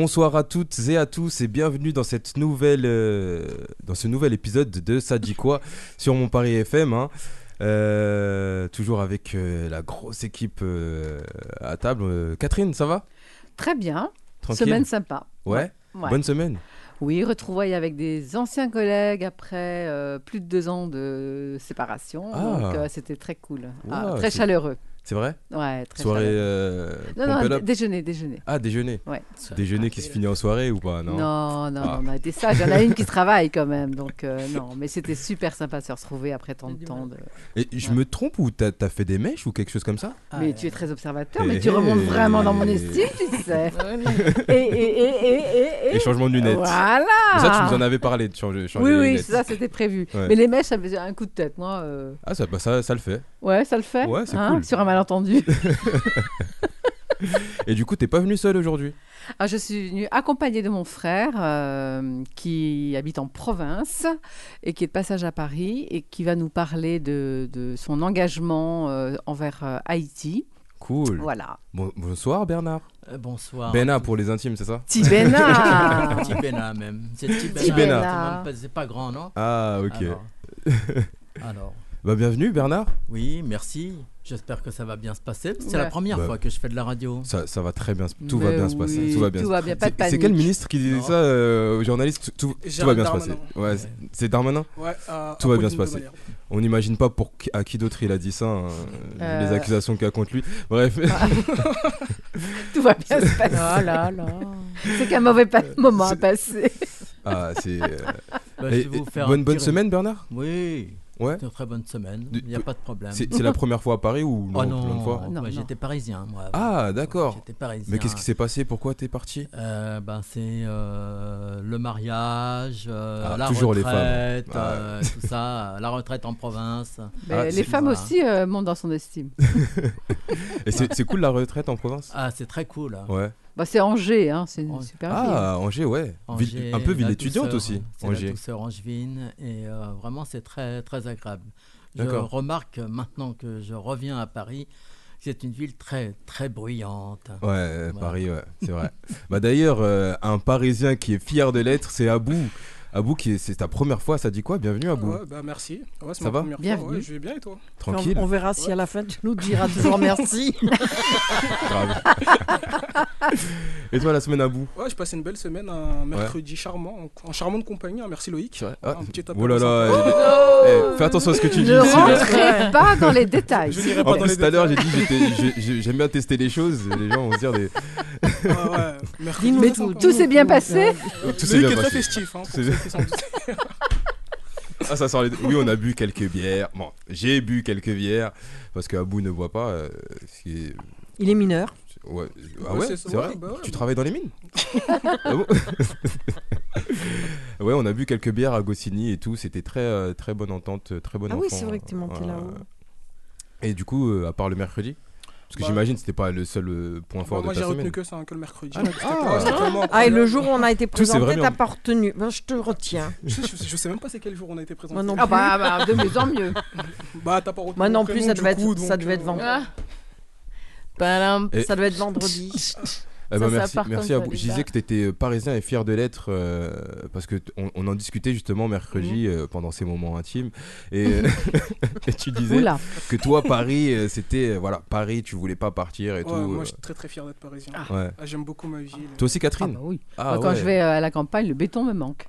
Bonsoir à toutes et à tous et bienvenue dans cette nouvelle euh, dans ce nouvel épisode de Ça dit quoi sur mon Paris FM. hein. Euh, toujours avec euh, la grosse équipe à table. Catherine, ça va? Très bien. Tranquille? Semaine sympa. Ouais. Ouais. Bonne semaine. Oui, retrouvailles avec des anciens collègues après plus de deux ans de séparation. Ah. Donc c'était très cool. Ah, très chaleureux. C'est vrai Ouais, très Soirée euh, Non, non, déjeuner, déjeuner. Ah, déjeuner. Ouais. Déjeuner qui se finit en soirée ou pas Non. Non, non, Ah. non, on a été sages. Il y en a une qui travaille quand même. Donc euh, non, mais c'était super sympa de se retrouver après tant de temps. de- Et je me trompe ou t'as as fait des mèches ou quelque chose comme ça Mais tu es très observateur, Eh, mais tu remontes eh. vraiment dans mon estime, tu sais. et, et, et, et, et, et- Et changement de lunettes. Voilà. Mais Ça, tu nous en avais parlé de changer, changer Oui, oui, lunettes. ça c'était prévu. Ouais. Mais les mèches, ça faisait un coup de tête, moi. euh, Ah, ça, bah, ça, ça le fait. Ouais, ça le fait. Ouais, c'est hein, cool. Sur un malentendu. Et du coup, t'es pas venu seul aujourd'hui? Ah, je suis venue accompagnée de mon frère euh, qui habite en province et qui est de passage à Paris et qui va nous parler de, de son engagement euh, envers euh, Haïti. Cool. Voilà. Bon- bonsoir Bernard. Euh, bonsoir. Bena pour les intimes, c'est ça? Tibena Petit Bena même. C'est petit Petit Bena. Bena. C'est pas- C'est pas grand, non? Ah, ok. Alors, alors, Bah, bienvenue Bernard. oui, merci. J'espère que ça va bien se passer. C'est Ouais. la première Bah. fois que je fais de la radio. Ça, ça va très bien, se- tout va Mais bien se passer. Tout va bien. tout se- va bien, pas de C'est- quel ministre qui disait Non. ça euh, aux journalistes Tout, tout- tout va bien se passer. Ouais, c'est- Darmanin. Ouais, à- Tout va bien se passer. On n'imagine pas pour qui- à qui d'autre il a dit ça. hein, Euh. Les accusations qu'il y a contre lui. Bref. Tout va bien se passer. Ah là là. C'est qu'un mauvais pa- moment à passer. ah, c'est. euh, Bah, bonne bonne semaine Bernard. Oui, Ouais. c'est une très bonne semaine. Il n'y a pas de problème. C'est la première fois à Paris ou Oh non, de fois Non, bah, non. j'étais parisien moi. Ah, d'accord. J'étais parisien. Mais qu'est-ce qui s'est passé? Pourquoi t'es parti? Euh, ben, c'est euh, le mariage, euh, Ah, la toujours les retraite, femmes. Ah. tout ça, la retraite en province. Mais Ah, les femmes voilà. aussi euh, montent dans son estime. Et c'est c'est cool la retraite en province? Ah, c'est très cool. hein. Ouais. Bah, c'est Angers, hein, c'est une Angers. super ville. Ah, Angers, ouais. Ville- un peu ville étudiante aussi, C'est Angers. la douceur angevine et euh, vraiment c'est très très agréable. Je remarque maintenant que je reviens à Paris, que c'est une ville très très bruyante. Ouais, Paris, ouais, c'est vrai. bah d'ailleurs, euh, un Parisien qui est fier de l'être, c'est Abou. Abou, c'est ta première fois, ça dit quoi? Bienvenue Abou. Ouais, bah merci. Ouais, Ça ma va? première Bienvenue. fois. Ouais, je vais bien et toi? Tranquille. On, on verra si à la fin tu nous diras toujours merci. Grave. Et toi, la semaine Abou? Ouais, je passe une belle semaine, un mercredi charmant, en, en charmante compagnie. hein, Merci Loïc. Ah, Un petit Oh là là. appel eh, fais attention à ce que tu dis. Ne rentrez pas dans les détails. Je n'irai pas En dans plus, les tout à l'heure, j'ai dit j'aime bien tester les choses. Les gens vont se dire des... Ouais, tout. s'est bien passé. Tout s'est bien est très passé. festif. Hein. Ah, ça sort les... Oui, on a bu quelques bières. Bon, j'ai bu quelques bières parce que Abou ne boit pas. euh, est- Il est mineur. Ouais. Ah Ouais, ouais, c'est vrai bah ouais, Tu bah. travailles dans les mines Ah Ouais, on a bu quelques bières à Goscinny et tout. C'était très, euh, très bonne entente, très bonne Ah oui, c'est vrai que t'es monté là-haut. Et du coup, euh, à part le mercredi Parce que Bah- j'imagine que c'était pas le seul euh, point fort Bah, Moi, de j'ai ta retenu semaine. que ça, hein, que le mercredi. Ah, Ah. Ah, et le jour où on a été présenté, t'as pas retenu. Ben, je te retiens. Je, je- je sais même pas c'est quel jour on a été présenté. Moi non Ah plus. bah, bah, de mieux en mieux. Bah, t'as pas retenu Moi non plus, ça devait, coup, être, ça donc, devait être euh, vendredi. Ah. Ça devait être vendredi. Eh ben, Ça, merci, à vous. Je disais que tu étais parisien et fier de l'être euh, parce que on, on en discutait justement mercredi Mhm. euh, pendant ces moments intimes et, euh, et tu disais Oula. que toi Paris euh, c'était euh, voilà Paris tu voulais pas partir et Ouais, tout. moi, euh, je suis très très fier d'être parisien. ouais. Ah, J'aime beaucoup ma ville. Toi aussi Ah Catherine bah oui. Ah, Moi, quand ouais. je vais euh, à la campagne, le béton me manque.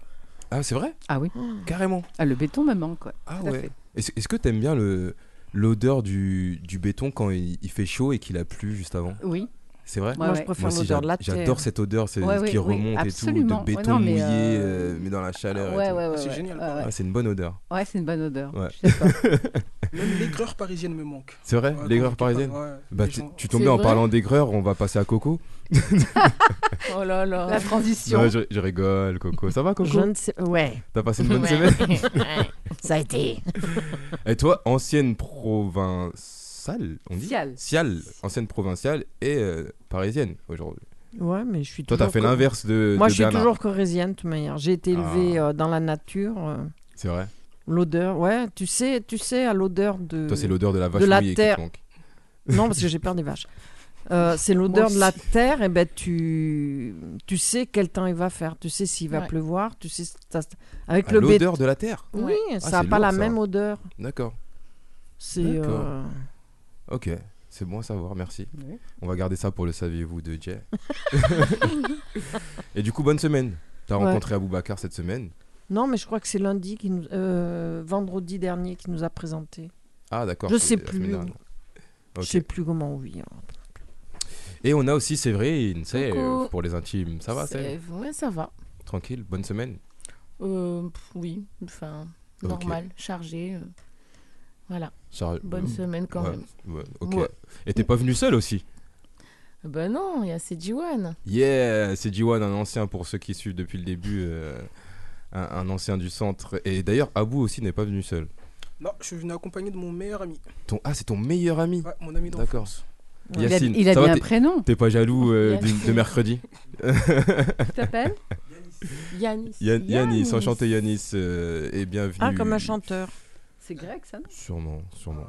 Ah c'est vrai? Ah oui. carrément. Ah, le béton me manque, ouais. Ah ouais. Est-ce est-ce que t'aimes bien le l'odeur du, du béton quand il, il fait chaud et qu'il a plu juste avant? Oui. C'est vrai Ouais, Moi, je ouais. préfère l'odeur de la terre. j'adore cette odeur c'est Ouais, qui oui, oui, remonte et tout, de Ouais, béton non, mais, mouillé, euh, euh, mais dans la chaleur. et Ouais, tout. ouais, ouais. C'est ouais. génial. Ouais, ouais. Ah, c'est une bonne odeur. Ouais, c'est une bonne odeur. Ouais. Même l'aigreur parisienne me manque. C'est vrai, Ouais, l'aigreur parisienne ouais, Bah, tu, gens- tu bien en parlant d'aigreur, on va passer à Coco. Oh là là. La transition. Non, je, je rigole, Coco. Ça va, Coco Je ne sais. Ouais, T'as passé une bonne Ouais. semaine ça a été. Et toi, ancienne provinciale, on dit Cial. Cial, ancienne provinciale et euh, parisienne aujourd'hui. Ouais, mais je suis Toi, t'as fait l'inverse de, Moi, de je suis Bernard. toujours corésienne, de toute manière. J'ai été élevée Ah. euh, dans la nature. euh, C'est vrai. l'odeur, ouais, tu sais, tu sais, à l'odeur de. Toi, c'est l'odeur de la vache de la mouillée terre. Non, parce que j'ai peur des vaches. Euh, c'est l'odeur de la terre, et ben tu, tu sais quel temps il va faire, tu sais s'il va Ouais. pleuvoir, tu sais t'as- avec Ah, le béton. l'odeur de la terre Oui, Ouais. ça Ah, n'a c'est pas lourd, la ça. même odeur. D'accord. C'est D'accord. euh, Ok, c'est bon à savoir, merci. Ouais. On va garder ça pour le saviez-vous de Jay. et du coup, bonne semaine. T'as Ouais. rencontré Aboubacar cette semaine. non, mais je crois que c'est lundi qui nous, euh, vendredi dernier qui nous a présenté. Ah, d'accord. Je sais plus. dernière. Ok. Je sais plus comment on vit. hein. Et on a aussi Séverine, c'est Coucou. pour les intimes. Ça va, C'est- Ouais, ça va. Tranquille, bonne semaine. Euh, oui, enfin, normal, chargé. Voilà, bonne euh, semaine quand ouais, même. ouais, ok. Ouais. Et t'es pas venu seul aussi Ben non, il y a CG1. Yeah, c'est Jiwan, un ancien pour ceux qui suivent depuis le début, euh, un, un ancien du centre. Et d'ailleurs, Abou aussi n'est pas venu seul. Non, je suis venu accompagné de mon meilleur ami. Ton... Ah, c'est ton meilleur ami Ouais, mon ami D'accord. d'enfance. Il a, Yacine, il a va, un t'es- prénom. T'es pas jaloux euh, Yacine. de mercredi Tu t'appelles Yanis. Yann- Yanis, enchanté Yanis, euh, et bienvenue. Ah, comme un chanteur. C'est grec, ça, non Sûrement, sûrement.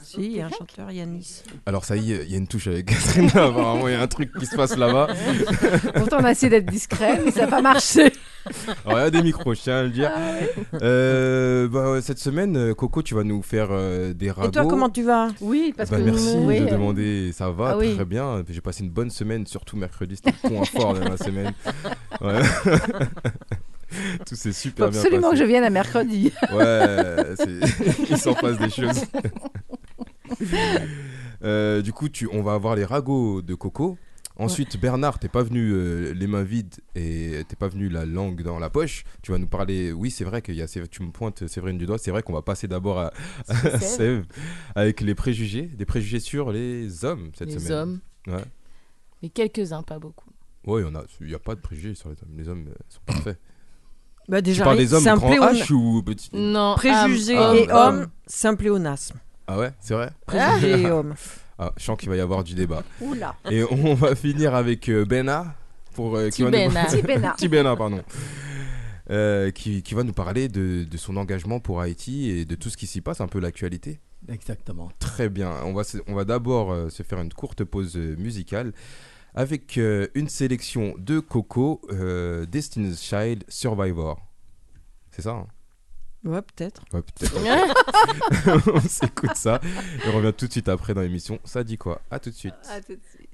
Si, il y a un chanteur, Yanis. Alors ça y est, il y a une touche avec Catherine, apparemment il y a un truc qui se passe là-bas. Pourtant, on a essayé d'être discret, mais ça n'a pas marché. Alors il y a des micros, je tiens à le dire. Euh, bah, ouais, cette semaine, euh, Coco, tu vas nous faire euh, des ragots. Et toi, comment tu vas? Oui, parce Bah, que. merci oui, de euh, demander, ça va Ah oui. très bien. J'ai passé une bonne semaine, surtout mercredi, c'était le point fort de ma semaine. Ouais. Tout faut bien absolument que je vienne à mercredi. Ouais, il s'en passe des choses. Euh, du coup, tu... on va avoir les ragots de Coco. Ensuite, Bernard, t'es pas venu euh, les mains vides et t'es pas venu la langue dans la poche. Tu vas nous parler. Oui, c'est vrai qu'il y a. Tu me pointes Séverine du doigt. C'est vrai qu'on va passer d'abord à, à Sèvres. Avec les préjugés, des préjugés sur les hommes cette Les semaine. hommes. Ouais. Mais quelques-uns, pas beaucoup. Ouais, il y en a. Il y a pas de préjugés sur les hommes. Les hommes euh, sont parfaits. Bah, Tu Déjà, parles des hommes un grand pléon- H ou petit? Non. Préjugés et homme, hommes, c'est un pléonasme. Ah ouais, c'est vrai? Préjugés et hommes. Ah, je sens qu'il va y avoir du débat. Oula. Et on va finir avec euh, Bena pour euh, qui va nous- Tibena. Petit Bénard. Petit Bena, pardon. Euh, qui, qui va nous parler de, de son engagement pour Haïti et de tout ce qui s'y passe, un peu l'actualité. Exactement. Très bien. On va, on va d'abord euh, se faire une courte pause musicale avec euh, une sélection de Coco, euh, Destiny's Child Survivor. C'est ça hein Ouais, peut-être. Ouais, peut-être. on s'écoute ça et on revient tout de suite après dans l'émission. Ça dit quoi? À tout de suite. À tout de suite.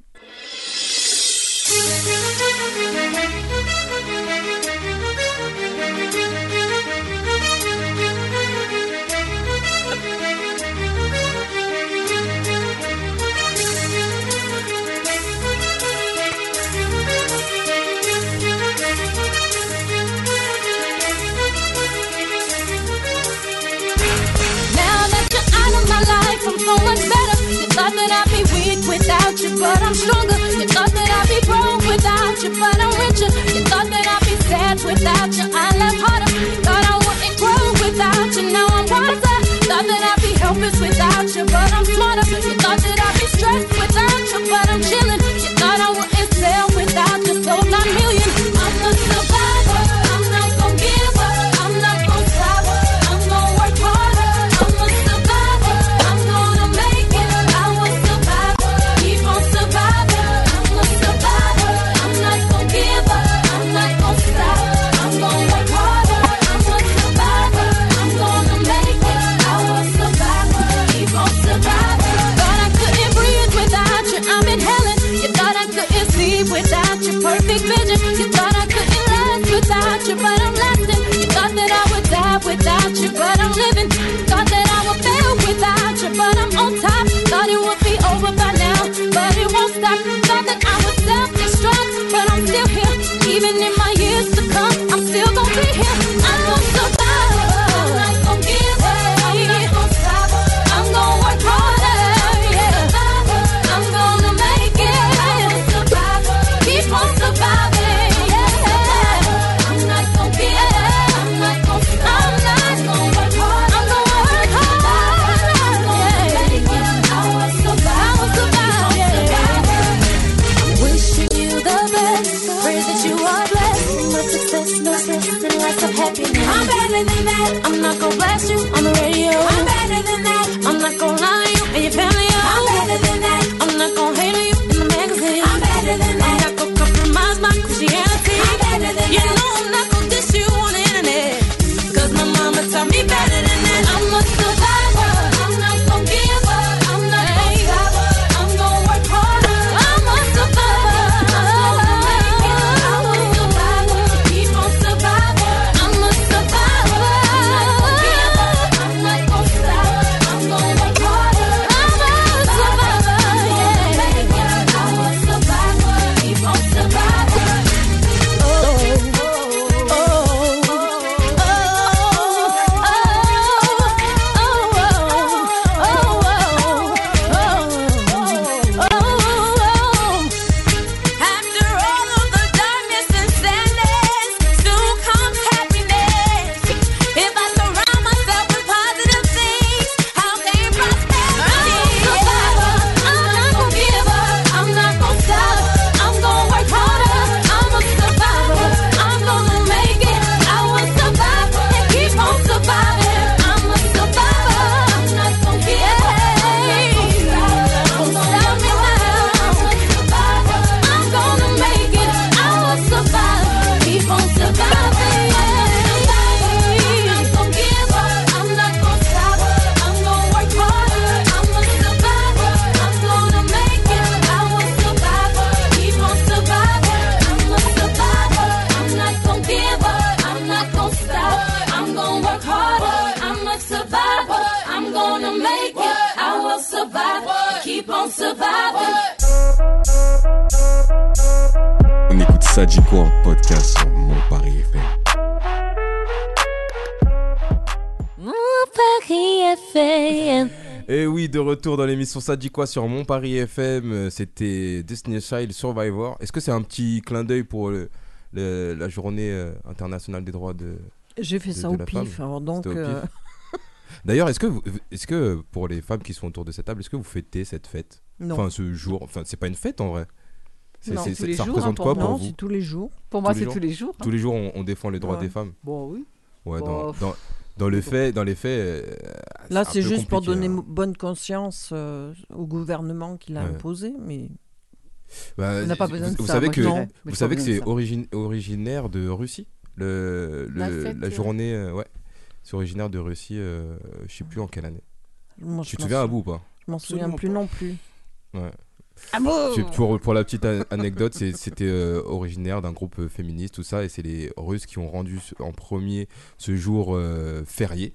I'm so much better. You thought that I'd be weak without you, but I'm stronger. You thought that I'd be broke without you, but I'm richer. You thought that I'd be sad without you, I laugh harder. Thought I wouldn't grow without you, now I'm wiser. Thought that I'd be helpless without you, but I'm smarter. You thought that l'émission Ça dit quoi sur Mon Paris FM, euh, c'était Destiny Child Survivor. Est-ce que c'est un petit clin d'œil pour le- le- la journée euh, internationale des droits de... J'ai fait de- ça de au pif. Alors donc, au euh. D'ailleurs, est-ce que, vous- est-ce que pour les femmes qui sont autour de cette table, est-ce que vous fêtez cette fête? Non. Enfin, ce jour, enfin, c'est pas une fête en vrai. C'est- Non, c'est- tous les ça jours, représente hein, quoi pour vous? c'est tous les jours. Pour moi, Tous c'est jours? tous les jours. hein. Tous les jours, on, on défend les droits Ouais. des femmes? Bon, oui. Ouais, dans, Bof. dans, dans le fait, dans les faits. euh, Là, c'est juste pour donner hein. bonne conscience euh, au gouvernement qui l'a Ouais. imposé, mais Bah, On n'a pas vous- besoin de vous ça, savez que, vous savez que c'est origine- originaire de Russie. Le, La le- fête, la euh. journée, euh, ouais. C'est originaire de Russie, euh, je sais plus en quelle année. moi, Tu je te m'en souviens à bout ou pas? Je m'en souviens plus pas. non plus. Ouais. Ah Pour, pour la petite anecdote, c'était euh, originaire d'un groupe euh, féministe, tout ça, et c'est les Russes qui ont rendu ce- en premier ce jour euh, férié.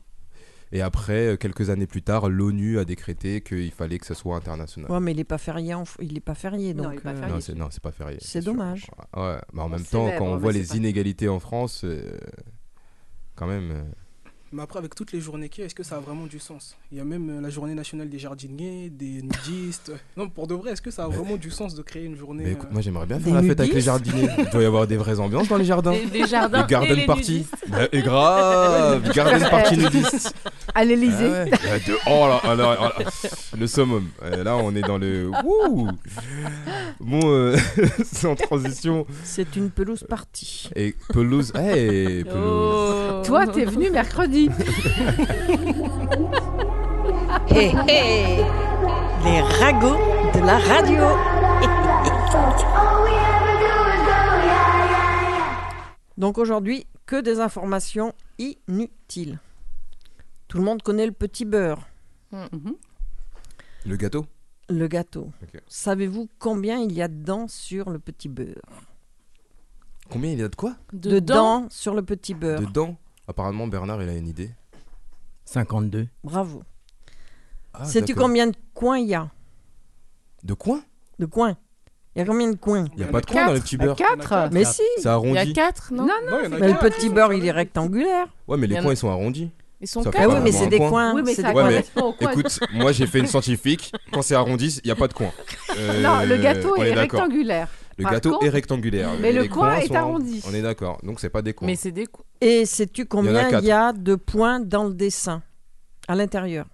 Et après, quelques années plus tard, l'ONU a décrété qu'il fallait que ça soit international. Ouais, mais il est pas férié. en f- Il est pas férié, Non, donc. c'est pas férié. C'est dommage. Ouais, mais en On même temps, quand on mais voit les pas- inégalités en France, euh, quand même. Mais après, avec toutes les journées qu'il y a, est-ce que ça a vraiment du sens? Il y a même euh, la journée nationale des jardiniers, des nudistes. non, pour de vrai, est-ce que ça a vraiment du sens de créer une journée Mais écoute, euh, moi j'aimerais bien Des faire la fête avec les nudistes? jardiniers. Il doit y avoir des vraies ambiances dans les jardins. Les jardins Les et garden les party. nudistes. Bah, Et grave, garden party nudiste. À l'Elysée. Ah ouais. Ah, de- Oh là, oh là, oh là. le summum. Euh, Là, on est dans le. Wouh bon, euh, sans transition. C'est une pelouse partie. Et pelouse. Hey, pelouse. Oh. Toi, t'es venu mercredi. Hé Les ragots de la radio. Donc aujourd'hui, que des informations inutiles. Tout le monde connaît le petit beurre, Mhm. Le gâteau. Le gâteau. Savez-vous combien il y a dedans sur le petit beurre? Combien il y a de quoi? Dedans sur le petit beurre. Dedans Apparemment, Bernard, il a une idée. 52. Bravo. Ah, Sais-tu d'accord. combien de coins il y a? De quoi De coins Il y a combien de coins? Il n'y a pas de coin dans le petit beurre. 4 Mais si C'est Il y a arrondi. 4, non? Non, Non, il y en a Mais le quatre. petit beurre, il est rectangulaire. Ouais, mais les Il y en a- coins, ils sont arrondis. Ils sont Ça fait Ah 4. oui, mais c'est un des coin. coins. Oui, mais c'est ça des Ouais, coins. mais- correspond au coin. Écoute, moi j'ai fait une scientifique. Quand c'est arrondi, il n'y a pas de coin. Euh, Non, le gâteau on est, d'accord. rectangulaire. Le Par gâteau contre- est rectangulaire. mais le coin coins est sont- arrondi. On est d'accord. Donc c'est pas des coins. Mais c'est des coups. Et sais-tu combien il y a de points dans le dessin À l'intérieur?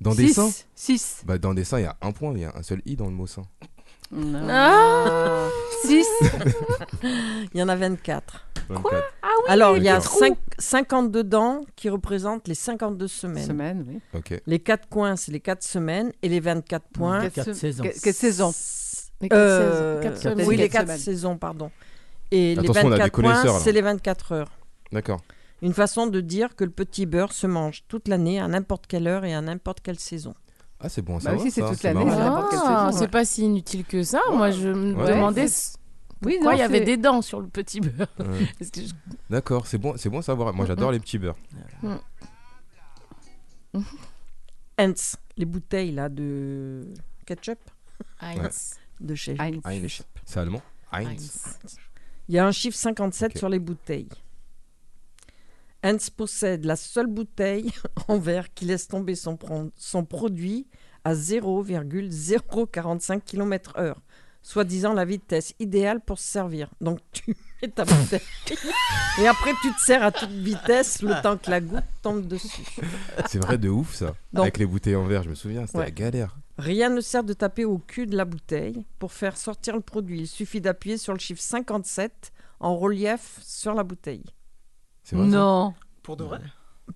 Dans des seins? 6. Bah dans des seins, il y a un point, il y a un seul i dans le mot sein. Non. Ah 6. Il y en a 24. 24. Alors, il y a D'accord. cinq- 52 dents qui représentent les 52 semaines. Semaine, oui. Ok. Les 4 coins, c'est les 4 semaines. Et les 24 points, Quatre se- saisons. que- Quelle saison Les quatre Euh, saisons, oui, les Quatre 4 semaines. saisons, pardon. Et Attention, on les a des 24 connaisseurs, points, c'est les 24 heures. D'accord. Une façon de dire que le petit beurre se mange toute l'année, à n'importe quelle heure et à n'importe quelle saison. Ah, c'est bon à Bah savoir. oui, c'est ça, toute l'année, marrant. c'est n'importe quelle Ah, saison, c'est ouais. pas si inutile que ça. Moi, je me Ouais. demandais Oui, non, il y avait des dents sur le petit beurre. Je- D'accord, c'est bon, c'est bon à savoir. Moi, j'adore les petits beurres. Heinz, les bouteilles là de ketchup Heinz. De chez Heinz. Heinz. C'est allemand? Heinz. Heinz. Il y a un chiffre 57 Ok. sur les bouteilles. Heinz possède la seule bouteille en verre qui laisse tomber son, pro- son produit à 0,045 km/h, soi-disant la vitesse idéale pour se servir. Donc tu mets ta bouteille et après tu te sers à toute vitesse le temps que la goutte tombe dessus. C'est vrai de ouf ça. Donc- Avec les bouteilles en verre, je me souviens, c'était Ouais. la galère. Rien ne sert de taper au cul de la bouteille pour faire sortir le produit. Il suffit d'appuyer sur le chiffre 57 en relief sur la bouteille. C'est vrai ça Non. Pour de vrai?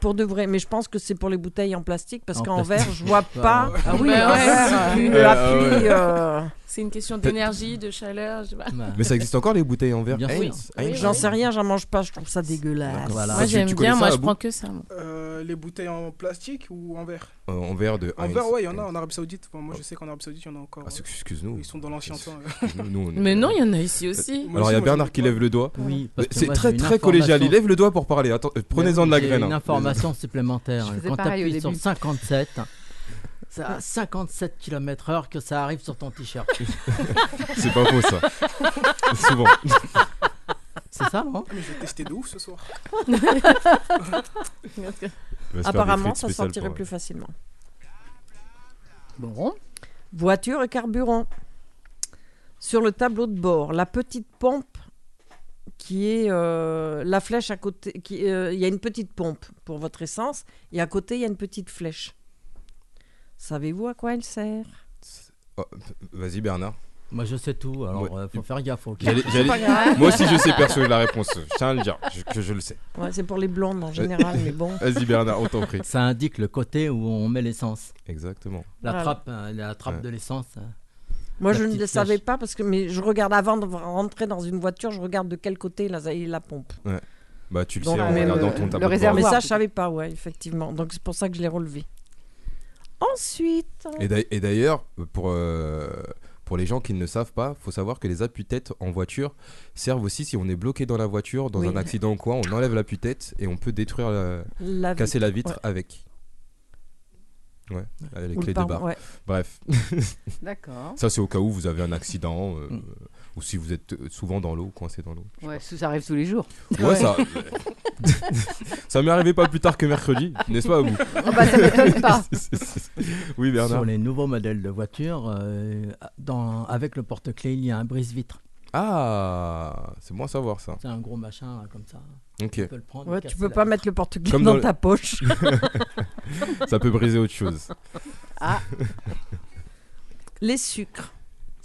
Pour de vrai, mais je pense que c'est pour les bouteilles en plastique parce En qu'en verre, je vois pas. Ah oui, ouais, euh, euh, C'est une question d'énergie, de chaleur. Je sais pas. Bah, Mais ça existe encore les bouteilles en verre? Bien sûr. Heinz Oui, J'en sais rien, j'en mange pas, je trouve ça dégueulasse. Voilà. Moi, j'aime bien. ça, Moi, je prends que ça. moi. Euh, Les bouteilles en plastique ou en verre? Euh, En verre de En verre, ouais, il y en a en Arabie Saoudite. Enfin, moi, je sais qu'en Arabie Saoudite, il y en a encore. Ah, c'est- excuse-nous. Ils sont dans l'ancien temps. nous, est- Mais non, il y en a ici aussi. Alors il y a Bernard qui lève le doigt. oui, C'est très très collégial. Il lève le doigt pour parler. Attends, prenez-en de la graine. Une hein. information supplémentaire. Quand tu sur début. 57, c'est à 57 km/h que ça arrive sur ton t-shirt. C'est pas faux ça. Souvent. C'est ça, non? Mais je vais tester de ouf ce soir. Apparemment, ça sortirait plus facilement. Bon. Voiture et carburant. Sur le tableau de bord, la petite pompe qui est euh, la flèche à côté. qui, euh, Il y a une petite pompe pour votre essence et à côté, il y a une petite flèche. Savez-vous à quoi elle sert? Oh, Vas-y Bernard. Moi, je sais tout. Alors, Ouais. euh, faut faire gaffe. Moi aussi je sais perso la réponse. Je tiens à le dire je- que je le sais. Ouais, C'est pour les blondes en général, mais bon. Vas-y Bernard, on t'en prie. Ça indique le côté où on met l'essence. Exactement. La Voilà. trappe, euh, la trappe Ouais. de l'essence. euh. Moi, La je ne le savais flèche. pas parce que mais je regarde avant de rentrer dans une voiture, je regarde de quel côté là, est la pompe. Bah tu le Donc, sais en regardant le- ton le réservoir. Mais ça, je savais pas, ouais, effectivement. Donc c'est pour ça que je l'ai relevé. Ensuite, Et d'ail- et d'ailleurs, pour, euh, pour les gens qui ne le savent pas, faut savoir que les appuis-têtes en voiture servent aussi si on est bloqué dans la voiture, dans Oui. un accident ou quoi, on enlève l'appui-tête et on peut détruire, la- la casser la vitre ouais. avec. Ouais, avec ou le les deux pare- barres. ouais. Bref, D'accord. ça c'est au cas où vous avez un accident euh, Mm. Ou si vous êtes euh, souvent dans l'eau, coincé dans l'eau. Ouais, ça arrive tous les jours. Ouais, ça. ça m'est arrivé pas plus tard que mercredi, n'est-ce pas, vous? Oh, bah, ça m'étonne pas. Oui, Bernard. Sur les nouveaux modèles de voitures, euh, dans, avec le porte-clés, il y a un brise-vitre. Ah, c'est bon à savoir ça. C'est un gros machin comme ça. Ok, Tu peux le prendre. Ouais, tu peux pas vitre. mettre le porte-clés dans, dans ta poche. ça peut briser autre chose. Les sucres.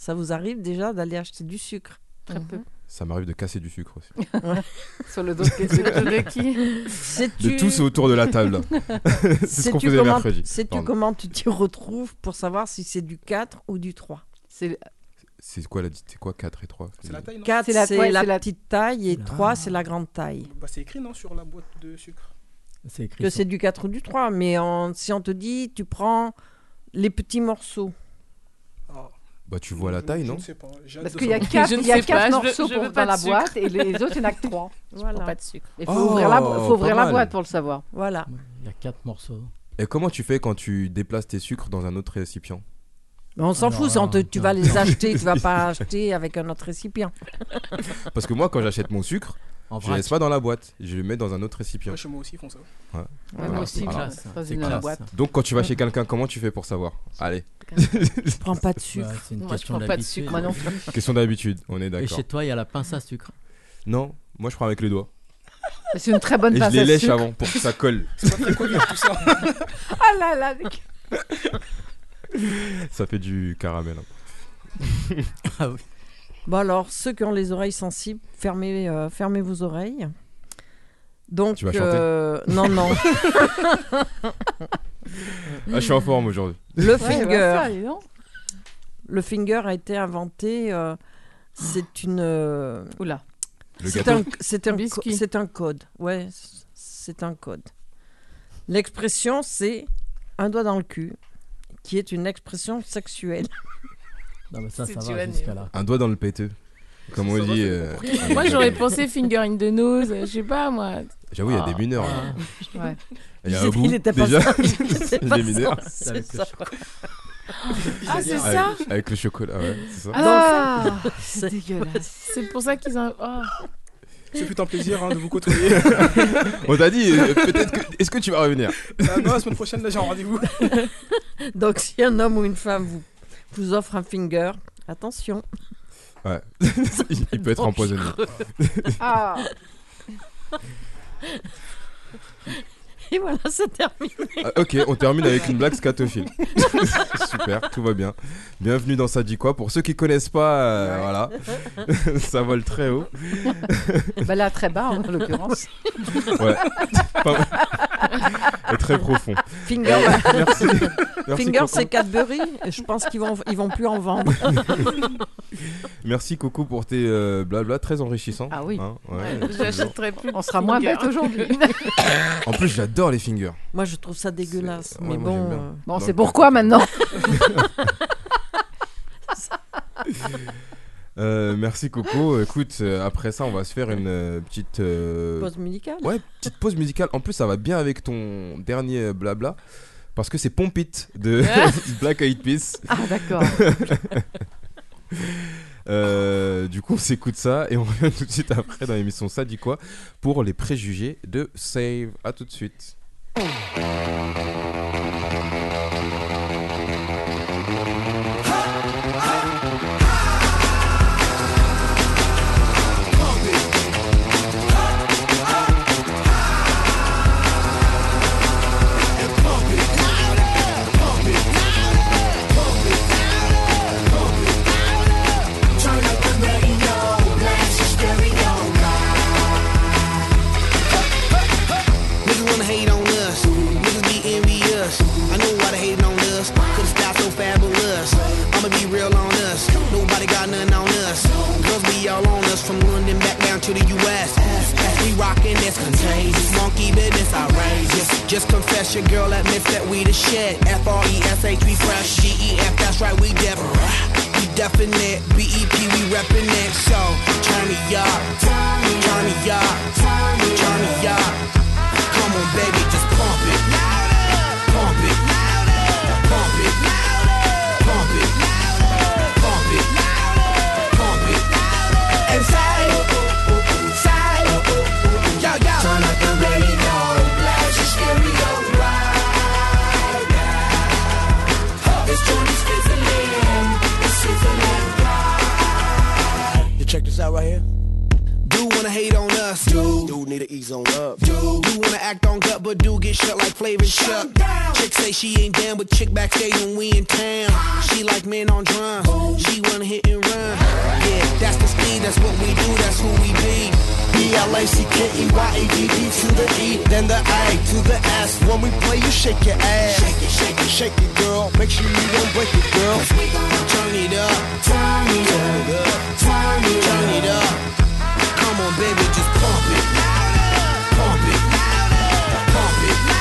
Ça vous arrive déjà d'aller acheter du sucre Très peu. Ça m'arrive de casser du sucre aussi. Sur le dos de qui De tous autour de la table. c'est ce qu'on faisait comment, mercredi. sais-tu comment tu t'y retrouves pour savoir si c'est du 4 ou du 3 C'est quoi la C'est quoi 4 et 3 C'est la taille, non 4 C'est la- c'est ouais, la, c'est la- petite taille et Ah. 3 c'est la grande taille. Bah, c'est écrit, non, sur la boîte de sucre. C'est écrit. Que c'est du 4 ou du 3, mais en- si on te dit tu prends les petits morceaux. Ah, Bah tu vois la je- taille, je non ne sais pas. Parce qu'il y a quatre, Je il y a quatre je veux- morceaux je pour- dans pas la boîte et les autres, il n'y en a que trois. Je Voilà. pas de sucre. Il faut Oh, ouvrir, la, faut pas ouvrir la boîte pour le savoir. Voilà. Il y a quatre morceaux. Et comment tu fais quand tu déplaces tes sucres dans un autre récipient? Mais on s'en fout, c'est on te- tu non. vas les acheter, tu vas pas acheter avec un autre récipient. Parce que moi, quand j'achète mon sucre, En je vrac. laisse pas dans la boîte, je le mets dans un autre récipient. Ouais, chez moi aussi, ils font ça. Ouais, Voilà. moi aussi, Voilà. classe. Dans C'est une classe. boîte. Donc quand tu vas chez quelqu'un, comment tu fais pour savoir? Allez, Je prends pas de sucre. Une Moi, je question prends pas de d'habitude. sucre. Moi non plus. question d'habitude, on est Et d'accord. chez toi, il y a la pince à sucre? Non, moi je prends avec les doigts. C'est une très bonne Et je pince les à lèche sucre. avant pour que ça colle. C'est pas très connu tout ça. Ah là là. ça fait du caramel. hein. Ah oui. Bon alors, ceux qui ont les oreilles sensibles, fermez, euh, fermez vos oreilles. Donc, Tu vas chanter? euh, non, non. Ah, je suis en forme aujourd'hui. Le finger. bah. Le finger a été inventé. euh, c'est une. euh, Oula. C'est un, c'est un, c'est code. Ouais, c'est un code. L'expression, c'est un doigt dans le cul, qui est une expression sexuelle. Non, mais ça, Si ça tu va vas jusqu'à là. Un doigt dans le péteux. Comme on dit. euh. Moi, j'aurais pensé finger in the nose, je sais pas moi. J'avoue, il y a des Ah. mineurs. Ah, hein. Ouais. Il y a un bout, était pas déjà. ça. C'est Il pas est mineur. ça, C'est c'est avec le chocolat. Ah, c'est Avec, ça avec le chocolat, ouais, c'est ça. Ah, C'est- c'est dégueulasse. C'est pour ça qu'ils ont. Oh. Ce fut un plaisir hein, de vous côtoyer. On t'a dit, euh, peut-être que. Est-ce que tu vas revenir? Ah non, la semaine prochaine, là, j'ai un rendez-vous. Donc, si un homme ou une femme vous, vous offre un finger, attention. Ouais. il, il peut être empoisonné. Ah, Et voilà, c'est terminé. Ah, ok, on termine avec une blague scatophile. Super, tout va bien. Bienvenue dans Ça dit quoi Pour ceux qui connaissent pas, euh, voilà, ça vole très haut. bah là, très bas en l'occurrence. Ouais. Pas mal. Et très profond. Finger, Euh, merci. Merci, Finger Coco. c'est Cadbury. Je pense qu'ils vont, ils vont plus en vendre. Merci Coco pour tes euh, blabla très enrichissants. Ah oui. Hein, ouais. J'achèterai plus. On sera moins bête aujourd'hui. En plus, j'adore les fingers. Moi, je trouve ça dégueulasse. Ouais, mais moi, bon. euh, Bon, c'est pourquoi maintenant Euh, merci Coco. Écoute, euh, après ça, on va se faire une euh, petite Pause musicale. ouais, petite pause musicale. En plus, ça va bien avec ton dernier blabla. Parce que c'est Pomp It de Black Eyed Peas. Ah, d'accord. Du coup, on s'écoute ça et on revient tout de suite après dans l'émission Ça dit quoi pour les préjugés de Save. À tout de suite. To the US. We rockin' this contagious. Monkey business outrageous. Just confess your girl admits that we the shit. F R E S H we fresh. G E F that's right we different. We definite. B E P we reppin' do get shut like Flavor Chuck. Chick say she ain't down, but chick backstage when we in town. Uh-huh. She like men on drums. She wanna hit and run. Yeah, that's the speed, that's what we do, that's who we be. B-L-A-C-K-E-Y-A-D-D to the E, then the A to the S. When we play, you shake your ass. Shake it, shake it, shake it, girl. Make sure you don't break it, girl. Turn it up. Turn it up. Turn it up. Turn it up. Come on, baby, just pump it it.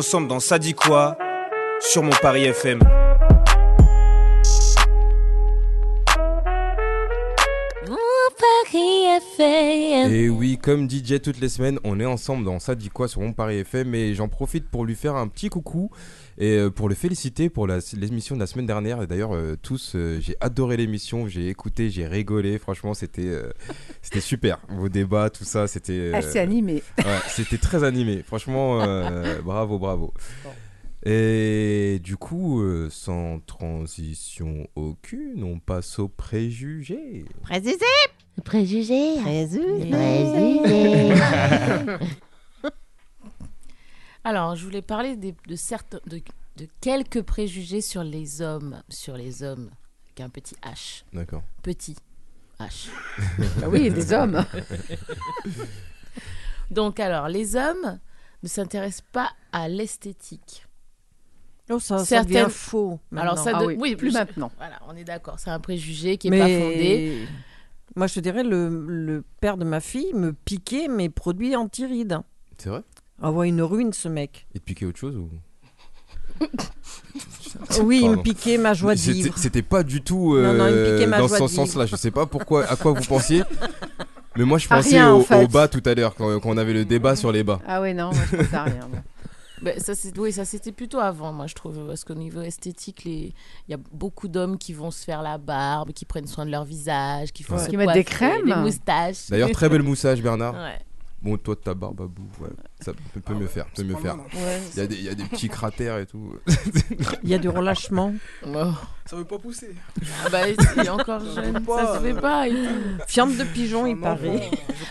Ensemble dans Ça dit quoi sur mon Paris FM. Paris FM. Et oui, comme DJ toutes les semaines, on est ensemble dans Ça dit quoi sur mon Paris FM et j'en profite pour lui faire un petit coucou et euh, pour le féliciter pour l'émission de la semaine dernière. Et d'ailleurs, euh, tous, euh, j'ai adoré l'émission, j'ai écouté, j'ai rigolé. Franchement, c'était euh, c'était super. Vos débats, tout ça, c'était. euh, Assez animé. Ouais, c'était très animé. Franchement, euh, bravo, bravo. Et du coup, euh, sans transition aucune, on passe aux préjugés. Préjugés. Préjugés. Alors, je voulais parler des- de, certains, de, de quelques préjugés sur les hommes. Sur les hommes, avec un petit H. D'accord. Petit H. Ah oui, des hommes. Donc, alors, les hommes ne s'intéressent pas à l'esthétique. Oh, ça, ça devient faux. Alors, maintenant. ça Ah de- oui, oui, plus je- maintenant. Voilà, on est d'accord. C'est un préjugé qui n'est Mais pas fondé. Moi, je te dirais, le, le père de ma fille me piquait mes produits anti-rides. C'est vrai? Ah ouais, une ruine, ce mec. Et te piquer autre chose ou? Oui, il me Pardon. piquait ma joie de C'était- vivre. C'était pas du tout Non, non, il me euh, piquait ma dans joie ce de vivre. sens-là. Je sais pas pourquoi, à quoi vous pensiez. Mais moi, je À pensais rien, en au, fait. au bas tout à l'heure, quand, quand on avait le débat sur les bas. Ah ouais, non, moi je pense à rien. moi. Ben, ça, c'est- oui, ça c'était plutôt avant, moi je trouve, parce qu'au niveau esthétique, les... il y a beaucoup d'hommes qui vont se faire la barbe, qui prennent soin de leur visage, qui font Ouais. se Qui mettent des crèmes. des moustaches. D'ailleurs, très belle moustache, Bernard. Ouais. Bon, toi, ta barbe à bout, ouais. Ça peut, peut mieux faire, peut mieux faire. Ouais, Il y, a des- il y a des petits cratères et tout. Il y a du relâchement. Oh. Ça veut pas pousser. Ah bah, il est encore jeune, ça se fait pas. et tout. Fiente de pigeon, il paraît.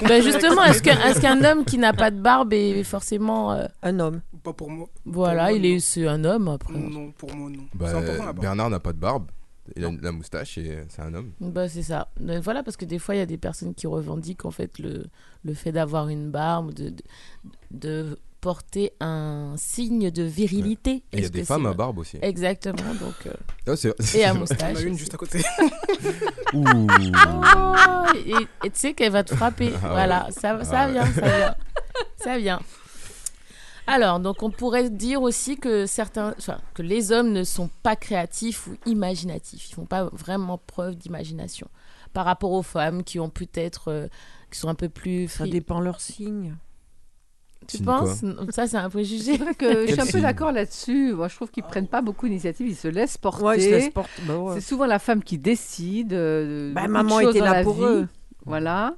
Ben, justement, est-ce qu'un homme qui n'a pas de barbe est forcément. euh, Un homme. Pas pour moi. Voilà, Pour moi, il est, un homme après. Non, pour moi, non. Bah, c'est important la barbe. Bernard n'a pas de barbe. Il a la moustache et c'est un homme. Bah, c'est ça. Mais voilà, parce que des fois, il y a des personnes qui revendiquent en fait le, le fait d'avoir une barbe, de, de, de porter un signe de virilité. Et il y a des femmes à barbe aussi. Exactement. Donc, euh, Ah, c'est- et à moustache. a une juste à côté. Ouh. Oh, et tu sais qu'elle va te frapper. Ah ouais. voilà, ça, ça Ah ouais. vient, ça vient. Ça vient. Alors, donc on pourrait dire aussi que certains, enfin, que les hommes ne sont pas créatifs ou imaginatifs. Ils font pas vraiment preuve d'imagination par rapport aux femmes qui ont peut-être, euh, qui sont un peu plus. Ça dépend leur signe. Tu Signe penses? Ça, c'est un préjugé. C'est vrai que je suis un peu signe d'accord là-dessus. Moi, je trouve qu'ils prennent pas beaucoup d'initiatives. Ils se laissent porter. Ouais, ils se laissent porter. Bah ouais. C'est souvent la femme qui décide. euh, de Bah, beaucoup de maman choses était dans là la pour vie. eux. Voilà.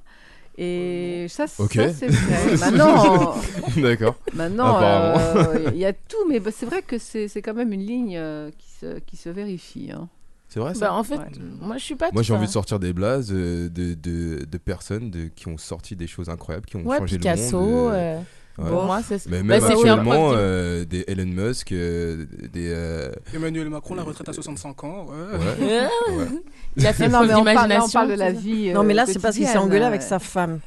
Et ça, c'est vrai. Maintenant, D'accord. maintenant, Apparemment. euh, il y a tout, mais bah, c'est vrai que c'est c'est quand même une ligne euh, qui, se, qui se vérifie. hein. C'est vrai ça Bah, en fait, Ouais. moi je suis pas. Moi j'ai envie de sortir des blazes euh, de, de, de personnes de, qui ont sorti des choses incroyables, qui ont Ouais, changé Picasso. le monde. euh, ouais. Pour moi, c'est. Mais bah, même preuve actuellement, euh, des Elon Musk, euh, des... euh, Emmanuel Macron, la retraite à 65 ans. Ouais. ouais. Euh, Ouais. Il a fait Non, mais on parle, là, on parle de la vie. Non, mais euh, là, c'est parce qu'il s'est engueulé avec euh. sa femme.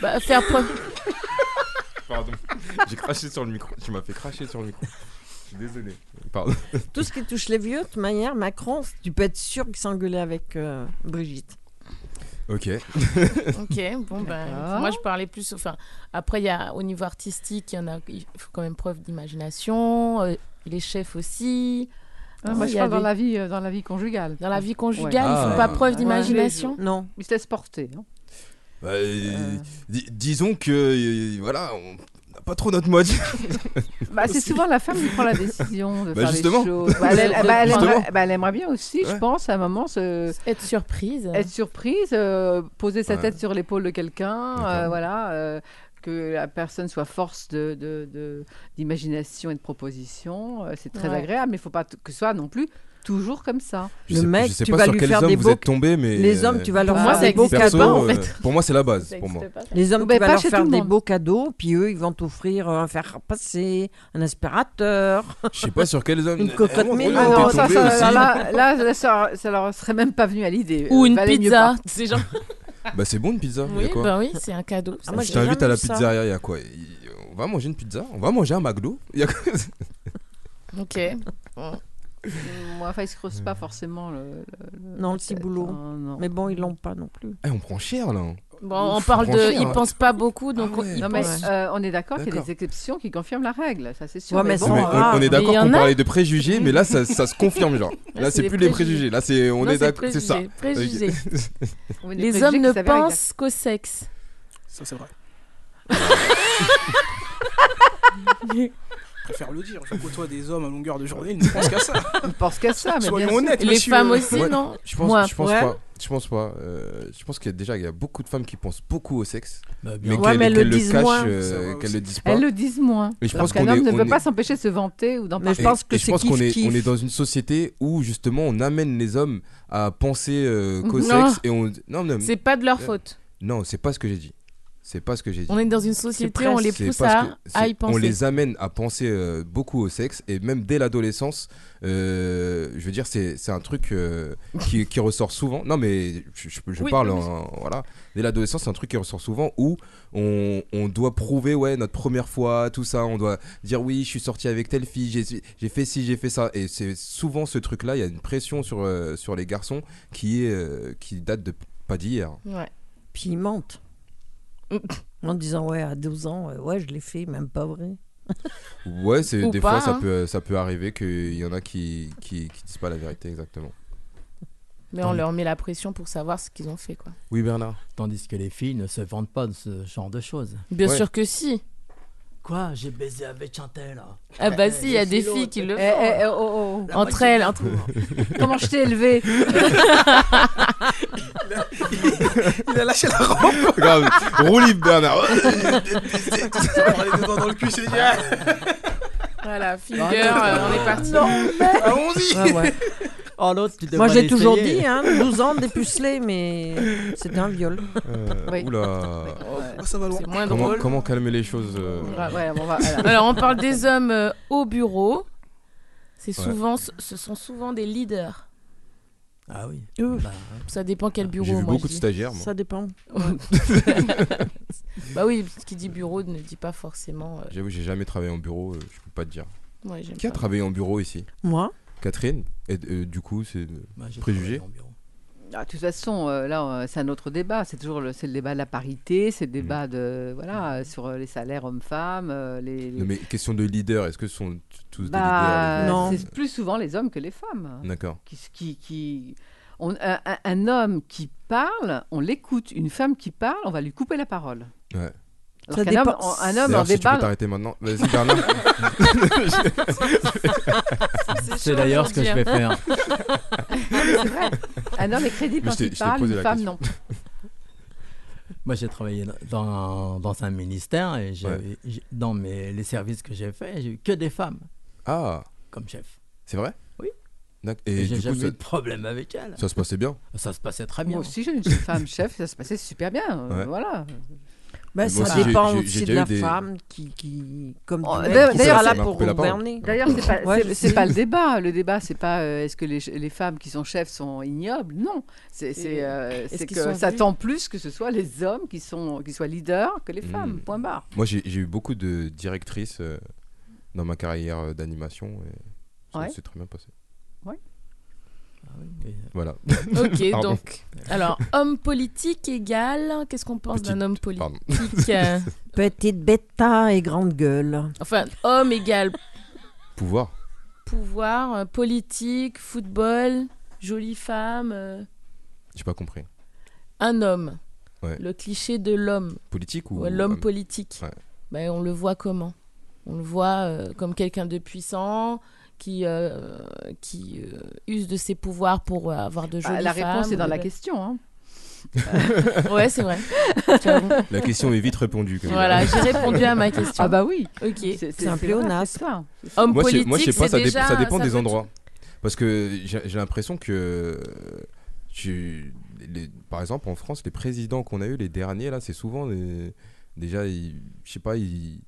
Bah, faire preuve. Pardon, j'ai craché sur le micro. Tu m'as fait cracher sur le micro. Je suis désolé. Pardon. Tout ce qui touche les vieux, de toute manière, Macron, tu peux être sûr qu'il s'est engueulé avec euh, Brigitte. Ok. Ok, bon ben, moi je parlais plus. Enfin, après il y a au niveau artistique, il y en a, il faut quand même preuve d'imagination. euh, les chefs aussi. Ah, moi, Il je parle dans la vie, euh, dans la vie conjugale. Dans la vie conjugale, Ouais. ils font Ah. pas preuve Ouais. d'imagination. Non. Ils se laissent porter. hein. Bah, euh, di- disons que euh, voilà, on pas trop notre mode. Bah, c'est souvent la femme qui prend la décision de Bah, faire justement. les choses. Bah, elle, bah, elle Justement. aimerait, bah, elle aimerait bien aussi, je pense, à un moment, se, Être surprise. être surprise, euh, poser sa Ouais. tête sur l'épaule de quelqu'un, euh, voilà, euh, que la personne soit force de, de- de- d'imagination et de proposition. c'est très Ouais. agréable, mais il ne faut pas que ce soit non plus toujours comme ça. Je Le sais, mec, je sais tu pas vas sur lui quels faire hommes des vous beaux- êtes tombés, mais Les hommes, euh, tu vas leur Pour moi, faire des beaux perso, pas, en cadeaux. fait. euh, pour moi c'est la base. Pour moi. Les hommes, Mais tu vas pas leur faire des beaux cadeaux, puis eux, ils vont t'offrir un fer à passer, un aspirateur. Je sais pas sur quels hommes. Une cocotte Eh, Ah non, ça, ça, là, là, ça, ça leur serait même pas venu à l'idée. Ou Euh, une pizza. pas. C'est genre. Bah c'est bon une pizza. Oui, quoi bah oui, c'est un cadeau. Ah, Je t'invite à la pizzeria, il y a quoi On va manger une pizza On va manger un McDo Ok. Moi, enfin, ils se creusent pas forcément le. le- Non, le ciboulot. hein, non. Mais bon, ils l'ont pas non plus. Eh, on prend cher là. Bon, on parle de. Ils pensent pas beaucoup, donc on- ils Non, mais euh, on est d'accord qu'il y a des exceptions qui confirment la règle, ça c'est sûr. Ouais, mais bon, mais on, on est d'accord qu'on a. parlait de préjugés, mais là, ça, ça se confirme, genre. Là, Là, c'est plus les préjugés. Là, c'est, on Non, est d'accord, c'est ça. préjugés, on Les préjugés hommes ne pensent qu'au sexe. Ça, c'est vrai. Je préfère le dire. Je côtoie des hommes à longueur de journée, ils ne pensent qu'à ça. Ils pensent qu'à ça, mais Soyons bien sûr. honnêtes, Les monsieur. femmes aussi, Ouais, non Je pense, Moi, je pense ouais. pas. Je pense pas. Euh, je pense qu'il y a déjà il y a beaucoup de femmes qui pensent beaucoup au sexe, Bah, mais. Ouais, qu'elles le le disent cachent, moins. euh, qu'elles le disent pas. Elles le disent moins. Mais je Alors pense qu'un homme est- ne peut est- pas s'empêcher de se vanter ou d'en parler. je pense que je pense qu'on est, kiff-kiff. on est dans une société où justement on amène les hommes à penser euh, qu'au sexe et on non non C'est pas de leur Euh, faute. non c'est pas ce que j'ai dit c'est pas ce que j'ai dit On est dans une société, on les pousse à, que à y penser. on les amène à penser euh, beaucoup au sexe et même dès l'adolescence euh, je veux dire c'est c'est un truc euh, qui, qui ressort souvent non mais je, je- je Oui, parle oui, oui. en- voilà dès l'adolescence c'est un truc qui ressort souvent où on, on doit prouver ouais notre première fois tout ça on doit dire oui je suis sorti avec telle fille j'ai j'ai fait ci j'ai fait ça et c'est souvent ce truc là il y a une pression sur euh, sur les garçons qui est euh, qui date de pas d'hier Ouais. Puis ils mentent. en disant, ouais, à 12 ans, euh, ouais, je l'ai fait, même pas vrai. Ouais, c'est Ou des pas, fois ça hein. peut ça peut arriver qu'il y en a qui, qui qui disent pas la vérité exactement. Mais on leur met la pression pour savoir ce qu'ils ont fait, quoi. Oui Bernard. Tandis que les filles ne se vantent pas de ce genre de choses. Bien Ouais. sûr que si. Quoi J'ai baisé avec Chantel. Ah bah Eh, si, il y a des filles qui le Eh, font. eh, eh, oh, oh. Entre elles, entre... Comment je t'ai élevé Il a lâché la rampe. Grave. Roue libre Bernard. On les doigts dans le cul, c'est génial. Voilà, finger, euh, on est parti. Allons-y. Ouais, ouais. Oh, l'autre, tu Moi, devrais j'ai toujours l'essayer. dit, hein, 12 ans, dépucelé, mais c'était un viol. Euh, Oui. Oula. Oh, ça va loin. C'est moins Comment drôle. comment calmer les choses euh, Grave. Ouais, on va- voilà. Alors, on parle des hommes euh, au bureau. C'est Ouais. souvent, ce sont souvent des leaders. Ah oui. Euh, Bah, Ça dépend quel bureau. J'ai vu moi, beaucoup de stagiaires moi. Ça dépend. Bah oui, ce qui dit bureau ne dit pas forcément. euh, J'avoue, j'ai jamais travaillé en bureau, euh, je peux pas te dire. ouais, Qui a pas. travaillé en bureau ici? Moi? Catherine? Et euh, du coup, c'est bah, j'ai Préjugés travaillé en bureau. Ah, de toute façon, euh, là, euh, c'est un autre débat. C'est toujours le, c'est le débat de la parité, c'est le Mm. débat de voilà euh, sur euh, les salaires hommes-femmes, euh, les. les- Non, mais question de leader, est-ce que ce sont tous Bah, des leaders Non. c'est plus souvent les hommes que les femmes. D'accord. Qui, qui, qui- on- un, un- un homme qui parle, on l'écoute. Une femme qui parle, on va lui couper la parole. Ouais. Ça qu'un homme, un homme en si tu peux t'arrêter maintenant. Vas-y Bernard. C'est d'ailleurs ce que je vais faire. c'est vrai. Un homme est crédible quand il parle, une femme question. non. Moi, j'ai travaillé dans, dans un ministère et Ouais. dans mes, les services que j'ai faits, j'ai eu que des femmes Ah, comme chef. c'est vrai? Oui. Et, Et j'ai du coup, jamais ça, eu de problème avec elles. ça se passait bien? Ça se passait très bien. Moi aussi, j'ai une femme chef, ça se passait super bien. Ouais. Voilà. Moi ça aussi, dépend aussi de la des- femme qui, qui comme Oh, mec, d'ailleurs- là pour. D'ailleurs, c'est pas, Ouais, c'est- je c'est sais. pas le débat. Le débat, c'est pas euh, est-ce que les, les femmes qui sont chefs sont ignobles? Non, c'est c'est, euh, c'est qu'ils que ça tend plus que ce soit les hommes qui sont qui soient leaders que les femmes. Mm. Point barre. Moi, j'ai eu beaucoup de directrices euh, dans ma carrière euh, d'animation et ça Ouais. s'est très bien passé. Voilà. Ok, Pardon. donc. Alors, homme politique égal. Qu'est-ce qu'on pense d'un homme politique euh, Petite bêta et grande gueule. Enfin, homme égal Pouvoir. pouvoir, euh, politique, football, jolie femme. euh, J'ai pas compris. un homme. Ouais. Le cliché de l'homme. Politique ou Ouais, l'homme homme? politique. Ouais. Ben, on le voit comment? On le voit euh, comme quelqu'un de puissant qui, euh, qui euh, use de ses pouvoirs pour euh, avoir de Bah, jolies la réponse femmes est dans la question. hein. Ouais, c'est vrai. La question est vite répondue. voilà, j'ai répondu à ma question. Ah bah oui. Ok. C'est un pléonasme. Homme Moi, politique, moi, je sais pas, c'est ça, dé- déjà- ça dépend ça des endroits. Parce que j'ai l'impression que, tu, les- par exemple, en France, les présidents qu'on a eu, les derniers, là, c'est souvent déjà, ils- je sais pas, ils-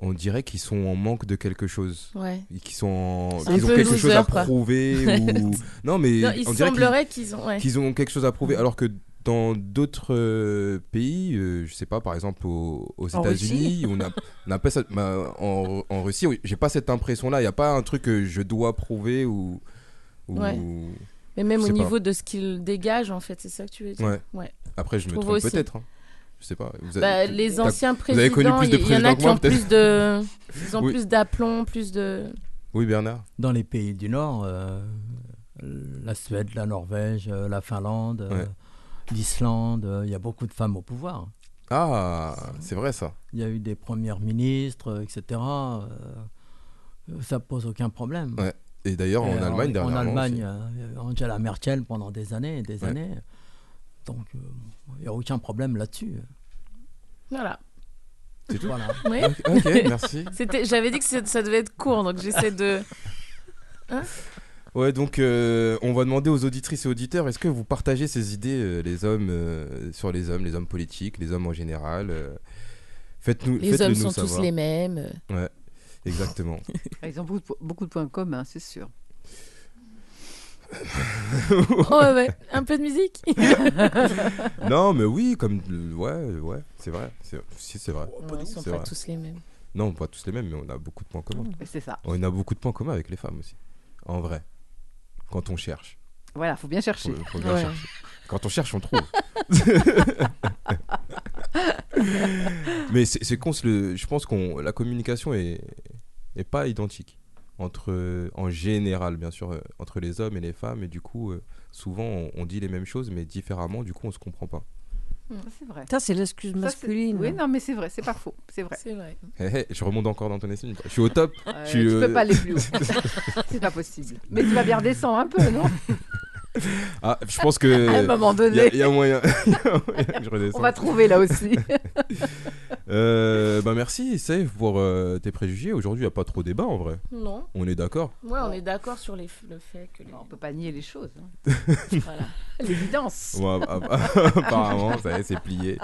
on dirait qu'ils sont en manque de quelque chose. Ouais. Qu'ils sont en- qu'ils ont quelque chose à quoi. prouver. ou... Non, mais Non, il on dirait semblerait qu'ils ont. ouais. qu'ils ont quelque chose à prouver. Alors que dans d'autres euh, pays, euh, je sais pas, par exemple au- aux États-Unis, on a, on a pas bah, en, en Russie, j'ai pas cette impression-là. Il n'y a pas un truc que je dois prouver ou. ou- Ouais. Mais même au pas. niveau de ce qu'il dégage, en fait, c'est ça que tu veux dire Ouais. Après, je me trouve trompe peut-être. hein. Je sais pas. Vous Bah, les anciens vous avez connu présidents, plus de il y, il y en présidents a qui moi, ont plus de, ils ont Oui. plus d'aplomb, plus de. Oui, Bernard. Dans les pays du Nord, euh, la Suède, la Norvège, euh, la Finlande, euh, Ouais. l'Islande, euh, il y a beaucoup de femmes au pouvoir. Ah, c'est vrai ça. Il y a eu des premières ministres, etc. euh, ça pose aucun problème. Ouais. Et d'ailleurs, en Allemagne, En dernièrement Allemagne, aussi. euh, Angela Merkel pendant des années et des Ouais. années. Donc, euh, il n'y a aucun problème là-dessus. Voilà. C'est tout Voilà. Oui. Ok, merci. C'était, j'avais dit que ça devait être court, donc j'essaie de. Hein? Ouais, donc euh, on va demander aux auditrices et auditeurs est-ce que vous partagez ces idées, euh, les hommes, euh, sur les hommes, les hommes politiques, les hommes en général euh, Faites-nous Les hommes sont savoir. tous les mêmes. Ouais, exactement. Ils ont beaucoup, de- beaucoup de points communs, c'est sûr. oh ouais, un peu de musique. non, mais oui, comme. Ouais, ouais, c'est vrai. C'est, si, c'est vrai. Ouais, ils sont C'est pas vrai. tous les mêmes. Non, pas tous les mêmes, mais on a beaucoup de points communs. Et c'est ça. On a beaucoup de points communs avec les femmes aussi. En vrai. Quand on cherche. Voilà, faut bien chercher. Faut, faut bien Ouais. chercher. Quand on cherche, on trouve. Mais c'est con, le- je pense que la communication est, est pas identique entre, en général, bien sûr, euh, entre les hommes et les femmes. Et du coup, euh, souvent, on, on dit les mêmes choses, mais différemment. Du coup, on se comprend pas. Ça, C'est vrai. Ça, c'est l'excuse masculine. Oui, non, mais c'est vrai, c'est pas faux. C'est vrai. Hé, hé, je remonte encore dans ton estime. Je suis au top. Euh, tu euh, peux pas aller plus haut. c'est pas possible. Mais tu vas bien redescendre un peu, non? Ah, je pense que. À un moment il y a- donné. Il y, a moyen. il y a moyen que je redescende. On va trouver là aussi. Euh, bah merci, Safe, pour euh, tes préjugés. Aujourd'hui, il n'y a pas trop débat en vrai. Non. On est d'accord. Ouais, on est d'accord sur les, f- le fait que. Les... On peut pas nier les choses. hein. voilà. L'évidence. App- app- apparemment, ça y est, c'est plié.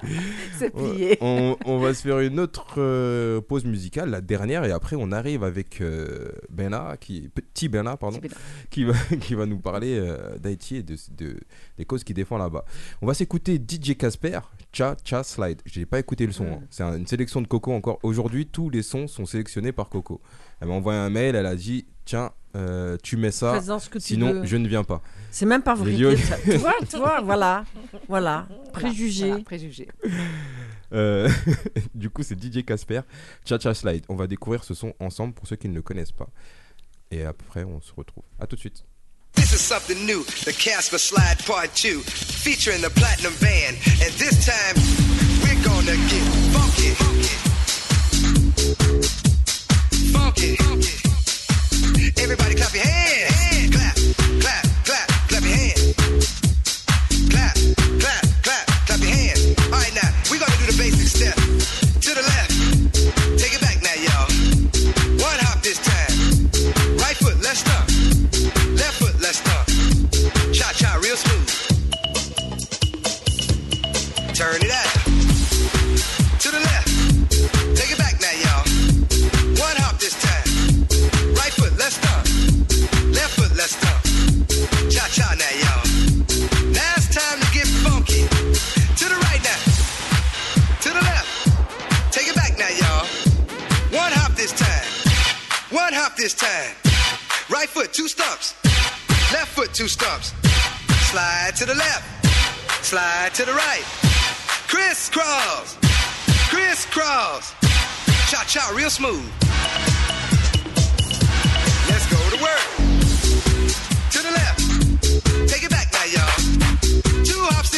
C'est plié. On, on va se faire une autre euh, pause musicale, la dernière, et après on arrive avec euh, Bernard, qui, petit Bernard, pardon, Petit qui va, qui va nous parler euh, et de, de- des causes qu'il défend là-bas. On va s'écouter DJ Casper, Cha Cha Slide. J'ai pas écouté le son, hein. c'est un- une sélection de Coco encore. Aujourd'hui, tous les sons sont sélectionnés par Coco. Elle m'a envoyé un mail, elle a dit Tiens, euh, tu mets ça, Fais-en ce que tu sinon veux. je ne viens pas. C'est même pas vrai. Tu vois, voilà. Voilà. Préjugés. Voilà, préjugés. Euh, du coup, c'est DJ Casper, Cha Cha Slide. On va découvrir ce son ensemble pour ceux qui ne le connaissent pas. Et après, on se retrouve. À tout de suite. This is something new, the Casper Slide Part 2, featuring the Platinum Band. And this time, we're gonna get funky. Funky. Everybody clap your hands. Clap, clap, clap, clap your hands. Clap, Turn it out. To the left. Take it back now, y'all. One hop this time. Right foot, let's stomp. Left foot, let's stomp. Cha cha now, y'all. Now it's time to get funky. To the right now. To the left. Take it back now, y'all. One hop this time. One hop this time. Right foot, two stumps. Left foot, two stumps. Slide to the left. Slide to the right. Crisscross. Crisscross. Cha cha, real smooth. Let's go to work. To the left. Take it back now, y'all. Two hops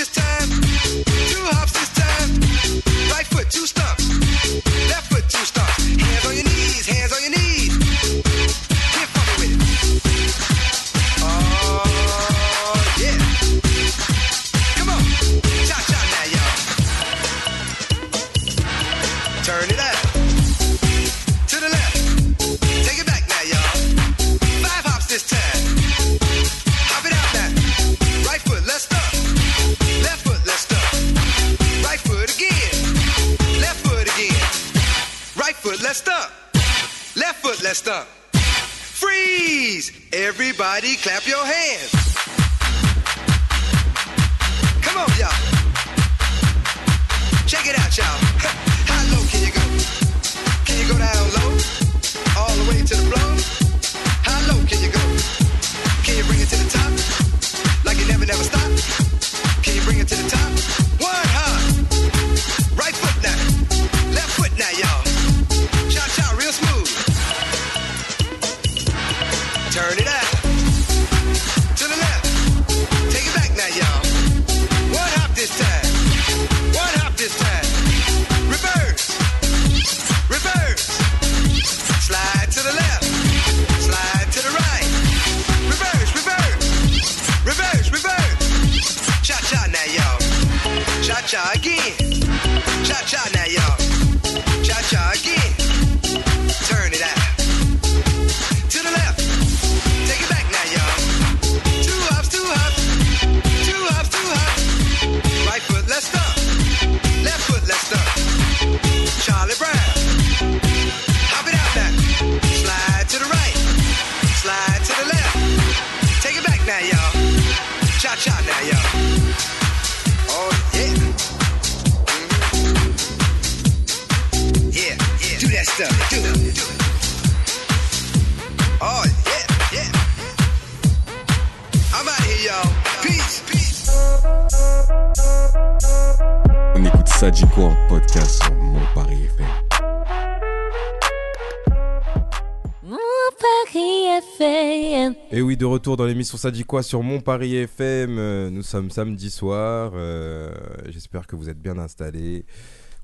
retour dans l'émission Ça dit quoi sur Mon Paris FM. Euh, Nous sommes samedi soir. euh, J'espère que vous êtes bien installés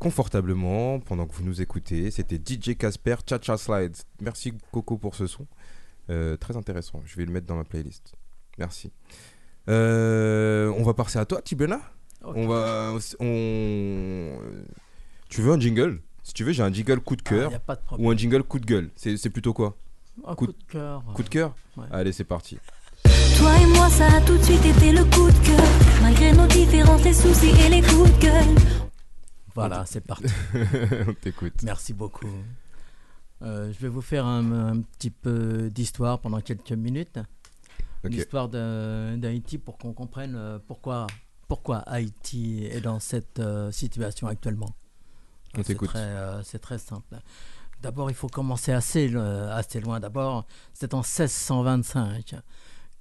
confortablement pendant que vous nous écoutez. C'était DJ Casper Cha Cha Slides. Merci Coco pour ce son. Euh, très intéressant. Je vais le mettre dans ma playlist. Merci. Euh, on va passer à toi, Tibena. On va. On... Tu veux un jingle? Si tu veux, j'ai un jingle coup de cœur y a pas de problème. ou un jingle coup de gueule. C'est plutôt quoi? Un coup de cœur. Coup de cœur Ouais. Allez, c'est parti. Toi et moi, ça a tout de suite été le coup de cœur. Malgré nos différences, les soucis et les coups de gueule. Voilà, c'est parti. On t'écoute. Merci beaucoup. Euh, je vais vous faire un, un petit peu d'histoire pendant quelques minutes. Ok. L'histoire d'Haïti pour qu'on comprenne euh, pourquoi, pourquoi Haïti est dans cette euh, situation actuellement. On C'est t'écoute. très, euh, C'est très simple. D'abord, il faut commencer assez, lo- assez loin. D'abord, c'est en 1625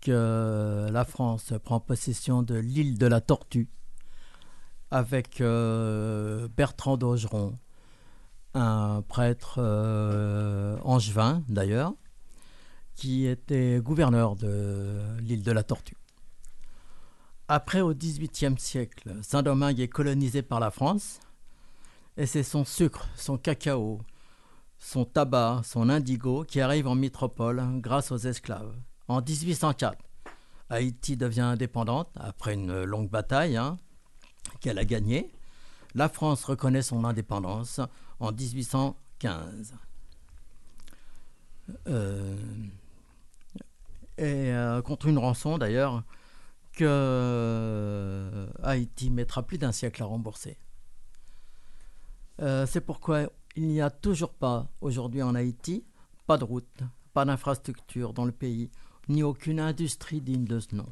que la France prend possession de l'île de la Tortue avec euh, Bertrand d'Augeron, un prêtre euh, angevin d'ailleurs, qui était gouverneur de l'île de la Tortue. Après, au XVIIIe siècle, Saint-Domingue est colonisé par la France, et c'est son sucre, son cacao, son tabac, son indigo qui arrivent en métropole grâce aux esclaves. En 1804, Haïti devient indépendante après une longue bataille hein, qu'elle a gagnée. La France reconnaît son indépendance en 1815. Euh, et euh, contre une rançon d'ailleurs que Haïti mettra plus d'un siècle à rembourser. Euh, C'est pourquoi il n'y a toujours pas aujourd'hui en Haïti pas de route, pas d'infrastructure dans le pays, ni aucune industrie digne de ce nom.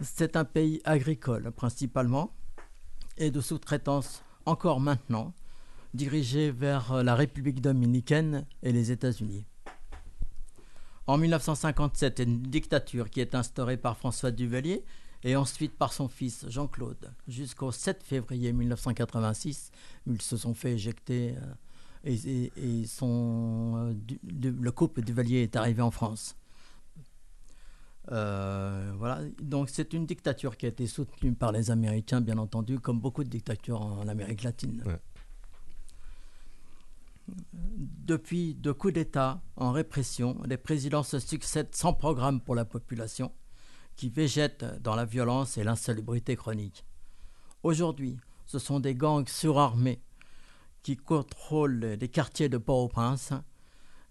C'est un pays agricole principalement et de sous-traitance encore maintenant, dirigé vers la République dominicaine et les États-Unis. En 1957, une dictature qui est instaurée par François Duvalier et ensuite par son fils Jean-Claude jusqu'au 7 février 1986, où ils se sont fait éjecter euh, et, et- et euh, du- du- le couple Duvalier est arrivé en France. Euh, voilà, donc c'est une dictature qui a été soutenue par les Américains, bien entendu, comme beaucoup de dictatures en Amérique latine. Depuis deux coups d'État en répression, les présidents se succèdent sans programme pour la population, qui végète dans la violence et l'insalubrité chronique. Aujourd'hui, ce sont des gangs surarmés qui contrôlent les quartiers de Port-au-Prince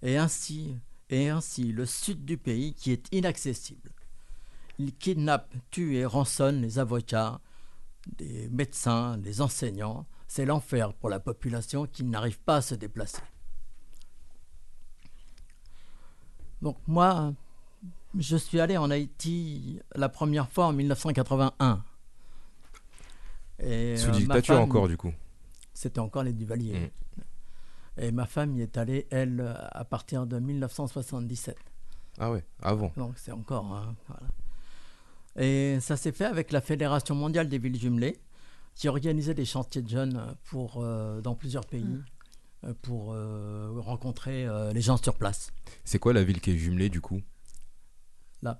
et ainsi, et ainsi le sud du pays qui est inaccessible. Ils kidnappent, tuent et rançonnent les avocats, des médecins, les enseignants. C'est l'enfer pour la population qui n'arrive pas à se déplacer. Donc moi, je suis allé en Haïti la première fois en 1981. Et, Sous euh, dictature femme- encore, du coup. C'était encore les Duvaliers. Et ma femme y est allée, elle, à partir de 1977. Ah ouais, avant. Donc c'est encore. hein, voilà. Et ça s'est fait avec la Fédération mondiale des villes jumelées, qui organisait des chantiers de jeunes pour, euh, dans plusieurs pays Mm. euh, pour euh, rencontrer euh, les gens sur place. C'est quoi la ville qui est jumelée, du coup?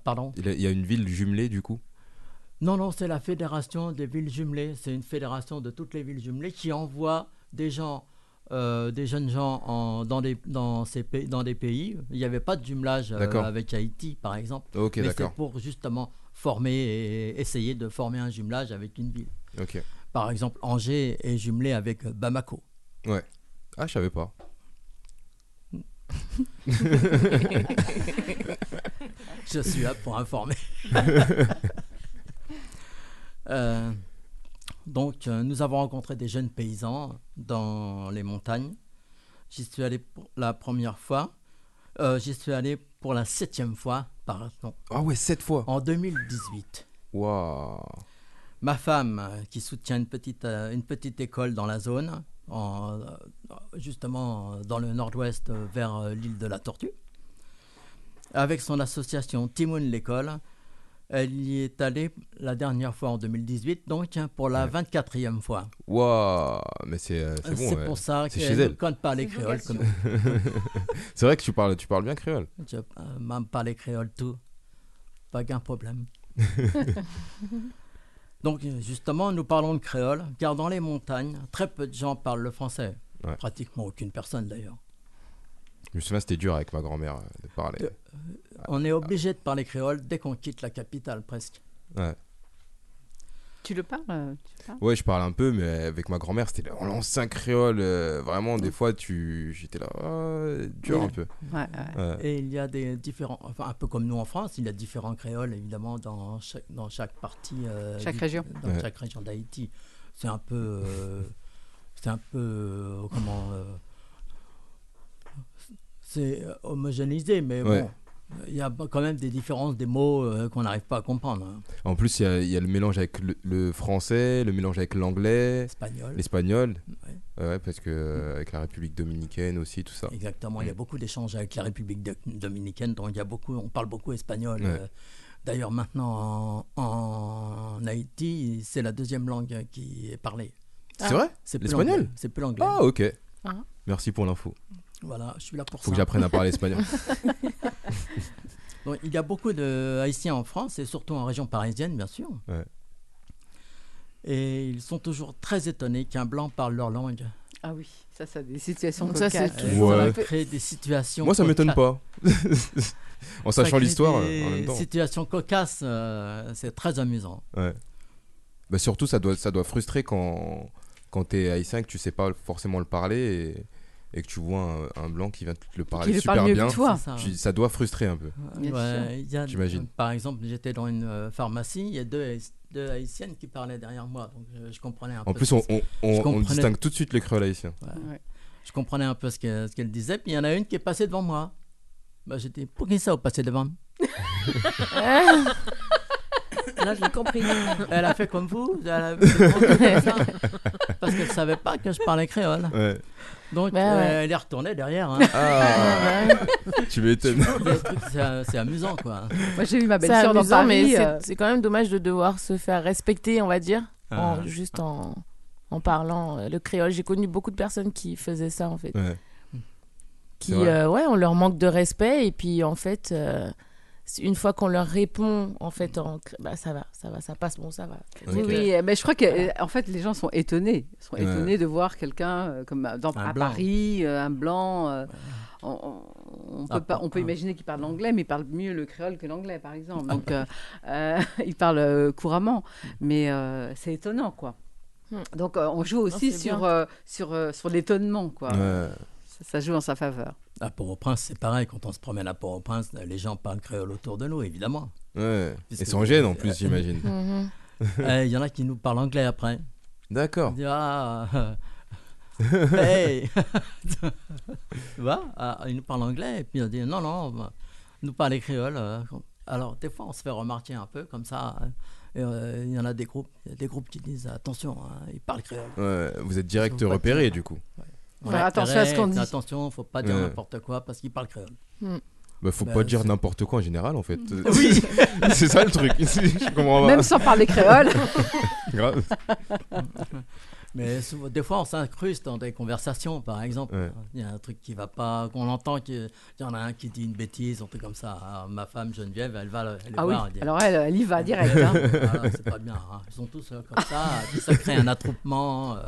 Pardon? Il y a- une ville jumelée, du coup? Non, non, c'est la Fédération des villes jumelées. C'est une fédération de toutes les villes jumelées qui envoie des gens, euh, des jeunes gens en- dans, des, dans, ces pays, dans des pays. Il n'y avait pas de jumelage euh, avec Haïti, par exemple. Ok, mais c'est pour justement former et essayer de former un jumelage avec une ville. Ok. Par exemple, Angers est jumelé avec Bamako. Ouais. Ah, je savais pas. Je suis là pour informer. Euh, donc, euh, nous avons rencontré des jeunes paysans dans les montagnes. J'y suis allé pour la première fois. Euh, J'y suis allé pour la septième fois. Pardon. Ah ouais, sept fois. En 2018. Waouh. Ma femme, qui soutient une petite, une petite école dans la zone, en, justement dans le nord-ouest vers l'île de la Tortue, avec son association Timoun l'école, elle y est allée la dernière fois en 2018, donc hein, pour la 24e fois. Waouh. Mais c'est euh, c'est bon. C'est ouais. pour ça qu'elle ne connaît pas les créoles. Comme... c'est vrai que tu parles, tu parles bien créole. Je euh, même pas les créoles tout. Pas qu'un problème. Donc euh, justement, nous parlons de créole, car dans les montagnes, très peu de gens parlent le français. Ouais. Pratiquement aucune personne d'ailleurs. Je me souviens, c'était dur avec ma grand-mère euh, de parler. Euh, On est obligé de parler créole dès qu'on quitte la capitale presque. Ouais. Tu le parles, euh, tu parles? Ouais, je parle un peu, mais avec ma grand-mère, c'était le- l'ancien créole. euh, vraiment, des fois, tu, j'étais là, ah, dur Oui. un peu. Ouais, Ouais. Et il y a des différents, enfin un peu comme nous en France, il y a différents créoles évidemment dans chaque, dans chaque partie. euh, Chaque du- région. Dans Ouais. chaque région d'Haïti. C'est un peu. euh, c'est un peu. euh, comment. Euh, c'est euh, homogénéisé, mais Ouais. bon. Il y a quand même des différences, des mots euh, qu'on n'arrive pas à comprendre. hein. En plus, il y a, il y a le mélange avec le, le français, le mélange avec l'anglais, Espagnol. l'espagnol. Ouais. Ouais, parce que euh, avec la République dominicaine aussi, tout ça. Exactement, il Mm. y a beaucoup d'échanges avec la République de- dominicaine, donc il y a beaucoup, on parle beaucoup espagnol. Ouais. euh. D'ailleurs, maintenant en, en Haïti, c'est la deuxième langue qui est parlée. C'est vrai? C'est plus L'espagnol? l'anglais. C'est plus l'anglais. Ah, ok. Ah. Merci pour l'info. Voilà, je suis là pour Faut ça. que j'apprenne à parler espagnol. Donc, il y a beaucoup de Haïtiens en France et surtout en région parisienne, bien sûr. Ouais. Et ils sont toujours très étonnés qu'un blanc parle leur langue. Ah oui, ça, ça a des situations Donc ça, c'est cocasses. toujours Ouais. Ça peut créer des situations. Moi, ça m'étonne pas. en sachant l'histoire, des en même temps. Situations cocasses, euh, c'est très amusant. Ouais. Bah, surtout, ça doit, ça doit frustrer quand, quand t'es haïtien, que tu sais pas forcément le parler et, et que tu vois un, un blanc qui vient te le parler le super parle mieux que bien. toi. Ça. Tu- ça doit frustrer un peu. Ouais, y a-. Par exemple, j'étais dans une euh, pharmacie, il y a deux, Haï- deux haïtiennes qui parlaient derrière moi, donc je, je comprenais un En peu. plus, ce on, distingue tout de suite les créoles haïtiens. Ouais. Ouais. Je comprenais un peu ce que- ce qu'elle disait, puis il y en a une qui est passée devant moi. Bah, J'étais, pour qui ça, vous passez devant? Là, je l'ai compris. Elle a fait comme vous, elle a fait comme ça, parce qu'elle savait pas que je parlais créole. Ouais. Donc, Bah euh, ouais. elle est retournée derrière. hein. Ah, tu m'étonnes. Trucs, c'est amusant, quoi. Moi, j'ai vu ma belle-sœur dans Paris. mais c'est- euh, c'est quand même dommage de devoir se faire respecter, on va dire, en- Ah. juste en, en parlant euh, le créole. J'ai connu beaucoup de personnes qui faisaient ça, en fait. Ouais. Qui, euh, ouais, on leur manque de respect, et puis en fait, euh, une fois qu'on leur répond, en fait, en, bah, ça va, ça va, ça passe, bon, ça va. Oui, oui, mais je crois que euh, en fait les gens sont étonnés, sont Ouais. étonnés de voir quelqu'un euh, comme à- dans, Un à blanc. Paris, euh, un blanc. euh, on, on- on peut Ah, pas, on peut ah. imaginer qu'il parle l'anglais, mais il parle mieux le créole que l'anglais, par exemple. Donc euh, euh, il parle couramment, mais euh, c'est étonnant, quoi. Hmm. Donc euh, on joue aussi sur euh, sur euh, sur l'étonnement, quoi. Ouais. Ça, joue en sa faveur. À Port-au-Prince, c'est pareil. Quand on se promène à Port-au-Prince, les gens parlent créole autour de nous, évidemment. Ouais. Puisque- Et sans gêne en plus, j'imagine. Euh, Il y en a qui nous parlent anglais après. D'accord. On dit, ah, hey Tu vois ah, Ils nous parlent anglais, et puis on dit, non, non, bah, nous parler créole. euh. Alors, des fois, on se fait remarquer un peu comme ça. hein. Et, euh, Il y en a des groupes, des groupes qui disent, attention, hein, ils parlent créole. Ouais. Vous êtes direct repéré dire. du coup. On Faire attention à ce qu'on dit. Attention, faut pas dire Ouais. n'importe quoi parce qu'ils parlent créole. Bah, faut Bah, pas dire c'est- n'importe quoi en général en fait. Oui. c'est ça le truc. Je comprends pas. Même sans parler créole. Grave. Mais souvent- des fois, on s'incruste dans des conversations, par exemple. Ouais. Il y a un truc qui va pas, qu'on entend qu'il y en a un qui dit une bêtise, un truc comme ça. Alors, ma femme Geneviève, elle va le, elle Ah oui. voir. elle dit, Alors elle, elle y va direct. hein. Voilà, c'est pas bien. hein. Ils sont tous euh, comme ça. puis ça crée un attroupement. euh,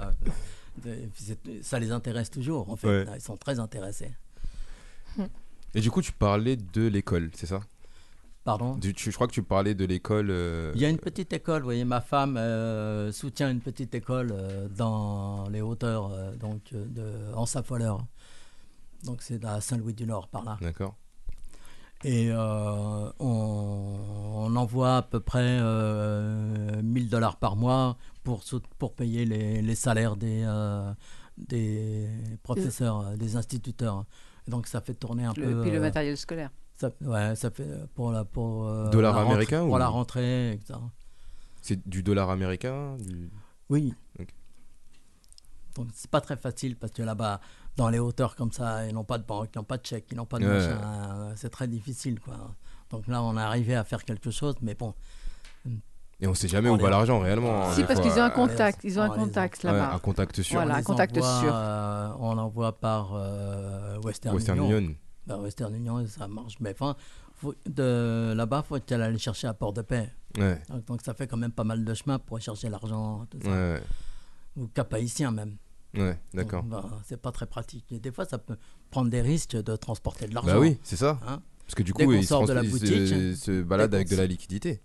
ça les intéresse toujours, en fait. Ouais. Ils sont très intéressés. Et du coup, tu parlais de l'école, c'est ça? Pardon? Du- tu- je crois que tu parlais de l'école. euh, Il y a une petite école, vous voyez, ma femme euh, soutient une petite école euh, dans les hauteurs, euh, donc de, en Safoleur. Donc c'est à Saint-Louis-du-Nord, par là. D'accord. Et euh, on, on envoie à peu près euh, 1000 dollars par mois pour, pour payer les, les salaires des, euh, des professeurs, euh, des instituteurs. Et donc ça fait tourner un Le- peu. puis le euh, matériel scolaire. Ça, ouais, ça fait pour la pour Dollar la rentrée- américain pour ou- la rentrée, etc. C'est du dollar américain du- Oui. Ok. Donc c'est pas très facile parce que là-bas, dans les hauteurs comme ça, ils n'ont pas de banque, ils n'ont pas de chèque, ils n'ont pas de Ouais. machin. C'est très difficile, quoi. Donc là, on est arrivé à faire quelque chose, mais bon. Et on sait jamais On où va l'argent réellement. Si, des parce qu'ils ont un contact, ils ont un contact Ouais, là-bas. un contact sûr. Voilà, on un contact envoie, sûr. euh, on l'envoie par euh, Western, Western Union. Union. Ben, Western Union, ça marche. Mais enfin, là-bas, il faut aller chercher à Port-de-Paix. Ouais. Donc, donc ça fait quand même pas mal de chemin pour chercher l'argent, tout ça. Ouais, ouais. Ou cap haïtien même. Ouais, d'accord. Ben, c'est pas très pratique. Et des fois, ça peut prendre des risques de transporter de l'argent. Bah oui, c'est ça. Hein Parce que du coup, ils se, sort de la trans- ils se- boutique, se baladent avec de la liquidité.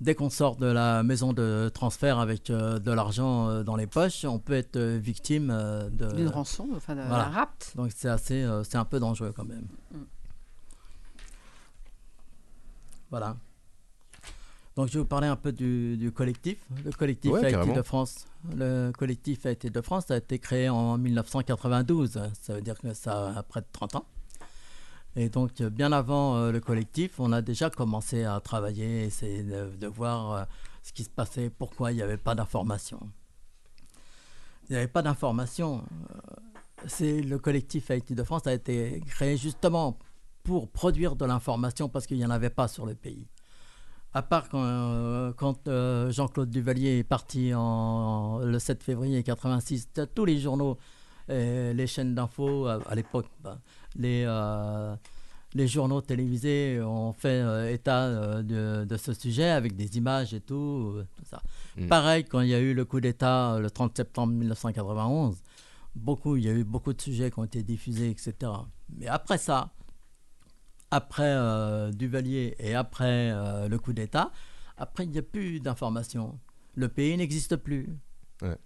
Dès qu'on sort de la maison de transfert avec euh, de l'argent euh, dans les poches, on peut être euh, victime euh, de D'une rançon, enfin d'un Voilà. d'un rapt. Donc c'est assez, euh, c'est un peu dangereux quand même. Mm. Voilà. Donc je vais vous parler un peu du, du collectif. Le collectif Ouais, Haïti carrément. de France. Le collectif Haïti de France a été créé en 1992. Ça veut dire que ça a près de 30 ans. Et donc, euh, bien avant euh, le collectif, on a déjà commencé à travailler, essayer de, voir euh, ce qui se passait, pourquoi il n'y avait pas d'information. Il n'y avait pas d'information. C'est le collectif Haïti de France a été créé justement pour produire de l'information parce qu'il n'y en avait pas sur le pays. À part quand, Jean-Claude Duvalier est parti le 7 février 86, t'as tous les journaux, et les chaînes d'infos à, à l'époque, les, euh, les journaux télévisés ont fait euh, état euh, de, de ce sujet avec des images et tout, euh, tout ça. Mm. Pareil quand il y a eu le coup d'État euh, le 30 septembre 1991, beaucoup, il y a eu beaucoup de sujets qui ont été diffusés, etc. Mais après ça, après euh, Duvalier et après euh, le coup d'État, après il n'y a plus d'informations. Le pays n'existe plus. Ouais.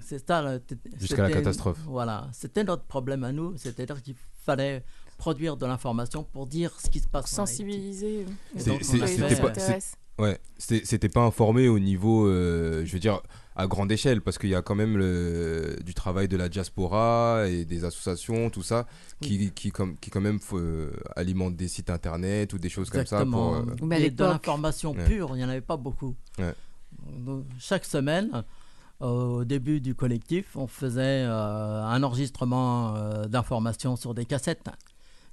C'est ça, Jusqu'à la catastrophe. Voilà, c'était notre problème à nous, c'est-à-dire qu'il fallait produire de l'information pour dire ce qui se passe. Sensibiliser. A C'était pas, euh, ouais, c'était pas informé au niveau, euh, je veux dire, à grande échelle, parce qu'il y a quand même le, du travail de la diaspora et des associations, tout ça, qui, qui, comme, qui quand même euh, alimentent des sites internet ou des choses comme ça. Pour, Exactement. euh, Et de l'information Ouais. pure, il n'y en avait pas beaucoup. Ouais. Donc, chaque semaine, euh, au début du collectif, on faisait euh, un enregistrement euh, d'informations sur des cassettes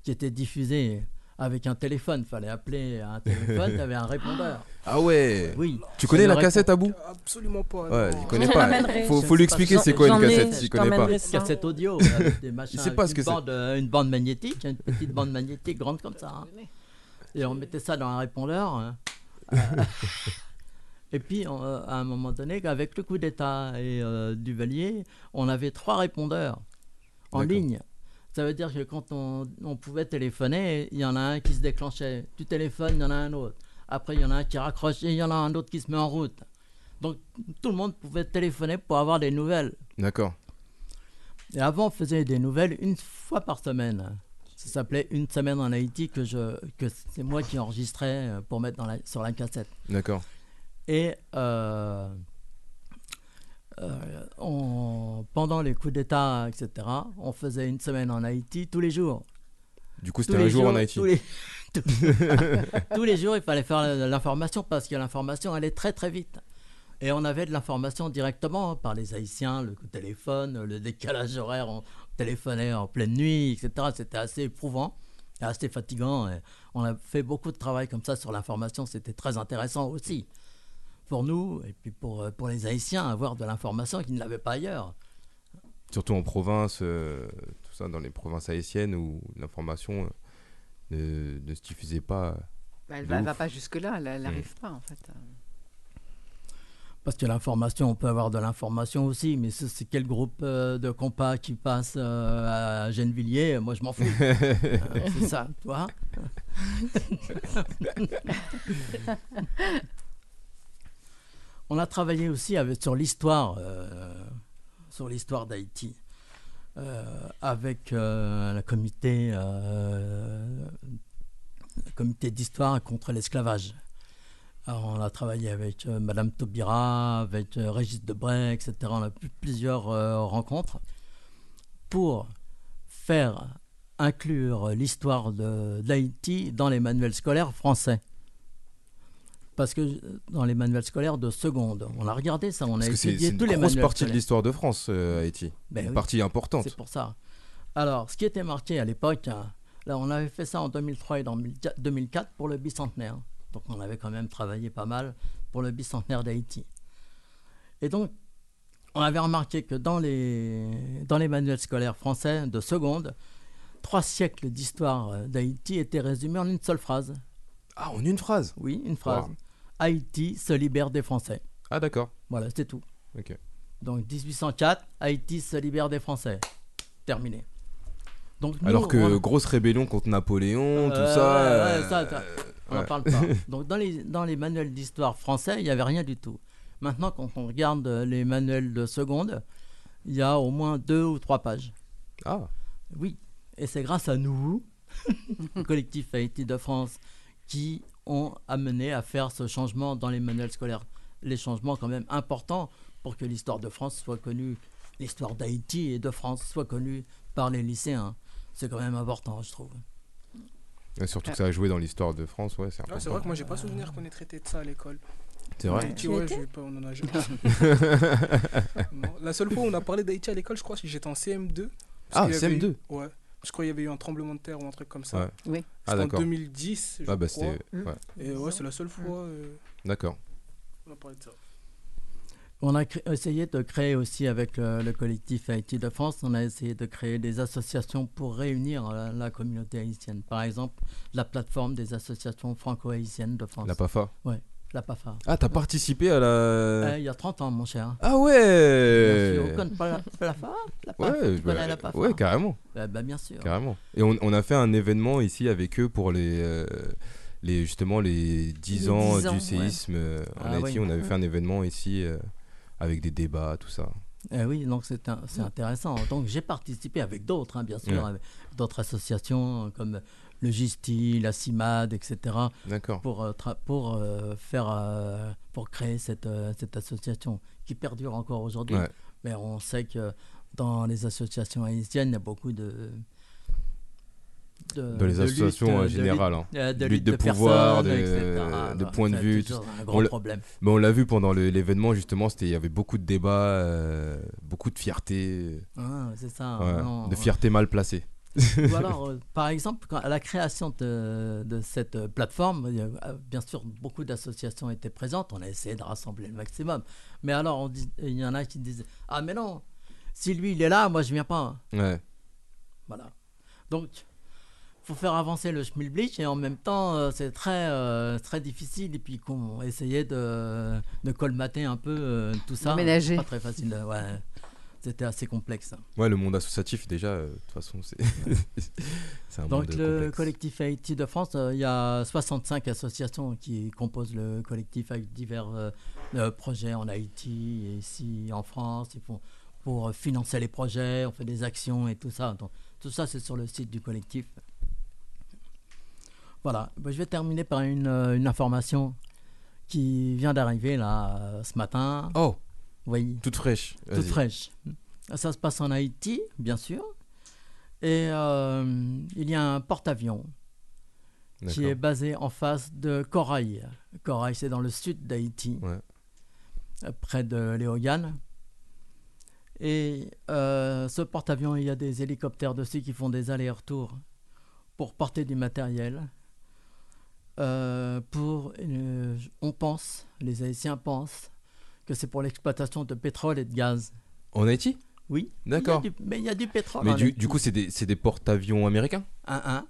qui étaient diffusées avec un téléphone. Il fallait appeler un téléphone, tu avais un répondeur. Ah ouais Oui. Tu connais la cassette à bout? Absolument pas. Ouais, il connaît pas. Faut, faut lui expliquer c'est quoi une cassette s'il connaît pas. Une cassette audio, avec des machins, Il avec pas ce une, que c'est. bande, euh, une bande magnétique, une petite bande magnétique grande comme ça. hein. Et on mettait ça dans un répondeur. hein. Et puis, on, euh, à un moment donné, avec le coup d'État et euh, Duvalier, on avait trois répondeurs en ligne. Ça veut dire que quand on, on pouvait téléphoner, il y en a un qui se déclenchait. Tu téléphones, il y en a un autre. Après, il y en a un qui raccroche et il y en a un autre qui se met en route. Donc, tout le monde pouvait téléphoner pour avoir des nouvelles. D'accord. Et avant, on faisait des nouvelles une fois par semaine. Ça s'appelait Une semaine en Haïti que, je, que c'est moi qui enregistrais euh, pour mettre dans la, sur la cassette. D'accord. Et euh, euh, on- pendant les coups d'État, etc., on faisait une semaine en Haïti tous les jours. Du coup, c'était un les jour en jours- Haïti. Tous les, tous- tous les jours, il fallait faire l'information parce que l'information allait très très vite. Et on avait de l'information directement par les Haïtiens, le coup de téléphone, le décalage horaire, on téléphonait en pleine nuit, etc. C'était assez éprouvant, assez fatigant. et on a fait beaucoup de travail comme ça sur l'information, c'était très intéressant aussi. Pour nous, et puis pour, euh, pour les Haïtiens, avoir de l'information qu'ils ne l'avaient pas ailleurs. Surtout en province, euh, tout ça, dans les provinces haïtiennes où l'information euh, ne, ne se diffusait pas. Bah, elle de va, pas jusque-là, elle Mm. n'arrive pas en fait. Parce que l'information, on peut avoir de l'information aussi, mais c'est quel groupe euh, de compas qui passe euh, à Gennevilliers? Moi, je m'en fous. Euh, c'est ça, tu vois On a travaillé aussi avec, sur l'histoire, euh, sur l'histoire d'Haïti, euh, avec euh, le comité, d'histoire contre l'esclavage. On a travaillé avec Madame Taubira, avec Régis Debray, etc. On a eu plusieurs rencontres pour faire inclure l'histoire d'Haïti dans les manuels scolaires français. Parce que euh, dans les manuels scolaires de seconde, on a regardé ça, on a Parce que c'est étudié c'est tous une les grosse manuels partie de l'histoire de France, euh, Haïti. Ben une oui. partie importante. C'est pour ça. Alors, ce qui était marqué à l'époque, hein, là, on avait fait ça en 2003 et dans 2004 pour le bicentenaire. Donc, on avait quand même travaillé pas mal pour le bicentenaire d'Haïti. Et donc, on avait remarqué que dans les, dans les manuels scolaires français de seconde, trois siècles d'histoire euh, d'Haïti étaient résumés en une seule phrase. Ah, en une phrase? Oui, une phrase. Wow. Haïti se libère des Français. Ah, d'accord. Voilà, c'est tout. Ok. Donc 1804, Haïti se libère des Français. Terminé. Donc, nous, Alors que on- grosse rébellion contre Napoléon, tout Euh, ça. ouais, euh, ça, ça, on n'en ouais. parle pas. Donc dans les, dans les manuels d'histoire français, il n'y avait rien du tout. Maintenant, quand on regarde euh, les manuels de seconde, il y a au moins deux ou trois pages. Ah. Oui, et c'est grâce à nous, le collectif Haïti de France, qui ont amené à faire ce changement dans les manuels scolaires. Les changements quand même importants pour que l'histoire de France soit connue, l'histoire d'Haïti et de France soit connue par les lycéens. C'est quand même important, je trouve. Et surtout que ça a joué dans l'histoire de France, ouais, c'est Ah, important. c'est vrai que moi j'ai pas souvenir qu'on ait traité de ça à l'école. C'est vrai Haïti, Tu ouais, étais j'ai pas, on en a jamais. Non, La seule fois où on a parlé d'Haïti à l'école, je crois que j'étais en CM2. Ah, qu'il y avait CM2? eu- Ouais. Je crois qu'il y avait eu un tremblement de terre ou un truc comme ça. Ouais. Oui. Ah, C'était en d'accord. 2010. Je Ah, bah, crois. c'était- ouais. Et ouais, c'est la seule fois. euh, D'accord. On a parlé de ça. On a cré- essayé de créer aussi avec le, le collectif Haïti de France, on a essayé de créer des associations pour réunir la, la communauté haïtienne. Par exemple, la plateforme des associations franco-haïtiennes de France. La PAFA Oui, la PAFA. Ah, t'as participé à la. Euh, il y a 30 ans, mon cher. Ah ouais Bien sûr, connaissez pas la, la PAFA La PAFA, Ouais, bah, la PAFA? ouais, carrément. Bah, bah, bien sûr. Carrément. Et on, on a fait un événement ici avec eux pour les, euh, les justement les 10 Les ans 10 ans, du ouais. séisme euh, en Ah Haïti. On avait fait un événement ici euh, avec des débats, tout ça. Eh oui, donc c'est intéressant. Donc j'ai participé avec d'autres, hein, bien sûr, Ouais. avec d'autres associations comme le GISTI, la CIMAD, etc. D'accord. Pour, euh, pour, euh, faire, euh, pour créer cette, cette association qui perdure encore aujourd'hui. Ouais. Mais on sait que dans les associations haïtiennes, il y a beaucoup de. De, Dans les de associations lutte, de générales, lutte, hein. de lutte lutte de, de pouvoir, de, personnes, etc. de point de c'est vue. tout- un on l'a- problème. Mais on l'a vu pendant l'événement justement, il y avait beaucoup de débats, euh, beaucoup de fierté. Ah, c'est ça, Ouais, non, de ouais. fierté mal placée. Ou alors, euh, par exemple, quand, à la création de, de cette euh, plateforme, euh, bien sûr, beaucoup d'associations étaient présentes. On a essayé de rassembler le maximum. Mais alors, on dit- il y en a qui disaient Ah, mais non, si lui, il est là, moi, je viens pas. Ouais. Voilà. Donc, faut faire avancer le schmilblick et en même temps, euh, c'est très, euh, très difficile. Et puis, qu'on essayait de, de colmater un peu euh, tout ça. ménager. Pas très facile. Ouais. C'était assez complexe. Ouais, le monde associatif déjà, euh, de toute façon, c'est un Donc monde le complexe. collectif Haïti de France, euh, il y a 65 associations qui composent le collectif avec divers euh, projets en Haïti et ici en France. Ils font pour financer les projets, on fait des actions et tout ça. Donc, tout ça, c'est sur le site du collectif. Voilà. Ben, je vais terminer par une, une information qui vient d'arriver là ce matin. Oh Oui. Toute fraîche. Toute fraîche. Ça se passe en Haïti, bien sûr. Et euh, il y a un porte-avions qui est basé en face de Corail. Corail, c'est dans le sud d'Haïti, euh, près de Léogane. Et euh, ce porte-avions, il y a des hélicoptères dessus qui font des allers-retours pour porter du matériel. Euh, pour, on pense, les Haïtiens pensent, que c'est pour l'exploitation de pétrole et de gaz. En Haïti? Oui. D'accord. Mais il y a du pétrole. Mais en du, Haïti. du coup, c'est des, c'est des porte-avions américains? Un, un.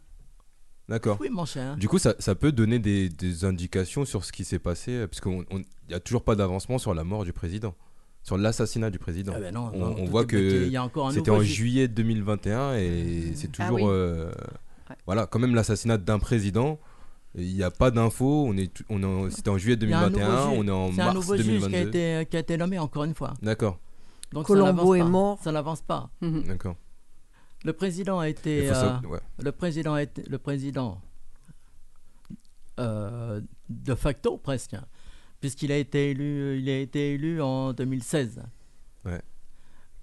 D'accord. Oui, mon cher. Du coup, ça, ça peut donner des, des indications sur ce qui s'est passé, euh, parce qu'il il n'y a toujours pas d'avancement sur la mort du président, sur l'assassinat du président. Ah ben non, on non, on tout voit que c'était en ju- juillet 2021 et c'est Ah toujours, oui. euh, voilà, quand même l'assassinat d'un président. Il n'y a pas d'infos. On est, on est en- c'était en juillet Il y a un 2021, nouveau ju- on est en C'est un mars nouveau juge qui a, 2022. été, qui a été nommé encore une fois. D'accord, Donc Colombo ça n'avance est pas. mort. Ça n'avance pas. d'accord. Le président a été, faut ça- euh, ouais. le président a été, le président euh, de facto presque, puisqu'il a été élu, il a été élu en 2016. Ouais.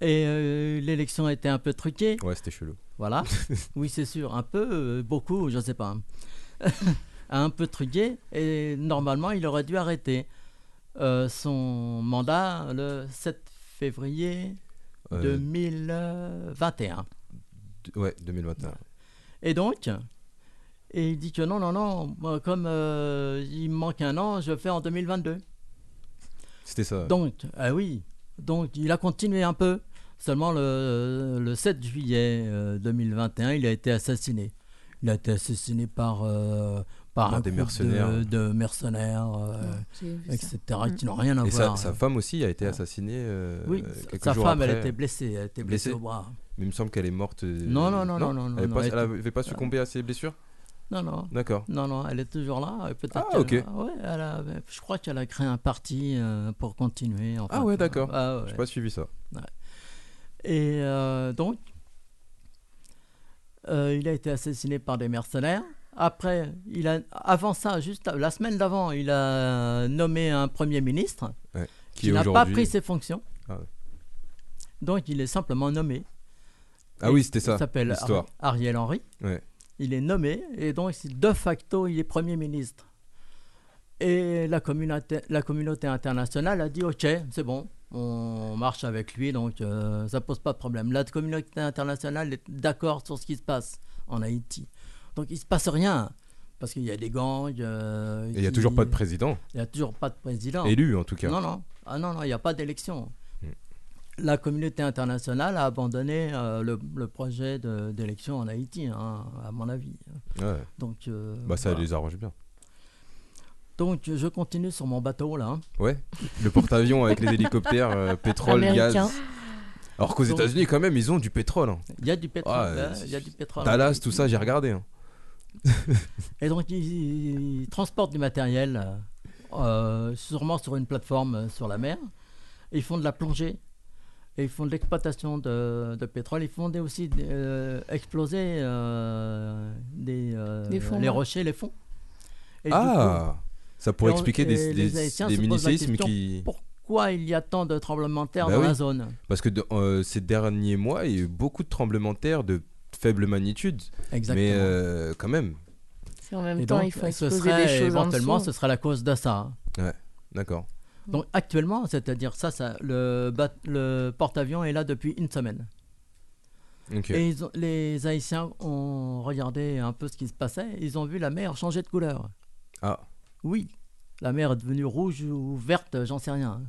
Et euh, l'élection a été un peu truquée. Ouais, c'était chelou. Voilà. oui, c'est sûr, un peu, euh, beaucoup, je sais pas. un peu truqué et normalement il aurait dû arrêter euh, son mandat le 7 février Euh, 2021. d- Ouais, 2021. Et donc, et il dit que non, non, non, moi, comme euh, il me manque un an, je fais en 2022. C'était ça. Donc, ah oui, donc il a continué un peu. Seulement le, le 7 juillet euh, 2021, il a été assassiné. Il a été assassiné par, euh, par un des mercenaires. de, de mercenaires, euh, etc., qui n'ont rien à Et sa, voir. sa femme aussi a été assassinée. euh, oui, quelques sa jours femme, elle après. était blessée, elle était blessée, Blessée au bras. Mais il me semble qu'elle est morte. euh, Non, non, non, non, non, non, Elle non, pas- elle elle était- n'avait pas succombé à ses blessures? Non, non. D'accord. Non, non, elle est toujours là. Peut-être Ah, ok. ouais, elle a- je crois qu'elle a créé un parti euh, pour continuer. enfin, Ah ouais, euh, d'accord. ah ouais. J'ai pas suivi ça. Ouais. Et euh, donc, euh, il a été assassiné par des mercenaires. Après, il a, avant ça, juste la semaine d'avant, il a nommé un premier ministre Ouais. Qui n'a pas pris ses fonctions. Ah ouais. Donc, il est simplement nommé. Ah Et oui, c'était ça, Il s'appelle. Ar- Ariel Henry. Ouais. Il est nommé et donc de facto il est Premier ministre. Et la communauté, la communauté internationale a dit ok, c'est bon, on marche avec lui, donc euh, ça pose pas de problème. La communauté internationale est d'accord sur ce qui se passe en Haïti. Donc il se passe rien parce qu'il y a des gangs. euh, Et il y a toujours pas de président. Il y a toujours pas de président. Élu, en tout cas. Non, non, ah, non, non, il n'y a pas d'élection. Hmm. La communauté internationale a abandonné euh, le, le projet d'élection en Haïti, hein, à mon avis. Ouais. Donc, euh, Bah, ça voilà. les arrange bien. Donc, je continue sur mon bateau là. hein. Ouais. Le porte-avions avec les hélicoptères, euh, pétrole, Américain. gaz. Alors qu'aux États-Unis, quand même, ils ont du pétrole. hein. Il y a du pétrole, Ah, euh, y a du pétrole. Dallas, tout ça, j'ai regardé. Et donc, ils, ils transportent du matériel, euh, sûrement sur une plateforme euh, sur la mer. Ils font de la plongée. Et ils font de l'exploitation de, de pétrole. Ils font des- aussi euh, exploser euh, des, euh, Des fonds les rochers, les fonds. Et Ah, coup- ça pourrait expliquer des- des- mini-séismes qui- Pourquoi il y a tant de tremblements de terre Bah dans oui. la zone? Parce que de- euh, ces derniers mois, il y a eu beaucoup de tremblements de terre de faible magnitude. Exactement. Mais euh, quand même. Si en même Et temps donc, il faut ce serait des choses en éventuellement, ce serait la cause de ça. Ouais, d'accord. Donc actuellement, c'est-à-dire ça, ça le, porte-avions est là depuis une semaine. Ok. Et ils ont- les Haïtiens ont regardé un peu ce qui se passait. Ils ont vu la mer changer de couleur. Ah. Oui, la mer est devenue rouge ou verte, j'en sais rien.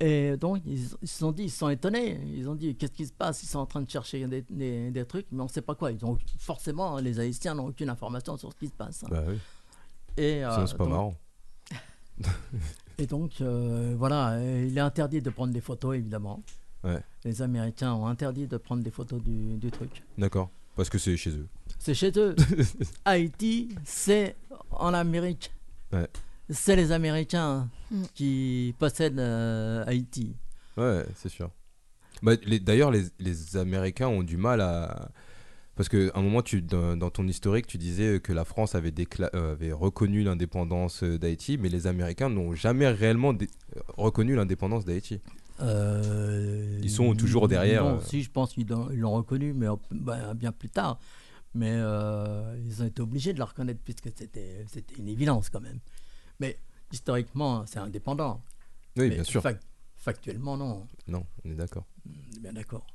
Et donc, ils ils se sont dit, ils sont étonnés. Ils ont dit, qu'est-ce qui se passe? Ils sont en train de chercher des, des- des trucs, mais on ne sait pas quoi. Ils ont, forcément, les Haïtiens n'ont aucune information sur ce qui se passe. Bah oui. Et, euh, c'est pas donc- marrant. Et donc, euh, voilà, il est interdit de prendre des photos, évidemment. Ouais. Les Américains ont interdit de prendre des photos du, du truc. D'accord. Parce que c'est chez eux. C'est chez eux. Haïti, c'est en Amérique. Ouais. C'est les Américains Mm. qui possèdent euh, Haïti. Ouais, c'est sûr. Bah, D'ailleurs, les, les Américains ont du mal à. Parce qu'à un moment, tu, dans, dans ton historique, tu disais que la France avait, décla- euh, avait reconnu l'indépendance euh, d'Haïti, mais les Américains n'ont jamais réellement dé- reconnu l'indépendance d'Haïti. Euh, Ils sont toujours derrière. Non, euh, si, je pense qu'ils l'ont ils l'ont reconnu, mais ben, bien plus tard. Mais euh, ils ont été obligés de la reconnaître puisque c'était une évidence quand même. Mais historiquement, c'est indépendant. Oui, Mais bien sûr. fac- factuellement, non. Non, on est d'accord. On est bien d'accord.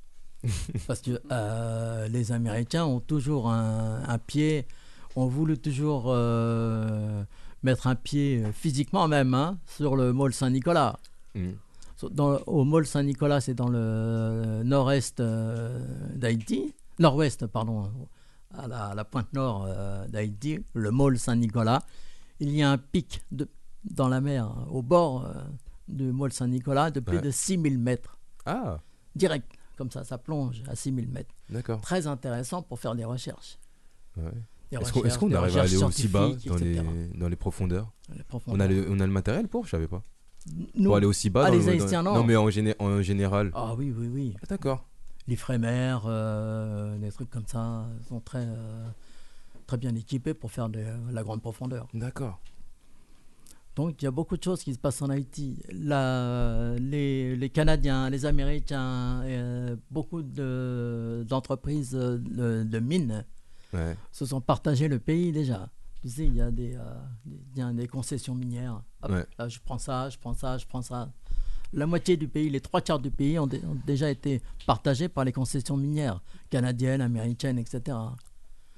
Parce que euh, les Américains ont toujours un, un pied, ont voulu toujours euh, mettre un pied euh, physiquement même hein, sur le Mall Saint-Nicolas. Dans, au Mall Saint-Nicolas, c'est dans le nord-est d'Haïti, nord-ouest, pardon, à la, à la pointe nord d'Haïti, le Mall Saint-Nicolas. Il y a un pic de dans la mer, au bord euh, du Mol Saint-Nicolas, de plus Ouais. de 6000 mètres. Ah, Direct, comme ça, ça plonge à 6000 mètres. d'accord. Très intéressant pour faire des recherches. Ouais. Est-ce qu'on des arrive à aller aussi bas dans les, dans les profondeurs Les on a, le, on a le matériel pour Je savais pas. Nous- pour aller aussi bas Ah, dans les le- Haïtiens, dans- non. mais en, géné- en général. Ah oui, oui, oui. Ah, D'accord. L'Ifremer, euh, des trucs comme ça, sont très, euh, très bien équipés pour faire de la grande profondeur. D'accord. Donc il y a beaucoup de choses qui se passent en Haïti. La- les, les Canadiens, les Américains, euh, beaucoup de- d'entreprises euh, de, de mines Ouais. se sont partagés le pays déjà. Tu sais, il y a des, euh, des- des concessions minières. Hop, Ouais. là, je prends ça, je prends ça, je prends ça. La moitié du pays, les trois quarts du pays ont déjà été partagés par les concessions minières canadiennes, américaines, etc.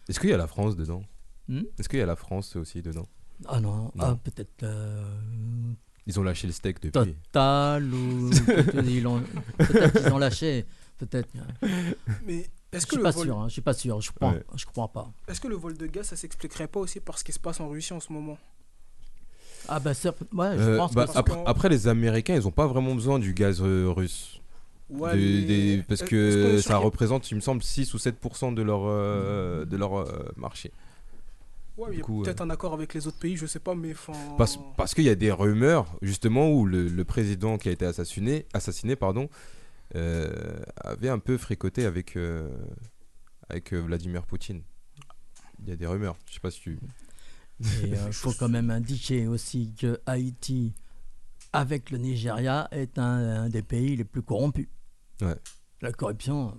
Est-ce qu'il y a la France dedans Hmm Est-ce qu'il y a la France aussi dedans Ah non, Non. ah, peut-être euh, Ils ont lâché le steak depuis. Total ou peut-être ils l'ont- peut-être qu'ils ont lâché, peut-être. Mais Je est-ce que suis le pas vol... sûr, hein, je suis pas sûr, je crois, Ouais. je crois pas. Est-ce que le vol de gaz, ça s'expliquerait pas aussi par ce qui se passe en Russie en ce moment? Ah bah ça- ouais, je Euh, pense bah, que après, après, les Américains, ils ont pas vraiment besoin du gaz euh, russe. Ouais, Des- mais des- parce que ça représente, il me semble, 6 ou 7% de leur, euh, de leur euh, marché. Ouais, il y Du a coup, peut-être un accord avec les autres pays, je sais pas, mais enfin. Parce, parce qu'il y a des rumeurs, justement, où le, le président qui a été assassiné, assassiné pardon, euh, avait un peu fricoté avec, euh, avec euh, Vladimir Poutine. Il y a des rumeurs, je sais pas si tu... Il faut quand même indiquer aussi que Haïti, avec le Nigeria, est un, un des pays les plus corrompus. Ouais. La corruption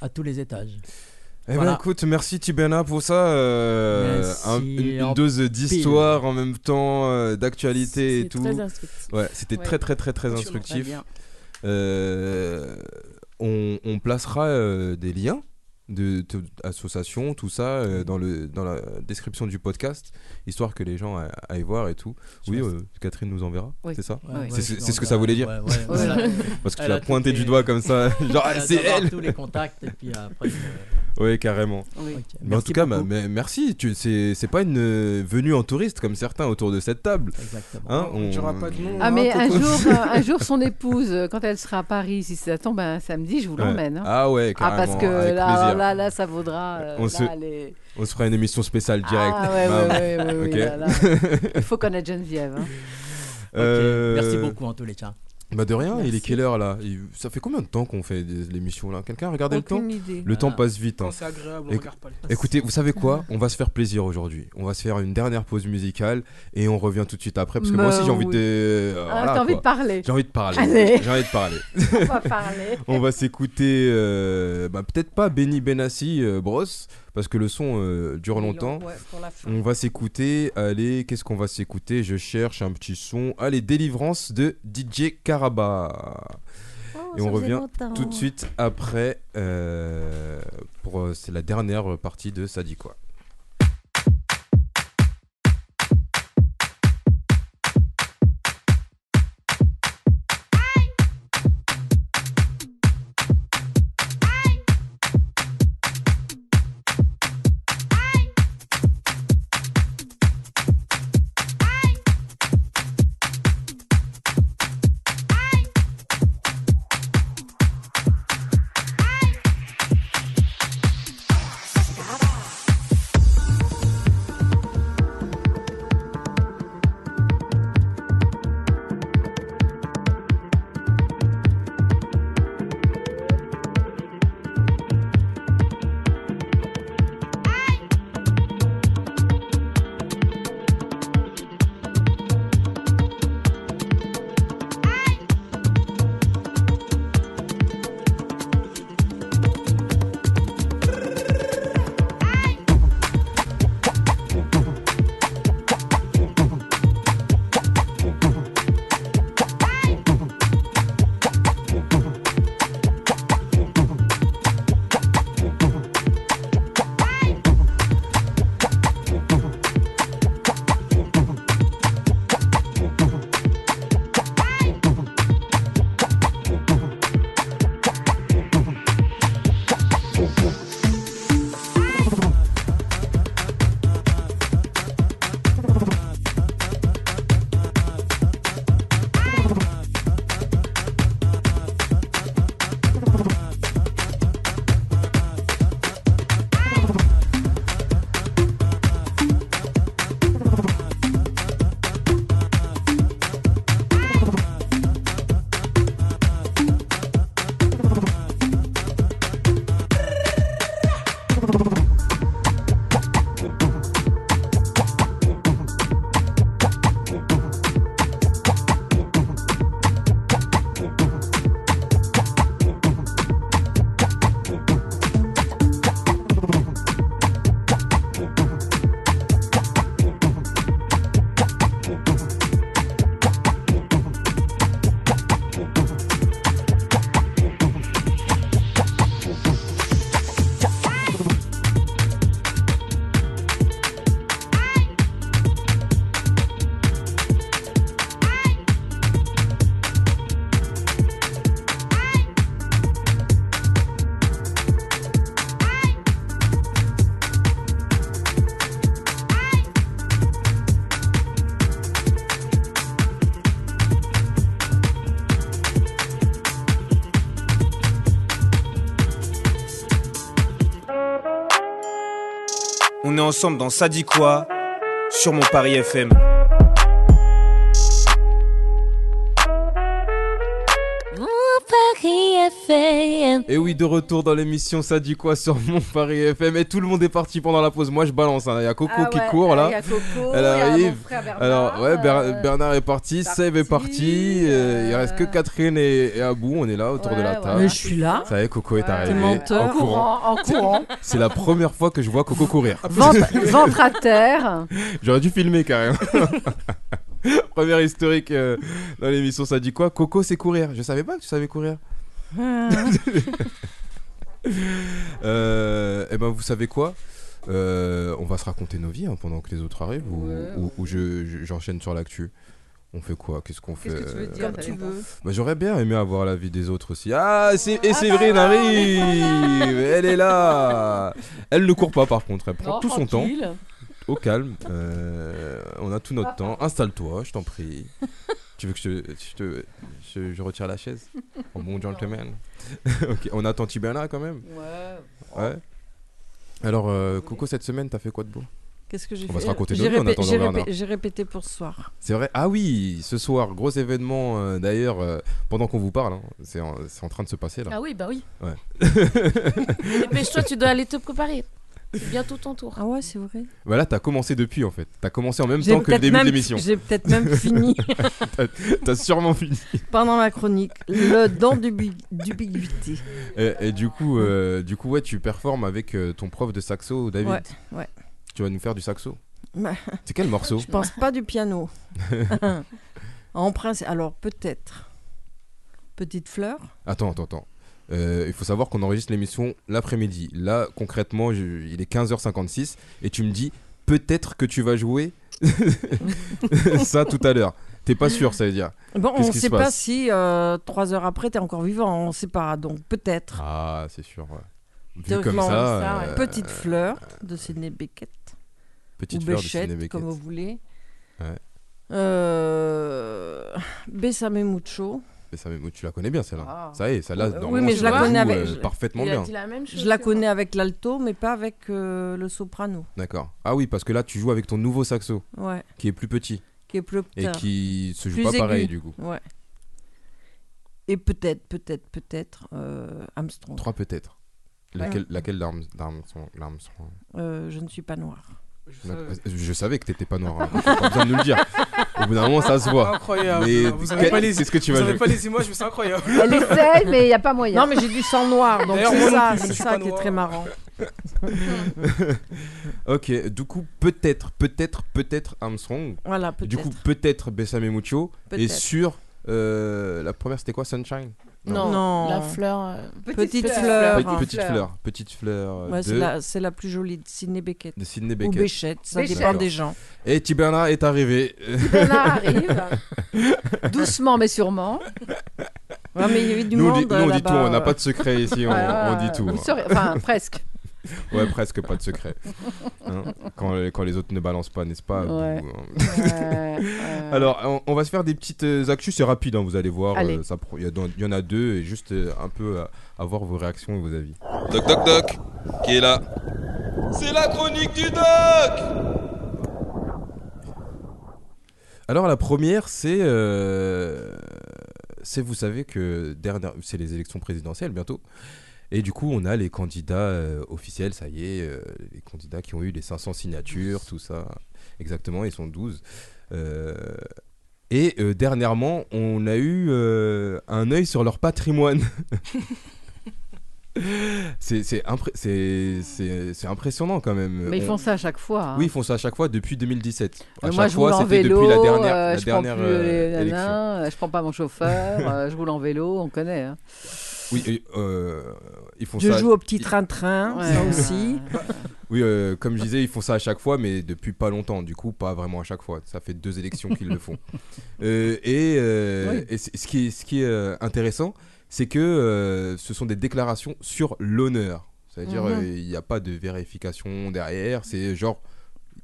à tous les étages. Eh Voilà. ben écoute, merci Tibena pour ça. euh, Merci, un- une, dose d'histoire en même temps, euh, d'actualité et tout. très instructif. Ouais, c'était Ouais. très très très très instructif. Bien. Euh, on, on placera euh, des liens de, de- associations, tout ça, euh, dans, le, dans la description du podcast, histoire que les gens a- aillent voir et tout. Je Oui, euh, Catherine nous enverra, Oui. c'est ça Ouais, ouais, C'est ce que ça voulait dire Ouais, ouais, voilà. Parce que tu l'as pointé du doigt comme ça, genre Elle a c'est elle tous les contacts et puis après. Oui, carrément. Oui. Mais en tout cas, beaucoup. bah, mais merci. Tu, c'est, c'est pas une euh, venue en touriste comme certains autour de cette table. Exactement. Hein, On dira pas de nom. Ah hein, mais un jour, euh, un jour son épouse, euh, quand elle sera à Paris, si ça tombe un samedi, je vous Ouais. l'emmène. hein. Ah ouais, Ah parce carrément, que là, là, là, ça vaudra. euh, on, là, se, les- on se fera une émission spéciale direct. Ah ouais, ouais, ouais, ouais, ouais, Ok. là, là. Il faut connaître Geneviève. hein. Euh, Merci beaucoup en tous les cas. Bah de rien, il est quelle heure là Il- Ça fait combien de temps qu'on fait l'émission là Quelqu'un a regardé le temps idée. Le temps Voilà. passe vite. hein. Quand c'est agréable, on Éc- regarde pas le temps. Écoutez, vous savez quoi On va se faire plaisir aujourd'hui. On va se faire une dernière pause musicale et on revient tout de suite après parce que moi Bah aussi j'ai envie oui. de. euh, Ah, voilà, t'as envie quoi. de parler. J'ai envie de parler. J'ai envie de parler. On va parler. On va s'écouter, euh, bah, peut-être pas Benny Benassi, euh, Bros, parce que le son euh, dure long, longtemps. ouais. On va s'écouter, allez, qu'est-ce qu'on va s'écouter? Je cherche un petit son. Allez, Délivrance de DJ Caraba. Oh, Et on revient longtemps. tout de suite après. euh, pour euh, C'est la dernière partie de Ça dit quoi ensemble dans Ça sur mon Paris FM. Et oui, de retour dans l'émission Ça dit quoi sur mon Paris FM. Et tout le monde est parti pendant la pause. Moi, je balance. hein. Il y a Coco Ah qui court là. il y a Coco, Elle il y a arrive. mon frère Bernard, Alors, ouais, Ber- euh, Bernard est parti. Seb est parti. euh, il reste que Catherine et, et Abou. On est là autour de la Ouais, table. Mais je suis là. Ça y est, Coco est arrivé. menteur. En courant. En courant. C'est la première fois que je vois Coco courir. Ventre, ventre à terre. J'aurais dû filmer carrément. Première historique euh, dans l'émission Ça dit quoi Coco, c'est courir. Je savais pas que tu savais courir. Euh, eh ben, vous savez quoi? Euh, On va se raconter nos vies hein, pendant que les autres arrivent ou, ou- ou je- je- j'enchaîne sur l'actu. On fait quoi? Qu'est-ce qu'on fait Qu'est-ce que tu veux dire Comme tu veux. Bah, J'aurais bien aimé avoir la vie des autres aussi. Ah, c'est- et Séverine arrive Elle est là Elle ne court pas par contre, elle prend tout son temps. Au calme. Euh, on a tout notre temps. Installe-toi, je t'en prie. tu veux que je, je te, je, je retire la chaise En bon gentleman. ok, on attend Tibana quand même. Ouais. Ouais. Alors, euh, Coco, cette semaine, t'as fait quoi de beau? Qu'est-ce que j'ai fait On va se raconter J'ai répé- attendant j'ai Bernard. répé- répété pour ce soir. C'est vrai? Ah oui, ce soir, gros événement euh, d'ailleurs, euh, pendant qu'on vous parle, hein, c'est en, c'est en train de se passer là. Ah oui, bah oui. Ouais. Dépêche-toi, tu dois aller te préparer. C'est bientôt ton tour. Ah ouais, c'est vrai. Bah là, t'as commencé depuis en fait. T'as commencé en même temps que le début de l'émission. J'ai peut-être même fini T'as- sûrement fini. pendant ma chronique. Le don d'ubi- d'ubiquité. Et, et du coup, euh, du coup, ouais, tu performes avec euh, ton prof de saxo, David. Ouais, ouais. Tu vas nous faire du saxo. Bah, C'est quel morceau Je pense pas du piano. en principe, alors peut-être. Petite fleur. Attends, attends, attends. Euh, il faut savoir qu'on enregistre l'émission l'après-midi. Là, concrètement, je- il est 15h56 et tu me dis peut-être que tu vas jouer ça tout à l'heure. T'es pas sûr, ça veut dire. Bon, on qui sait pas si euh, trois heures après t'es encore vivant. On sait pas. Donc peut-être. Ah, c'est sûr. ouais. Vu comme ça. euh, Petite fleur de Sidney Beckett. Petite ou fleur de Béchette, Sidney Beckett. comme vous voulez. Ouais. Euh... Mucho. Mais ça, mais tu la connais bien celle-là. Ah. Ça y est, celle-là, normalement, oui, mais je la connais euh, je- parfaitement bien. dit la même chose Je la connais moi. avec l'alto, mais pas avec euh, le soprano. D'accord. Ah oui, parce que là, tu joues avec ton nouveau saxo, Ouais. qui est plus petit Qui est plus et qui se joue Plus pas aigu. pareil du coup. Ouais. Et peut-être, peut-être, peut-être euh, Armstrong. Trois peut-être. Ouais. Laquelle, laquelle d'Arms- d'Armstrong d'Armstrong? Euh, je ne suis pas noire. Je savais que t'étais pas noir. hein. T'as pas besoin de nous le dire. Au bout d'un moment, ça se voit. Incroyable. Mais vous avez pas les, qu'est-ce que tu vous vas pas les images, mais c'est incroyable. Elle essaye, mais il n'y a pas moyen. Non, mais j'ai du sang noir, donc c'est moi ça, je c'est ça qui est très marrant. Ok, du coup, peut-être, peut-être, peut-être Armstrong. Voilà, peut-être. Du coup, peut-être Bessame Mucho. Et Peut-être. sur euh, la première, c'était quoi Sunshine? Non, Non. la fleur. euh, Petite, fleur. fleur. Petite, petite fleur. Petite fleur Ouais, de, c'est la, c'est la plus jolie de Sidney Beckett. de Sidney Ou Beckett. Béchette, ça Béchette. dépend des gens. Et Tiberna est arrivé. Bernard arrive. Doucement, mais sûrement. Ouais, mais il y avait du nous, on monde dit, nous, on dit tout, on n'a pas de secret ici, on, on dit tout. Enfin, presque. Ouais, presque pas de secret. Hein, quand, quand les autres ne balancent pas, n'est-ce pas Ouais. Hein. Ouais. Alors, on, on va se faire des petites euh, actus, c'est rapide, hein, vous allez voir. Euh, Il y, en a deux, et juste euh, un peu à, à voir vos réactions et vos avis. Doc, doc, doc, qui est là? C'est la chronique du doc Alors, la première, c'est. euh, c'est, vous savez que dernière, c'est les élections présidentielles bientôt. Et du coup, on a les candidats euh, officiels, ça y est, euh, les candidats qui ont eu les 500 signatures, tout ça. Exactement, ils sont 12. Euh, et dernièrement, on a eu un œil sur leur patrimoine. c'est impré- impressionnant quand même. Mais ils On- font ça à chaque fois. hein. Oui, ils font ça à chaque fois depuis 2017. À Euh, chaque moi, je fois, c'était vélo, depuis la dernière, euh, la je dernière prends plus euh, les élection. nanas, je prends pas mon chauffeur, je roule en vélo, on connaît. hein. Oui, et, euh, ils font Je ça. joue au petit train-train, Ouais. ça aussi. Oui, euh, comme je disais, ils font ça à chaque fois, mais depuis pas longtemps. Du coup, pas vraiment à chaque fois. Ça fait deux élections qu'ils le font. Euh, et euh, Oui. et c- ce qui est, ce qui est intéressant, c'est que euh, ce sont des déclarations sur l'honneur. C'est-à-dire, Mhm. il n'y a pas de vérification derrière. C'est genre,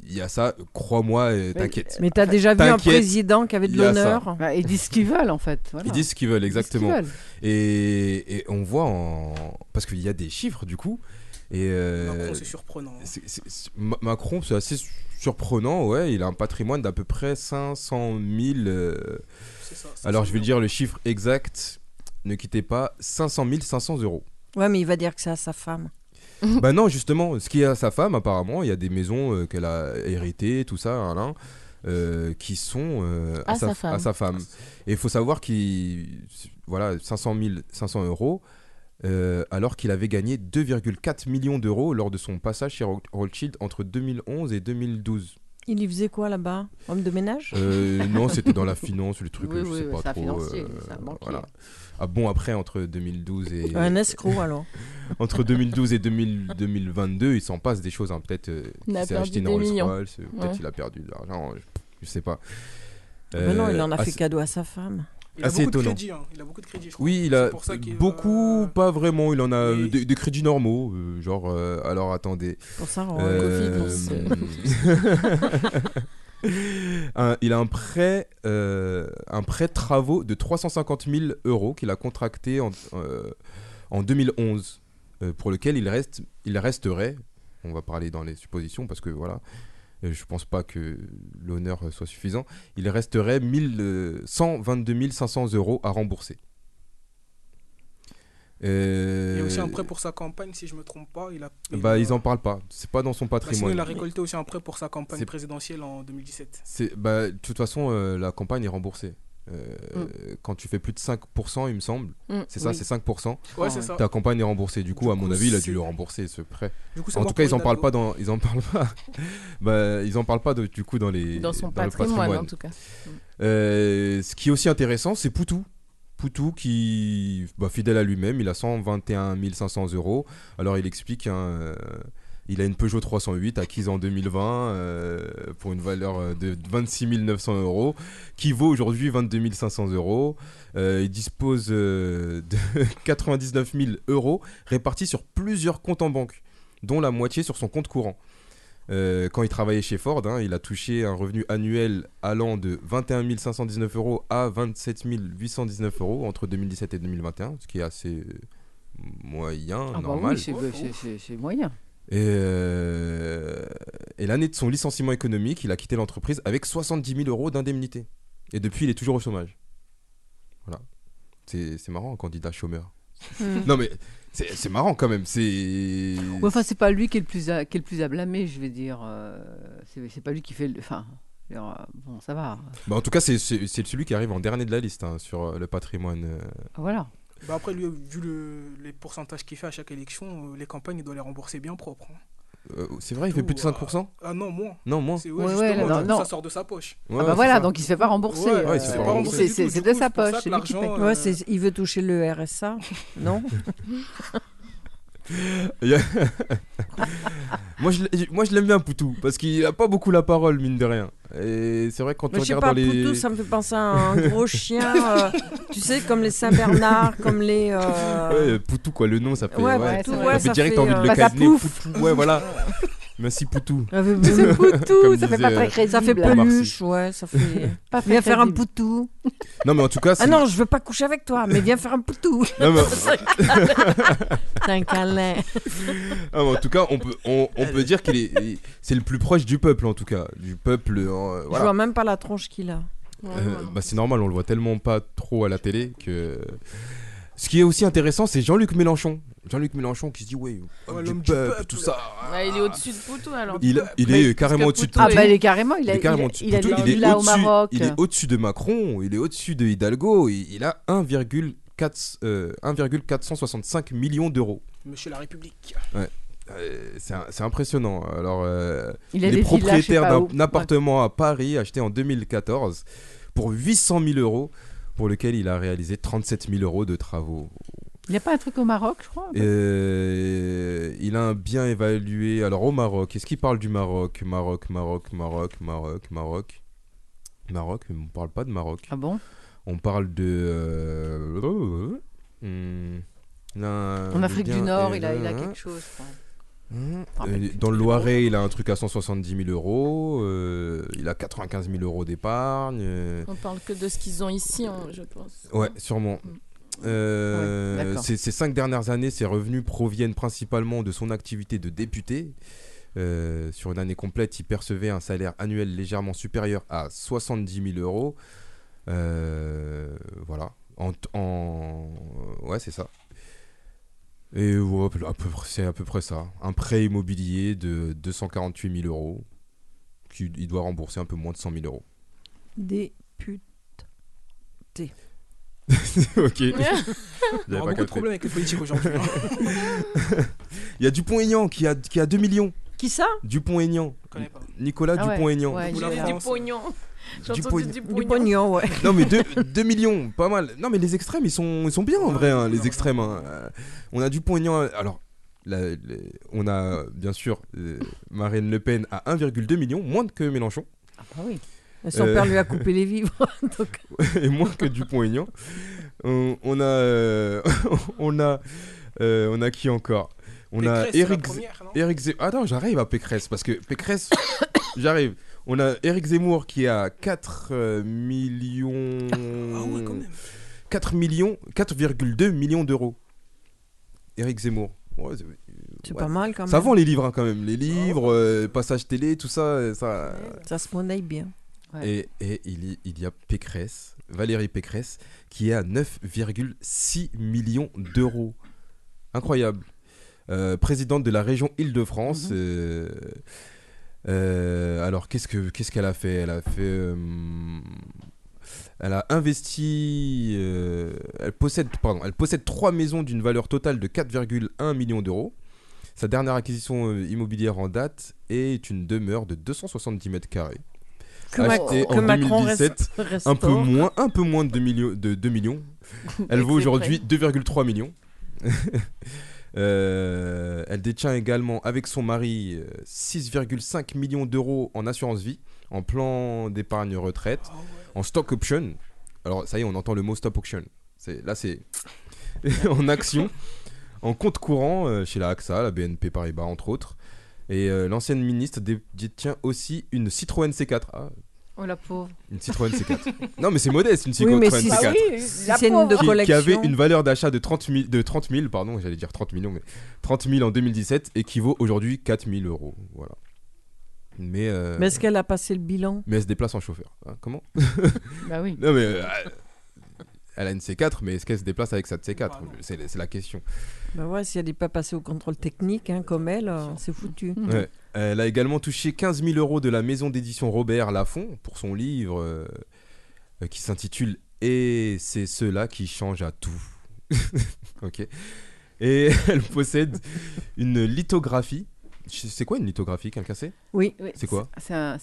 il y a ça, crois-moi, t'inquiète. Mais t'as déjà vu un président qui avait de l'honneur? Bah, ils disent ce qu'ils veulent en fait. voilà. Ils disent ce qu'ils veulent, Ils exactement. veulent. Et, et on voit en. Parce qu'il y a des chiffres, du coup. Et euh, Macron, c'est surprenant. hein. Macron, c'est assez su- surprenant, ouais. Il a un patrimoine d'à peu près 500 000. euh, alors, 500 je vais dire le chiffre exact. Ne quittez pas 500 500 euros. Ouais, mais il va dire que c'est à sa femme. Bah non, justement, ce qui est à sa femme, apparemment, il y a des maisons euh, qu'elle a héritées, tout ça, hein, hein, euh, qui sont euh, À sa femme. à sa femme. Et il faut savoir qu'il, voilà, 500 000, 500 euros, euh, alors qu'il avait gagné 2,4 millions d'euros lors de son passage chez Ro- Rothschild entre 2011 et 2012. Il y faisait quoi là-bas? Homme de ménage? Euh, non, c'était dans la finance, le truc, Oui, je oui, sais oui, pas trop. financier, euh, un banquier. voilà. Ah bon, après, entre 2012 et. Un escroc, alors. entre 2012 et 2000 2022, il s'en passe des choses. hein. Peut-être euh, Il qu'il a s'est perdu acheté une des Rolls millions. Royce, euh, peut-être Ouais. il a perdu de l'argent, je, je sais pas. Mais non, il en a Euh, fait cadeau à sa femme. Il a assez beaucoup de hein. Il a beaucoup de crédits, je crois. Oui, il a C'est pour ça qu'il va- beaucoup, pas vraiment. Il en a euh, des, des crédits normaux, euh, genre. euh, alors attendez. Pour ça, on Euh, il a un prêt, euh, un prêt travaux de 350 000 euros qu'il a contracté en, euh, en 2011, euh, pour lequel il reste, il resterait. On va parler dans les suppositions parce que voilà. Je pense pas que l'honneur soit suffisant. Il resterait 1000, euh, 122 500 euros à rembourser. Il y a aussi un prêt pour sa campagne, si je me trompe pas. Il a, il Bah, a- ils en parlent pas. C'est pas dans son Bah, sinon, patrimoine. il a récolté aussi un prêt pour sa campagne C'est- présidentielle en 2017. C'est bah, de toute façon euh, la campagne est remboursée. Euh, Mm. Quand tu fais plus de 5%, il me semble. Mm. C'est ça, Oui. c'est 5%. Ouais, c'est ça. Ta campagne est remboursée. Du coup, à mon coup, avis, il a dû le rembourser ce prêt. Du coup, c'est en tout cas, ils en parlent pas dans ils en parlent pas. bah, ils en parlent pas de- du coup dans les Dans son patrimoine, en tout cas. Euh, ce qui est aussi intéressant, c'est Poutou. Poutou qui, bah, fidèle à lui-même, il a 121 500 euros. Alors il explique, hein, il a une Peugeot 308 acquise en 2020 euh, pour une valeur euh, de 26 900 euros, qui vaut aujourd'hui 22 500 euros. Il dispose de 99 000 euros répartis sur plusieurs comptes en banque, dont la moitié sur son compte courant. Euh, quand il travaillait chez Ford, hein, il a touché un revenu annuel allant de 21 519 euros à 27 819 euros entre 2017 et 2021, ce qui est assez euh, moyen, Ah bah normal. oui, c'est- c'est- c'est c'est moyen. Et, euh, et l'année de son licenciement économique, il a quitté l'entreprise avec 70 000 euros d'indemnité. Et depuis, il est toujours au chômage. Voilà. C'est c'est marrant, un candidat chômeur. Hmm. non, mais c'est marrant quand même. C'est. Ouais, enfin, c'est pas lui qui est le plus à, qui est le plus à blâmer, je vais dire. euh, c'est c'est pas lui qui fait le. Enfin, veux euh, bon, ça va. Bah, en tout cas, c'est c'est- c'est celui qui arrive en dernier de la liste hein, sur euh, le patrimoine. euh. Voilà. Bah après, lui, vu le- les pourcentages qu'il fait à chaque élection, les campagnes, il doit les rembourser bien propres. hein. Euh, c'est vrai, il fait plus de 5% Ah non, moins. Non, moins. C'est- ouais, Ouais, justement, ouais, là, du non, coup, non. ça sort de sa poche. Ouais, ah bah voilà, ça. donc il se fait pas rembourser. Euh, fait pas rembourser c'est- c'est de sa poche, c'est l'argent, il veut toucher le RSA, non moi, je, moi, je l'aime bien, Poutou, parce qu'il a pas beaucoup la parole, mine de rien. Et c'est vrai, quand pas, dans les. Poutou, ça me fait penser à un gros chien, euh, tu sais, comme les Saint-Bernard, comme les... euh, Ouais, Poutou, quoi, le nom, ça fait. Ouais, ouais, Poutou, ça ouais, fait ça direct envie de euh, le bah, ça cadener. ouais, voilà. Merci, Poutou. Ça fait, C'est Poutou, Comme ça fait pas disait, très euh, crédible. ça fait Bon, merci. peluche, ouais, ça fait... Pas très Viens faire un crédible. poutou. Non, mais en tout cas, Ah c'est- non, je veux pas coucher avec toi, mais viens faire un poutou. Non, mais- C'est un câlin. Ah, mais en tout cas, on peut, on, on peut dire qu'il est, il- c'est le plus proche du peuple, en tout cas, du peuple. euh, Je voilà. vois même pas la tronche qu'il a. Euh, bah, c'est normal, on le voit tellement pas trop à la télé que. Ce qui est aussi intéressant, c'est Jean-Luc Mélenchon. Jean-Luc Mélenchon qui se dit, ouais, homme du peuple, tout ça. Ouais, il est au-dessus de Poutou alors. Il, il Mais- est carrément au-dessus de Ah Poutou. bah il est carrément, il est il carrément a, il a. Il au au-dessus- Maroc. Il est au-dessus de Macron, il est au-dessus de Hidalgo, il, il a 1,4 euh, 1,465 millions d'euros. Monsieur la République. Ouais. Euh, c'est impressionnant. Alors, euh, Il a il est des villas, je sais propriétaire pas d'un où. d'un appartement à Paris acheté en 2014 pour 800 000 euros, pour lequel il a réalisé 37 000 euros de travaux. Il n'y a pas un truc au Maroc, je crois Euh, il a un bien évalué. Alors au Maroc, est-ce qu'il parle du Maroc? Maroc, Maroc, Maroc, Maroc, Maroc. Maroc, mais on parle pas de Maroc. Ah bon? On parle de. euh, hmm, là, En Afrique du Nord, il a, il a là. quelque chose. mais euh, dans le Loiret, il a un truc à 170 000 euros. euh, il a 95 000 euros d'épargne. euh, On parle que de ce qu'ils ont ici, hein, je pense. Ouais, sûrement. Euh, Ouais, ces, ces cinq dernières années, ses revenus proviennent principalement de son activité de député. Euh, sur une année complète, il percevait un salaire annuel légèrement supérieur à 70 000 euros. Euh, voilà. En, Ouais, c'est ça. Et ouais, c'est à peu près ça. Un prêt immobilier de 248 000 euros. Qui, il doit rembourser un peu moins de 100 000 euros. Député. ok. Il y pas beaucoup de problèmes avec les politiques aujourd'hui. hein. Il y a Dupont-Aignan qui a, qui a 2 millions. Qui ça? Dupont-Aignan. connais pas. Nicolas Ah ouais. Dupont-Aignan. Ouais, l'avez Du pognon. Du pognon. du Du pognon. pognon, ouais. Non mais 2 millions, pas mal. Non mais les extrêmes ils sont, ils sont bien en Ouais, vrai, hein, les extrêmes. hein. Euh, On a Dupont-Aignan, alors la- les- on a bien sûr euh, Marine Le Pen à 1,2 million, moins que Mélenchon Ah bah oui. Son Euh. père lui a coupé les vivres. donc- et moins que Dupont-Aignan. On, on a, euh, on a, euh, on a qui encore? On a Pécresse, Eric, première, non? Eric Zemmour. Attends, j'arrive à Pécresse parce que Pécresse, j'arrive. On a Eric Zemmour qui a 4 euh, millions. Ah ouais, quand même. 4 millions, 4,2 millions d'euros. Eric Zemmour. Ouais, c'est ouais. pas mal quand même. Ça vend les livres hein, quand même. Les livres, euh, passage télé, tout ça. euh, ça Ça se monnaie bien. Ouais. et, et il, y, il y a Pécresse, Valérie Pécresse, qui est à 9,6 millions d'euros. Incroyable. Euh, présidente de la région Île-de-France. Mhm. euh, euh, alors, qu'est-ce que qu'est-ce qu'elle a fait? Elle a fait. elle a investi. elle, possède, pardon, elle possède trois maisons d'une valeur totale de 4,1 millions d'euros. Sa dernière acquisition immobilière en date est une demeure de 270 mètres carrés. Que, Achetée en que Macron 2017, reste, un peu moins, un peu moins de 2 millions. De 2 millions. Elle vaut aujourd'hui 2,3 millions. Euh, elle détient également avec son mari euh, 6,5 millions d'euros en assurance vie, en plan d'épargne retraite, Ah ouais. en stock option. Alors ça y est, on entend le mot stock option. Là c'est en action, en compte courant euh, chez la AXA, la BNP Paribas entre autres. Et euh, l'ancienne ministre dé- détient aussi une Citroën C4. Ah, Oh la pauvre. une Citroën C4. non mais c'est modeste une Oui, Citroën mais si, C4 si c'est une de qui, qui collection. avait une valeur d'achat de 30 000, de 30 000 pardon, j'allais dire 30 millions, mais 30 000 en 2017 et qui vaut aujourd'hui 4 000 euros. Voilà. Mais, euh, Mais est-ce qu'elle a passé le bilan? mais elle se déplace en chauffeur. Hein, comment? Bah oui. Non, mais euh, elle a une C4, mais est-ce qu'elle se déplace avec cette C4 Bah non. C'est c'est la question. Bah ouais, si elle n'est pas passée au contrôle technique, hein, comme elle, euh, c'est foutu. Ouais. Elle a également touché 15 000 euros de la maison d'édition Robert Laffont pour son livre euh, euh, qui s'intitule Et c'est cela qui change à tout. ok. Et elle possède une lithographie. C'est quoi une lithographie, quelqu'un sait Oui. Oui, C'est quoi? C'est un,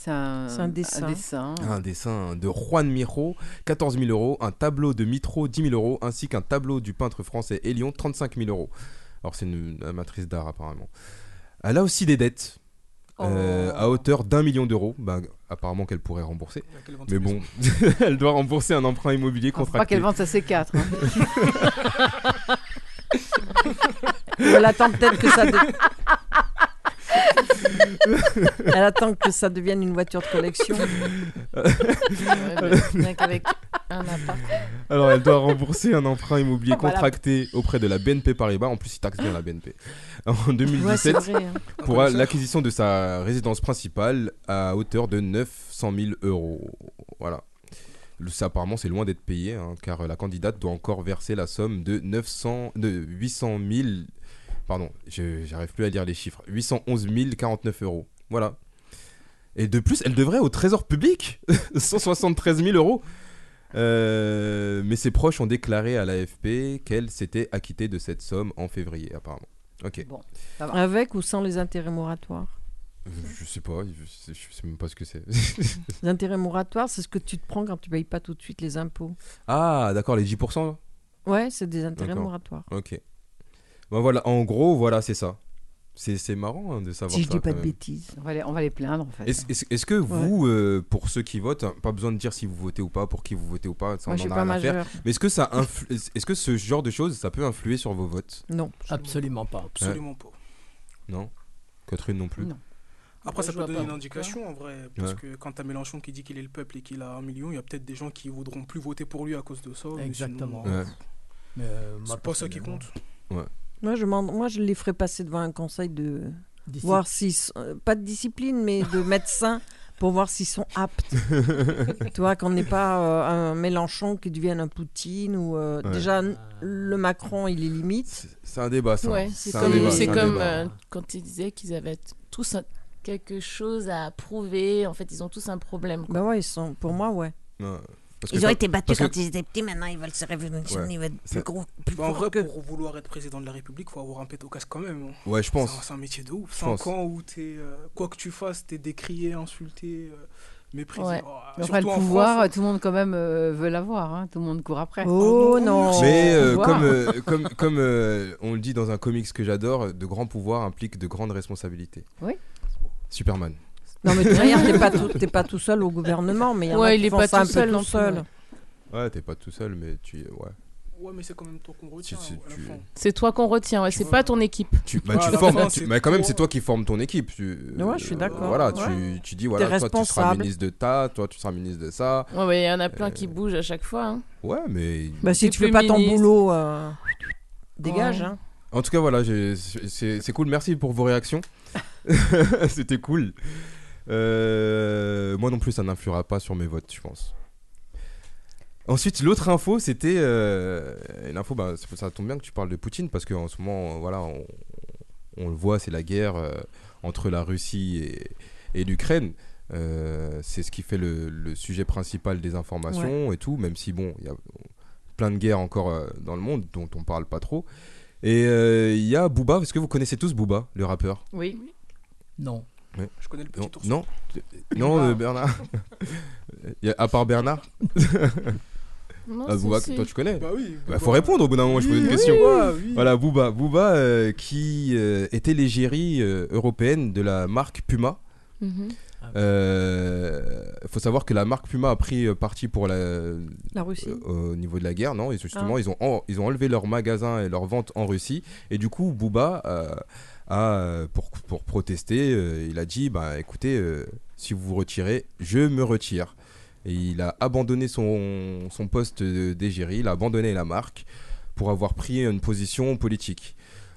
dessin. Un dessin de Juan Miro, 14 000 euros. Un tableau de Mitro, 10 000 euros. Ainsi qu'un tableau du peintre français Elion, 35 000 euros. Alors, c'est une amatrice d'art, apparemment. Elle a aussi des dettes. euh, Oh. à hauteur d'un million d'euros, bah, apparemment qu'elle pourrait rembourser. Mais bon, elle doit rembourser un emprunt immobilier faut pas contracté. qu'elle vende sa C4. hein. Elle attend peut-être que ça. de- Elle attend que ça devienne une voiture de collection. Ouais, mais rien qu'avec un appart. Alors, elle doit rembourser un emprunt immobilier Voilà. contracté auprès de la BNP Paribas. En plus, il taxe bien la BNP. En Ouais, 2017, c'est vrai. hein. pour l'acquisition de sa résidence principale à hauteur de 900 000 euros. Voilà. Ça, apparemment, c'est loin d'être payé, hein, car la candidate doit encore verser la somme de 900, de 800 000. Pardon, je j'arrive plus à lire les chiffres. 811 049 euros. Voilà. Et de plus, elle devrait au trésor public 173 000 euros. Euh, mais ses proches ont déclaré à l'AFP qu'elle s'était acquittée de cette somme en février, apparemment. Ok. Bon, ça va. Avec ou sans les intérêts moratoires? Euh, Je sais pas, je sais, même pas ce que c'est. Les intérêts moratoires, c'est ce que tu te prends quand tu payes pas tout de suite les impôts. ah, d'accord, les 10% là? Ouais, c'est des intérêts moratoires. Ok. Bon, voilà, en gros, voilà, c'est ça. C'est c'est marrant hein, de savoir Si je ça. dis pas de même. bêtises. On va les, on va les plaindre en fait. Est-ce que vous, euh, pour ceux qui votent, hein, pas besoin de dire si vous votez ou pas, pour qui vous votez ou pas, ça Moi, on je en a rien à faire. Mais est-ce que ça est-ce que ce genre de choses, ça peut influer sur vos votes? Non. Absolument pas. Absolument pas. Non? Catherine non plus? Non. Après, ça je peut donner pas une indication en vrai. Parce Ouais. que quand t'as Mélenchon qui dit qu'il est le peuple et qu'il a un million, il y a peut-être des gens qui voudront plus voter pour lui à cause de ça. mais Exactement. sinon, Ouais. Mais, euh, C'est pas ça qui compte. Ouais. Moi, je, moi, je les ferais passer devant un conseil de voir sont- euh, pas de discipline, mais de médecins pour voir s'ils sont aptes. tu vois, qu'on n'ait pas euh, un Mélenchon qui devienne un Poutine ou euh, Ouais. déjà le Macron, il est limite. C'est un débat, ça. Ouais, c'est comme, débat, c'est un comme débat. euh, quand ils disaient qu'ils avaient tous un- quelque chose à prouver. En fait, ils ont tous un problème. quoi. Bah ouais, ils sont, pour moi, ouais. Ouais. Parce que Ils ont été battus que- quand ils étaient petits, maintenant ils veulent se révolutionner, Ouais. ils veulent être plus gros, plus Bah, en vrai, que... pour vouloir être président de la République, faut avoir un pet au casque quand même. hein. Ouais, je pense. C'est un- métier de ouf. Je 5 pense. ans où t'es, euh, quoi que tu fasses, t'es décrié, insulté, euh, méprisé. Ouais. Oh, surtout le pouvoir, France, tout le monde quand même euh, veut l'avoir. hein. Tout le monde court après. Oh non Mais euh, comme, euh, comme, comme euh, on le dit dans un comics que j'adore, de grands pouvoirs impliquent de grandes responsabilités. Oui. Superman. Non, mais de toute manière, t'es pas, tout- t'es pas tout seul au gouvernement, mais il y en Ouais, a il est pas tout peu seul tout non seul. ouais. T'es pas tout seul, mais tu. Ouais. Ouais, mais c'est quand même toi qu'on retient. Hein, tu-. C'est toi qu'on retient, ouais, c'est pas ton équipe. Tu, bah, Ouais, tu formes, fin, tu- c'est mais quand même, c'est toi qui formes ton équipe. Tu, Ouais, je suis d'accord. Voilà, Ouais. tu, tu dis, voilà, toi, tu seras ministre de ta, toi, tu seras ministre de ça. Ouais, ouais, il y en a plein Euh, qui bougent à chaque fois. hein. Ouais, mais. Bah, si tu fais pas ton boulot, euh, dégage. Hein. En tout cas, voilà, j'ai- c'est c'est cool. Merci pour vos réactions. C'était cool. Euh, moi non plus, ça n'influera pas sur mes votes, je pense. Ensuite, l'autre info, c'était euh, une info. Bah, ça- ça tombe bien que tu parles de Poutine parce qu'en ce moment, euh, voilà, on, on le voit, c'est la guerre euh, entre la Russie et, et l'Ukraine. Euh, c'est ce qui fait le, le sujet principal des informations et tout, même si bon, il y a plein de guerres encore euh, dans le monde dont on parle pas trop. Et euh, il y a Booba, est-ce que vous connaissez tous Booba, le rappeur? Oui. Non. Ouais. Je connais le petit Non, ours. non, non euh, Bernard. Il y a- à part Bernard Non, Ah, si, Booba, si. toi tu connais Bah oui. Bah, faut répondre au bout d'un moment, je pose une question. Oui. Voilà, Booba. Booba euh, qui euh, était l'égérie euh, européenne de la marque Puma. Mhm. Euh, faut savoir que la marque Puma a pris euh, parti pour la, La Russie. euh, au niveau de la guerre, non? Et justement, Ah. ils, ont en- ils ont enlevé leurs magasins et leurs ventes en Russie. Et du coup, Booba euh, a, pour, pour protester, il a dit bah, écoutez, si vous vous retirez, je me retire. Et il a abandonné son, son poste d'égérie, il a abandonné la marque pour avoir pris une position politique.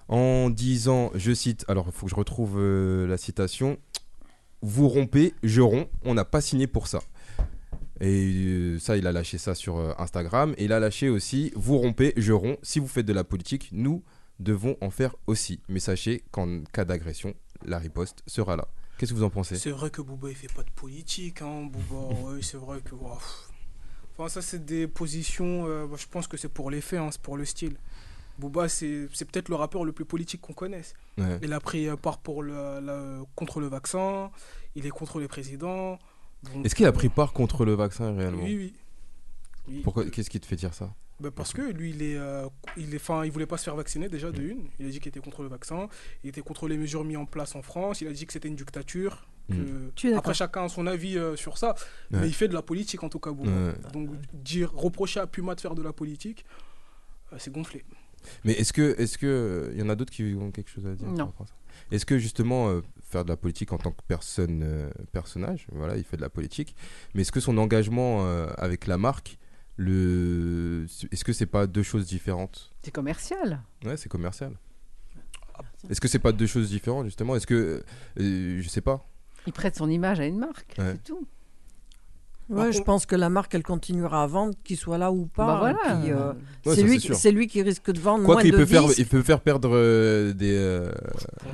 En disant, je cite, alors il faut que je retrouve euh, la citation Vous rompez, je romps, on n'a pas signé pour ça. Et euh, ça, il a lâché ça sur euh, Instagram. Et il a lâché aussi Vous rompez, je romps. Si vous faites de la politique, nous devons en faire aussi. Mais sachez qu'en cas d'agression, la riposte sera là. Qu'est-ce que vous en pensez? C'est vrai que Booba il fait pas de politique, hein. Ouais, c'est vrai que. Enfin, ça, c'est des positions. euh, bah, je pense que c'est pour les faits, hein, c'est pour le style. Booba, c'est c'est peut-être le rappeur le plus politique qu'on connaisse. Ouais. Il a pris euh, part pour le, contre le vaccin, il est contre les présidents. Est-ce qu'il a euh, pris part contre le vaccin réellement? Oui, oui. Oui. Pourquoi Qu'est-ce qui te fait dire ça? Bah, parce que lui, il est, euh, il est, fin, il voulait pas se faire vacciner déjà de une. Il a dit qu'il était contre le vaccin. Il était contre les mesures mises en place en France. Il a dit que c'était une dictature. que- Mm. Après, chacun a son avis euh, sur ça. Ouais. Mais il fait de la politique en tout cas. Ouais. Donc dire, reprocher à Puma de faire de la politique, euh, c'est gonflé. Mais est-ce que, est-ce que, il y en a d'autres qui ont quelque chose à dire Non. Est-ce que justement euh, faire de la politique en tant que personne, euh, personnage, voilà, il fait de la politique, mais est-ce que son engagement euh, avec la marque, le, est-ce que c'est pas deux choses différentes? C'est commercial. Ouais, c'est commercial. Est-ce que c'est pas deux choses différentes justement? Est-ce que, je sais pas. Il prête son image à une marque. Ouais. C'est tout. Ouais, je pense que la marque, elle continuera à vendre, qu'il soit là ou pas. Bah voilà. et puis, euh, Ouais, c'est lui, c'est lui qui risque de vendre Quoi moins qu'il de peut faire, il peut faire perdre euh, des, euh,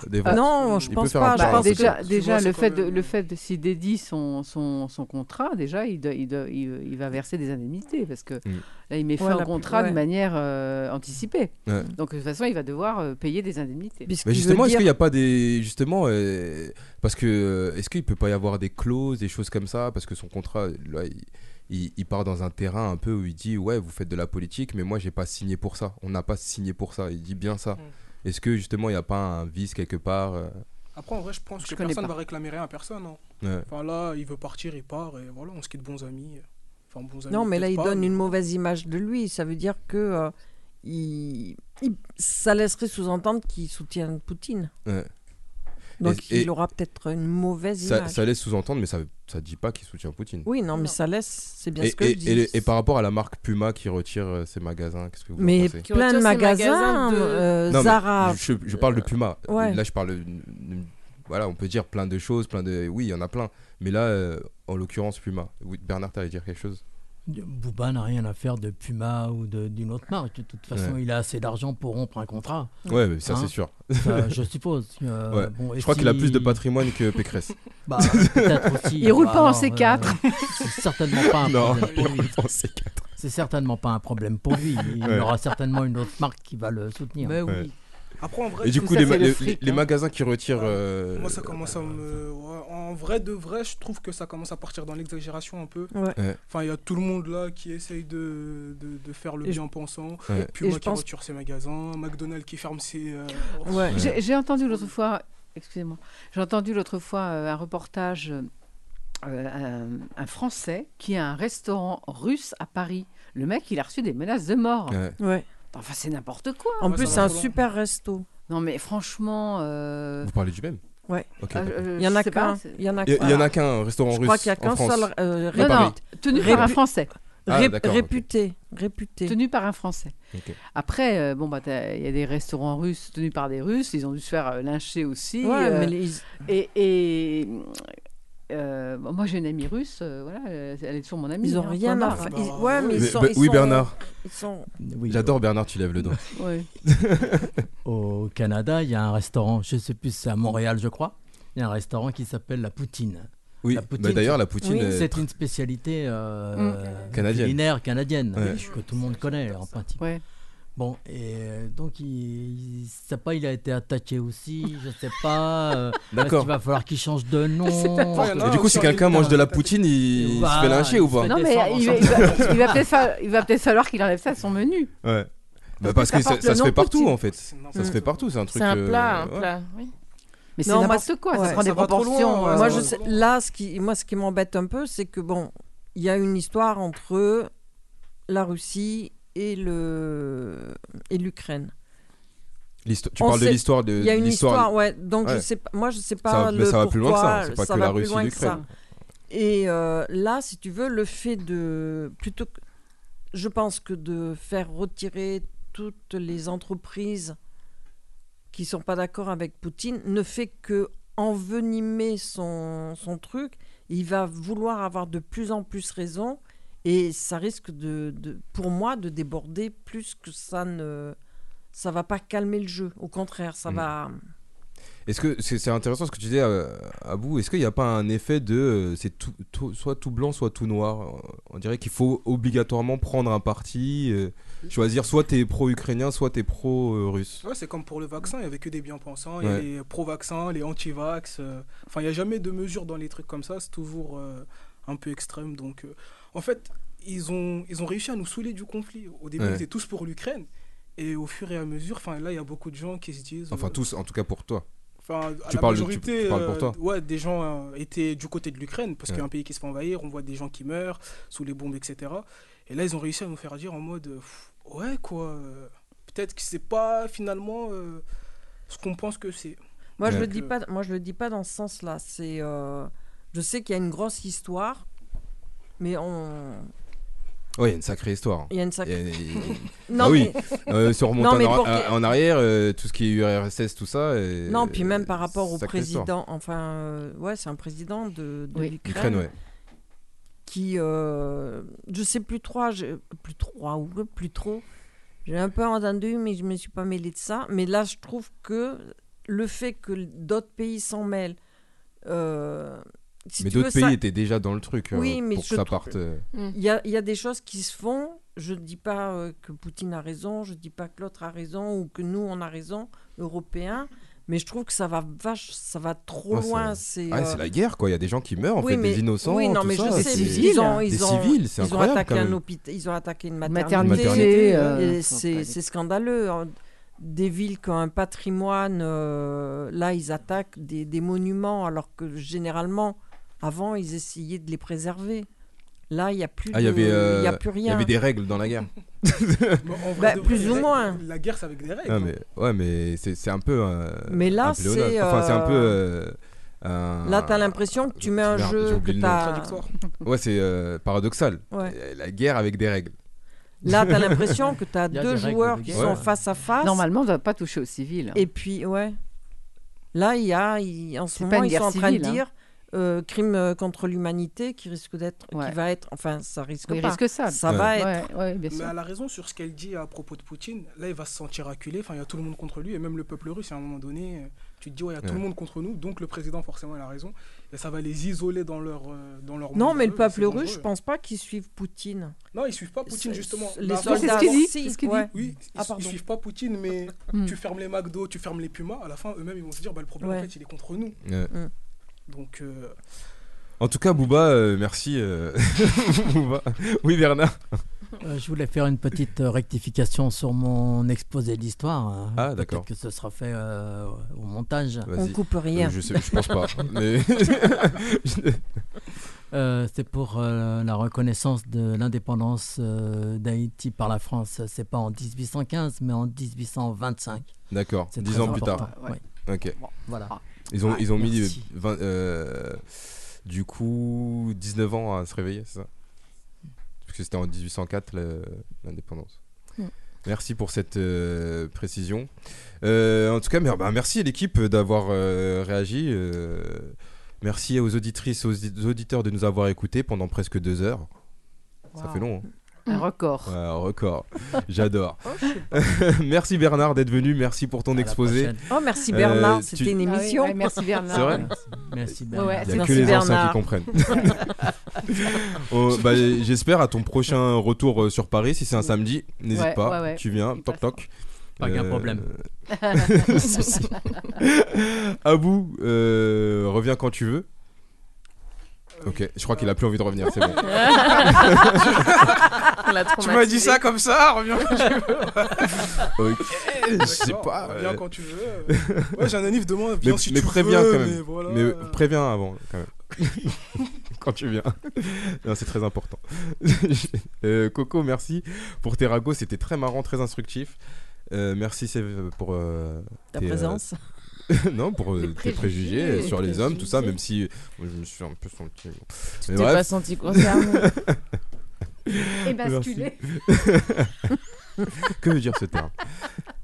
des ventes. non, je Il pense pas, je pense déjà, que- déjà vois, le, fait de, le fait de s'il dédie son, son, son contrat, déjà, il, il, il, il va verser des indemnités parce que Mm. là, il met fin Ouais, au contrat ouais. de manière euh, anticipée. Ouais. Donc, de toute façon, il va devoir euh, payer des indemnités. Mais justement, est-ce qu'il n'y a pas des. Justement, euh, parce que. euh, Est-ce qu'il peut pas y avoir des clauses, des choses comme ça? Parce que son contrat, là, il, il- il part dans un terrain un peu où il dit Ouais, vous faites de la politique, mais moi, j'ai pas signé pour ça. On n'a pas signé pour ça. Il dit bien ça. Mm. Est-ce que justement, il n'y a pas un vice quelque part euh, Après, en vrai, je pense Je que personne pas. va réclamer rien à personne. hein. ouais. Enfin là, il veut partir, il part, et voilà, on se quitte bons amis. Enfin, bons amis. Non, mais là, il pas, donne mais- une mauvaise image de lui. Ça veut dire que euh, il, il- ça laisserait sous-entendre qu'il soutient Poutine. ouais. Donc, Et- et- il aura peut-être une mauvaise Ça, image. ça laisse sous-entendre, mais ça, ça dit pas qu'il soutient Poutine. Oui, non, mais ça laisse, c'est bien Et, ce que et- je dis. et et par rapport à la marque Puma qui retire euh, ses magasins, qu'est-ce que vous en Mais pensez? Plein de magasins, magasins de- euh, Non, mais Zara. je, je parle de Puma. Ouais. Là, je parle. de- Voilà, on peut dire plein de choses, plein de. Oui, il y en a plein. Mais là, euh, en l'occurrence, Puma. Oui, Bernard, t'allais dire quelque chose? Booba n'a rien à faire de Puma ou de- d'une autre marque. De toute façon, Ouais. il a assez d'argent pour rompre un contrat. Ouais, mais ça, Hein c'est sûr. Ça, je suppose. Euh, Ouais. bon, et je crois qu'il a plus de patrimoine que Pécresse. Bah, peut-être aussi. Il roule Bah, pas en alors, C4. euh, c'est certainement pas un Non, problème pour il lui. roule pas en C4. C'est certainement pas un problème pour lui. Il Ouais. aura certainement une autre marque qui va le soutenir. Mais Ouais. oui. Après, en vrai, Et du coup, ça, les, c'est le les- fric, les hein. magasins qui retirent. euh, Moi, ça commence à me. ouais, en vrai, de vrai, je trouve que ça commence à partir dans l'exagération un peu. Ouais. Ouais. Enfin, il y a tout le monde là qui essaye de, de, de faire le Et je- bien pensant. Ouais. Puis Et moi je qui pense- retire ses magasins. McDonald's qui ferme ses. euh, Ouais. J'ai j'ai entendu l'autre fois, excusez-moi, j'ai entendu l'autre fois euh, un reportage, euh, euh, un, un Français qui a un restaurant russe à Paris. Le mec, il a reçu des menaces de mort. ouais. Enfin, c'est n'importe quoi. En Ouais, plus, c'est un super resto. Non, mais franchement. euh, Vous parlez du même Ouais. Ok. euh, d'accord. euh, Il y en je a sais pas, qu'un. c'est- Il y en a Il y, il y en a qu'un. qu'un un restaurant Je russe crois qu'il y a en qu'un France. seul. euh, Non, Paris. non, tenu par un Répu- Français. Ah, ré- d'accord, ok. réputé. Réputé. Tenu par un Français. Ok. Après, euh, bon, bah, t'as- il y a des restaurants russes tenus par des Russes. Ils ont dû se faire euh, lyncher aussi. Ouais, euh, mais les- Et, et, euh, bon, moi, j'ai une amie russe. euh, voilà, euh, elle est toujours mon amie. ils ont hein, rien à faire. Ils- Ouais, mais ils Mais- sont. bah, ils oui, sont- Bernard. Ils sont. Oui, J'adore Bernard, tu lèves le doigt. Ouais. Au Canada, il y a un restaurant, je sais plus, c'est à Montréal, je crois. Il y a un restaurant qui s'appelle la Poutine. Oui, La poutine, bah, d'ailleurs, la poutine. Oui, euh, C'est une spécialité euh, Mm. Canadienne. culinaire canadienne Ouais. que tout le monde connaît en principe. Ouais. Bon, et euh, donc il, il, sais pas, il a été attaqué aussi, je sais pas. euh, D'accord. qu'il va falloir qu'il change de nom. Il a Et du coup, si quelqu'un mange de la poutine, il, il se fait lyncher ou il pas Non, mais il va, il va- il va peut-être fa- il va peut-être falloir qu'il enlève ça à son menu. Ouais. Bah, parce que ça, se fait partout Poutine. en fait. Ça se fait partout, c'est un truc. C'est un euh, plat, un ouais. plat. Oui. Mais c'est n'importe quoi. ouais. Ça prend des proportions. loin, euh, Moi, ouais. je sais, là, ce qui, moi, ce qui m'embête un peu, c'est que bon, il y a une histoire entre la Russie et le et l'Ukraine. L'histo- Tu parles de l'histoire de Il y a une histoire, ouais. Donc je Ouais. sais pas, moi, je sais Ça pas mais le ça va plus loin que ça, c'est pas ça que la Russie et ça. l'Ukraine. Et euh, là, si tu veux, le fait de plutôt, que- je pense que de faire retirer toutes les entreprises qui sont pas d'accord avec Poutine ne fait que envenimer son, son truc. Il va vouloir avoir de plus en plus raison et ça risque de, de- pour moi, de déborder plus que ça ne, ça va pas calmer le jeu. Au contraire, ça Mm. va. Est-ce que c'est intéressant ce que tu disais euh, à bout Est-ce qu'il n'y a pas un effet de euh, c'est tout, tout- soit tout blanc soit tout noir? On dirait qu'il faut obligatoirement prendre un parti, euh, choisir soit t'es pro-ukrainien, soit t'es pro-russe. Ouais, c'est comme pour le vaccin, il n'y avait que des bien-pensants, il y a Ouais. les pro-vaccins, les anti-vax. euh, Enfin, il n'y a jamais de mesure dans les trucs comme ça, c'est toujours euh, un peu extrême. Donc, euh, en fait, ils ont, ils ont réussi à nous saouler du conflit. Au début, Ouais. ils étaient tous pour l'Ukraine. Et au fur et à mesure, enfin là, il y a beaucoup de gens qui se disent. Enfin euh, tous, en tout cas pour toi. Enfin, Tu la parles de- tu- majorité, tu parles pour euh, toi. ouais, des gens euh, étaient du côté de l'Ukraine, parce Ouais. qu'il y a un pays qui se fait envahir, on voit des gens qui meurent sous les bombes, etc. Et là, ils ont réussi à nous faire dire en mode, euh, pff, ouais, quoi, euh, peut-être que c'est pas finalement euh, ce qu'on pense que c'est. Moi, je le dis pas. Moi, je le dis pas dans ce sens-là. C'est, euh, je sais qu'il y a une grosse histoire, mais on, Ouais, il y a une sacrée histoire. il y a une sacrée. Non, ah oui, mais- euh, si on remonte Non, en, ar- arrière, euh, tout ce qui est URSS, tout ça. et- Non, puis même par rapport au histoire. président, enfin, euh, ouais, c'est un président de, de Oui. l'Ukraine Ukraine, ouais. qui, euh, je sais plus trop, je- plus trop ou plus trop. J'ai un peu entendu, mais je me suis pas mêlé de ça. Mais là, je trouve que le fait que d'autres pays s'en mêlent, euh, si mais d'autres pays ça- étaient déjà dans le truc euh, Oui, mais pour que je ça trouve- parte. euh, Il y a, il y a des choses qui se font. Je ne dis pas euh, que Poutine a raison, je ne dis pas que l'autre a raison ou que nous, on a raison, Européens. Mais je trouve que ça va vache, ça va trop ouais, loin. c'est- Ah, euh, c'est la guerre, quoi. Il y a des gens qui meurent, en oui, fait, mais- des innocents. Oui, non, tout mais ça, je sais. Ils ont, Des ils ont, civils, c'est ils ont attaqué un hôpital, ils ont attaqué une Maternité, euh, c'est scandaleux. hein. Des villes qui ont un patrimoine, euh, là, ils attaquent des, des monuments, alors que généralement, avant, ils essayaient de les préserver. Là, il n'y a plus, Ah, il y de- avait, euh, il y a plus il y rien. avait des règles dans la guerre. Bon, en vrai, Bah, de plus ou moins. La guerre, c'est avec des règles. Ah, hein. mais, ouais, mais c'est c'est un peu. euh, Mais là, c'est, Enfin, c'est un peu. euh, euh, Là, t'as l'impression que tu mets un jeu que t'as. Ouais, c'est euh, paradoxal. Ouais. Euh, La guerre avec des règles. Là, t'as l'impression que t'as deux joueurs qui sont Ouais. face à face. Normalement, on ne doit pas toucher aux civils. Et puis, ouais. Là, il y a, en ce moment, ils sont en train de hein. dire euh, crime euh, contre l'humanité qui risque d'être, Ouais. qui va être, enfin, ça risque Oui, pas. risque ça. Ça Ouais. va être. Ouais, ouais, bien Mais elle a raison sur ce qu'elle dit à propos de Poutine. Là, il va se sentir acculé. Enfin, il y a tout le monde contre lui et même le peuple russe. À un moment donné, tu te dis, ouais, il y a tout le monde contre nous. Donc, le président, forcément, il a raison. Et ça va les isoler dans leur, euh, dans leur Non, monde mais le peuple russe, dangereux. je pense pas qu'ils suivent Poutine. Non, ils suivent pas Poutine, justement. Les Bah, soldats, c'est ce qu'il dit. Oui, ils, Ah, ils suivent pas Poutine, mais Hmm. tu fermes les McDo, tu fermes les Pumas. À la fin, eux-mêmes, ils vont se dire, bah, le problème, Ouais. en fait, il est contre nous. Donc, euh, En tout cas, Booba, euh, merci. euh, Booba. Oui, Bernard. Euh, je voulais faire une petite euh, rectification sur mon exposé d'histoire. hein. Ah, Peut-être d'accord. que ce sera fait euh, au montage. On coupe rien. Euh, je, sais, je pense pas. mais... Euh, c'est pour euh, la reconnaissance de l'indépendance euh, d'Haïti par la France. C'est pas en 1815, mais en 1825. D'accord, C'est 10 très ans plus tard. ouais. Ok. Voilà. Ils ont, Ouais, ils ont mis merci. 20, euh, du coup 19 ans à se réveiller, c'est ça? Parce que c'était en 1804 le- l'indépendance. Mm. Merci pour cette euh, précision. Euh, en tout cas, bah, merci l'équipe d'avoir réagi. merci aux auditrices, aux audi- auditeurs de nous avoir écoutés pendant presque deux heures. Ça fait long. hein Un record. Ouais, un record. J'adore. merci Bernard d'être venu. Merci pour ton À exposé. Oh, merci Euh, Bernard, tu- c'était une Ah oui, émission. ouais, merci Bernard. C'est vrai Merci, Bernard. ouais, Il n'y a Merci que les anciens qui comprennent. Oh, bah, J'espère à ton prochain retour euh, sur Paris, si c'est un samedi, n'hésite Ouais, pas, ouais, ouais. tu viens, toc toc. Pas qu'un problème. Abou, euh, reviens quand tu veux. Ok, je crois qu'il a plus envie de revenir, c'est bon. Tu m'as dit ça comme ça, reviens quand tu veux. Ok, je sais pas. Reviens quand tu veux. Ouais, j'ai un anif demain, viens mais, si mais tu préviens veux, quand même. Mais, voilà. Mais préviens avant quand même. quand tu viens. Non, c'est très important. Euh, Coco, merci pour tes ragots, c'était très marrant, très instructif. Euh, merci pour euh, Ta tes, euh, présence. non, pour euh, Les tes préjugés, sur les hommes, tout ça, même si moi, je me suis un peu senti. bon. Tu t'es pas senti concerné. Et basculer. que veut dire ce terme?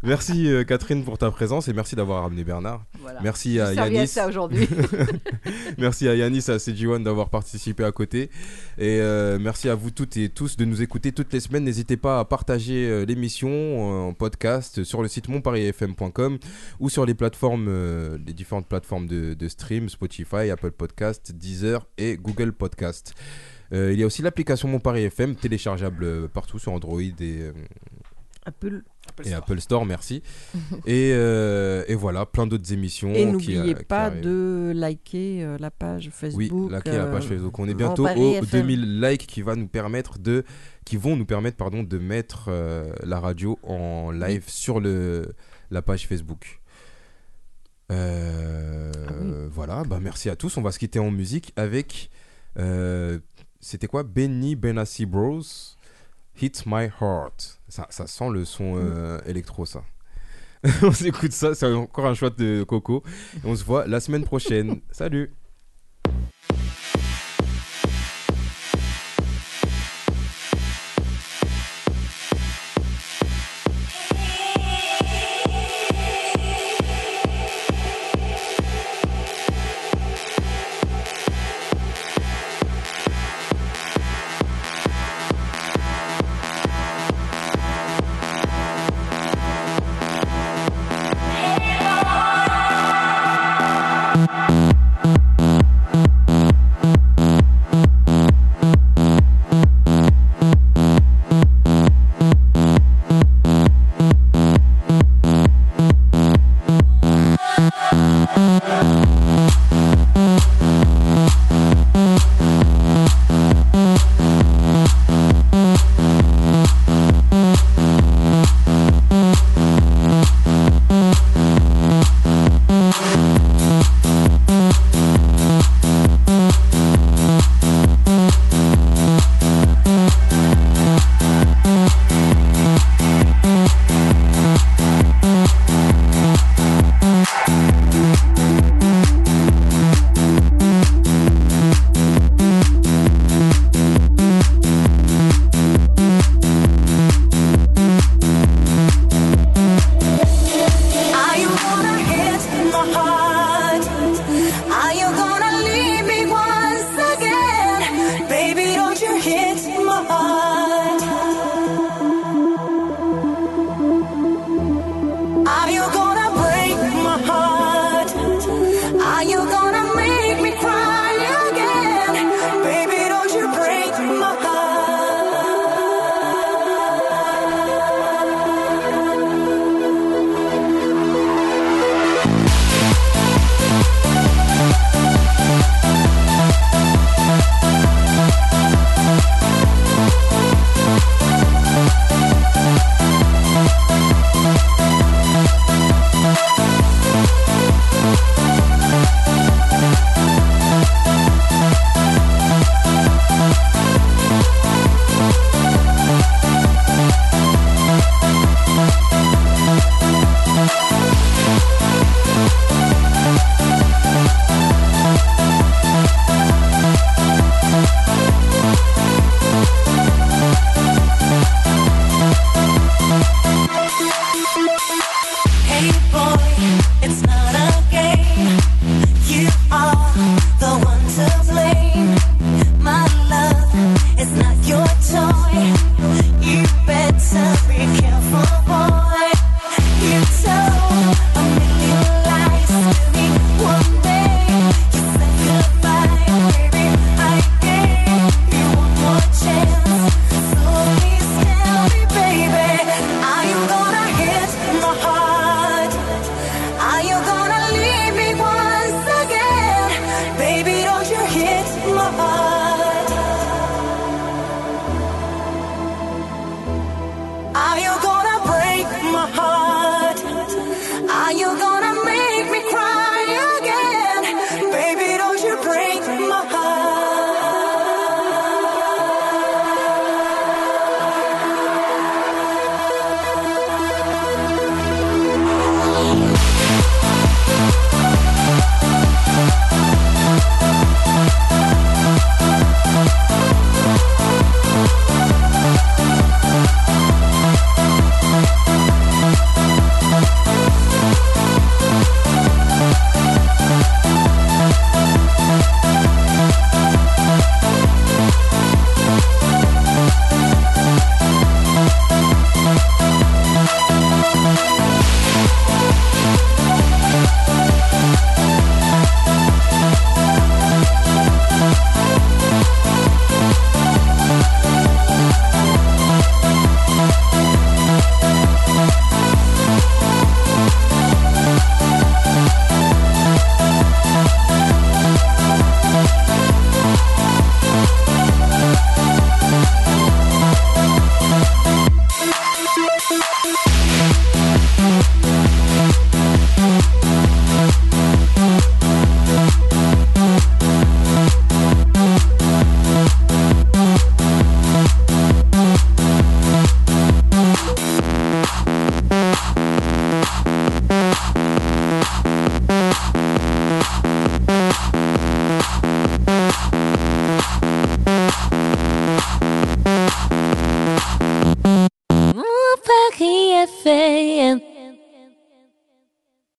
Merci euh, Catherine pour ta présence et merci d'avoir ramené Bernard. Voilà. Merci à servi à Yanis. ça aujourd'hui. merci à Yanis et à CG1 d'avoir participé à côté. Et euh, merci à vous toutes et tous de nous écouter toutes les semaines. N'hésitez pas à partager euh, l'émission en podcast sur le site monparisfm.com ou sur les plateformes, les différentes plateformes de, de stream, Spotify, Apple Podcast, Deezer et Google Podcast. Il y a aussi l'application Mon Paris FM téléchargeable partout sur Android et, euh, Apple. et Apple Store, merci. et, euh, et voilà, plein d'autres émissions. Et n'oubliez euh, qui pas de liker euh, la page Facebook. Oui, liker la page Facebook. On est bientôt aux FM. 2000 likes qui va nous permettre de, qui vont nous permettre pardon de mettre euh, la radio en live sur le la page Facebook. Euh, Ah Voilà, bah merci à tous. On va se quitter en musique avec euh, c'était quoi? Benny Benassi Bros. Hit My Heart. Ça, ça sent le son euh, électro, ça. on s'écoute ça, c'est encore un choix de Coco. Et on se voit la semaine prochaine. Salut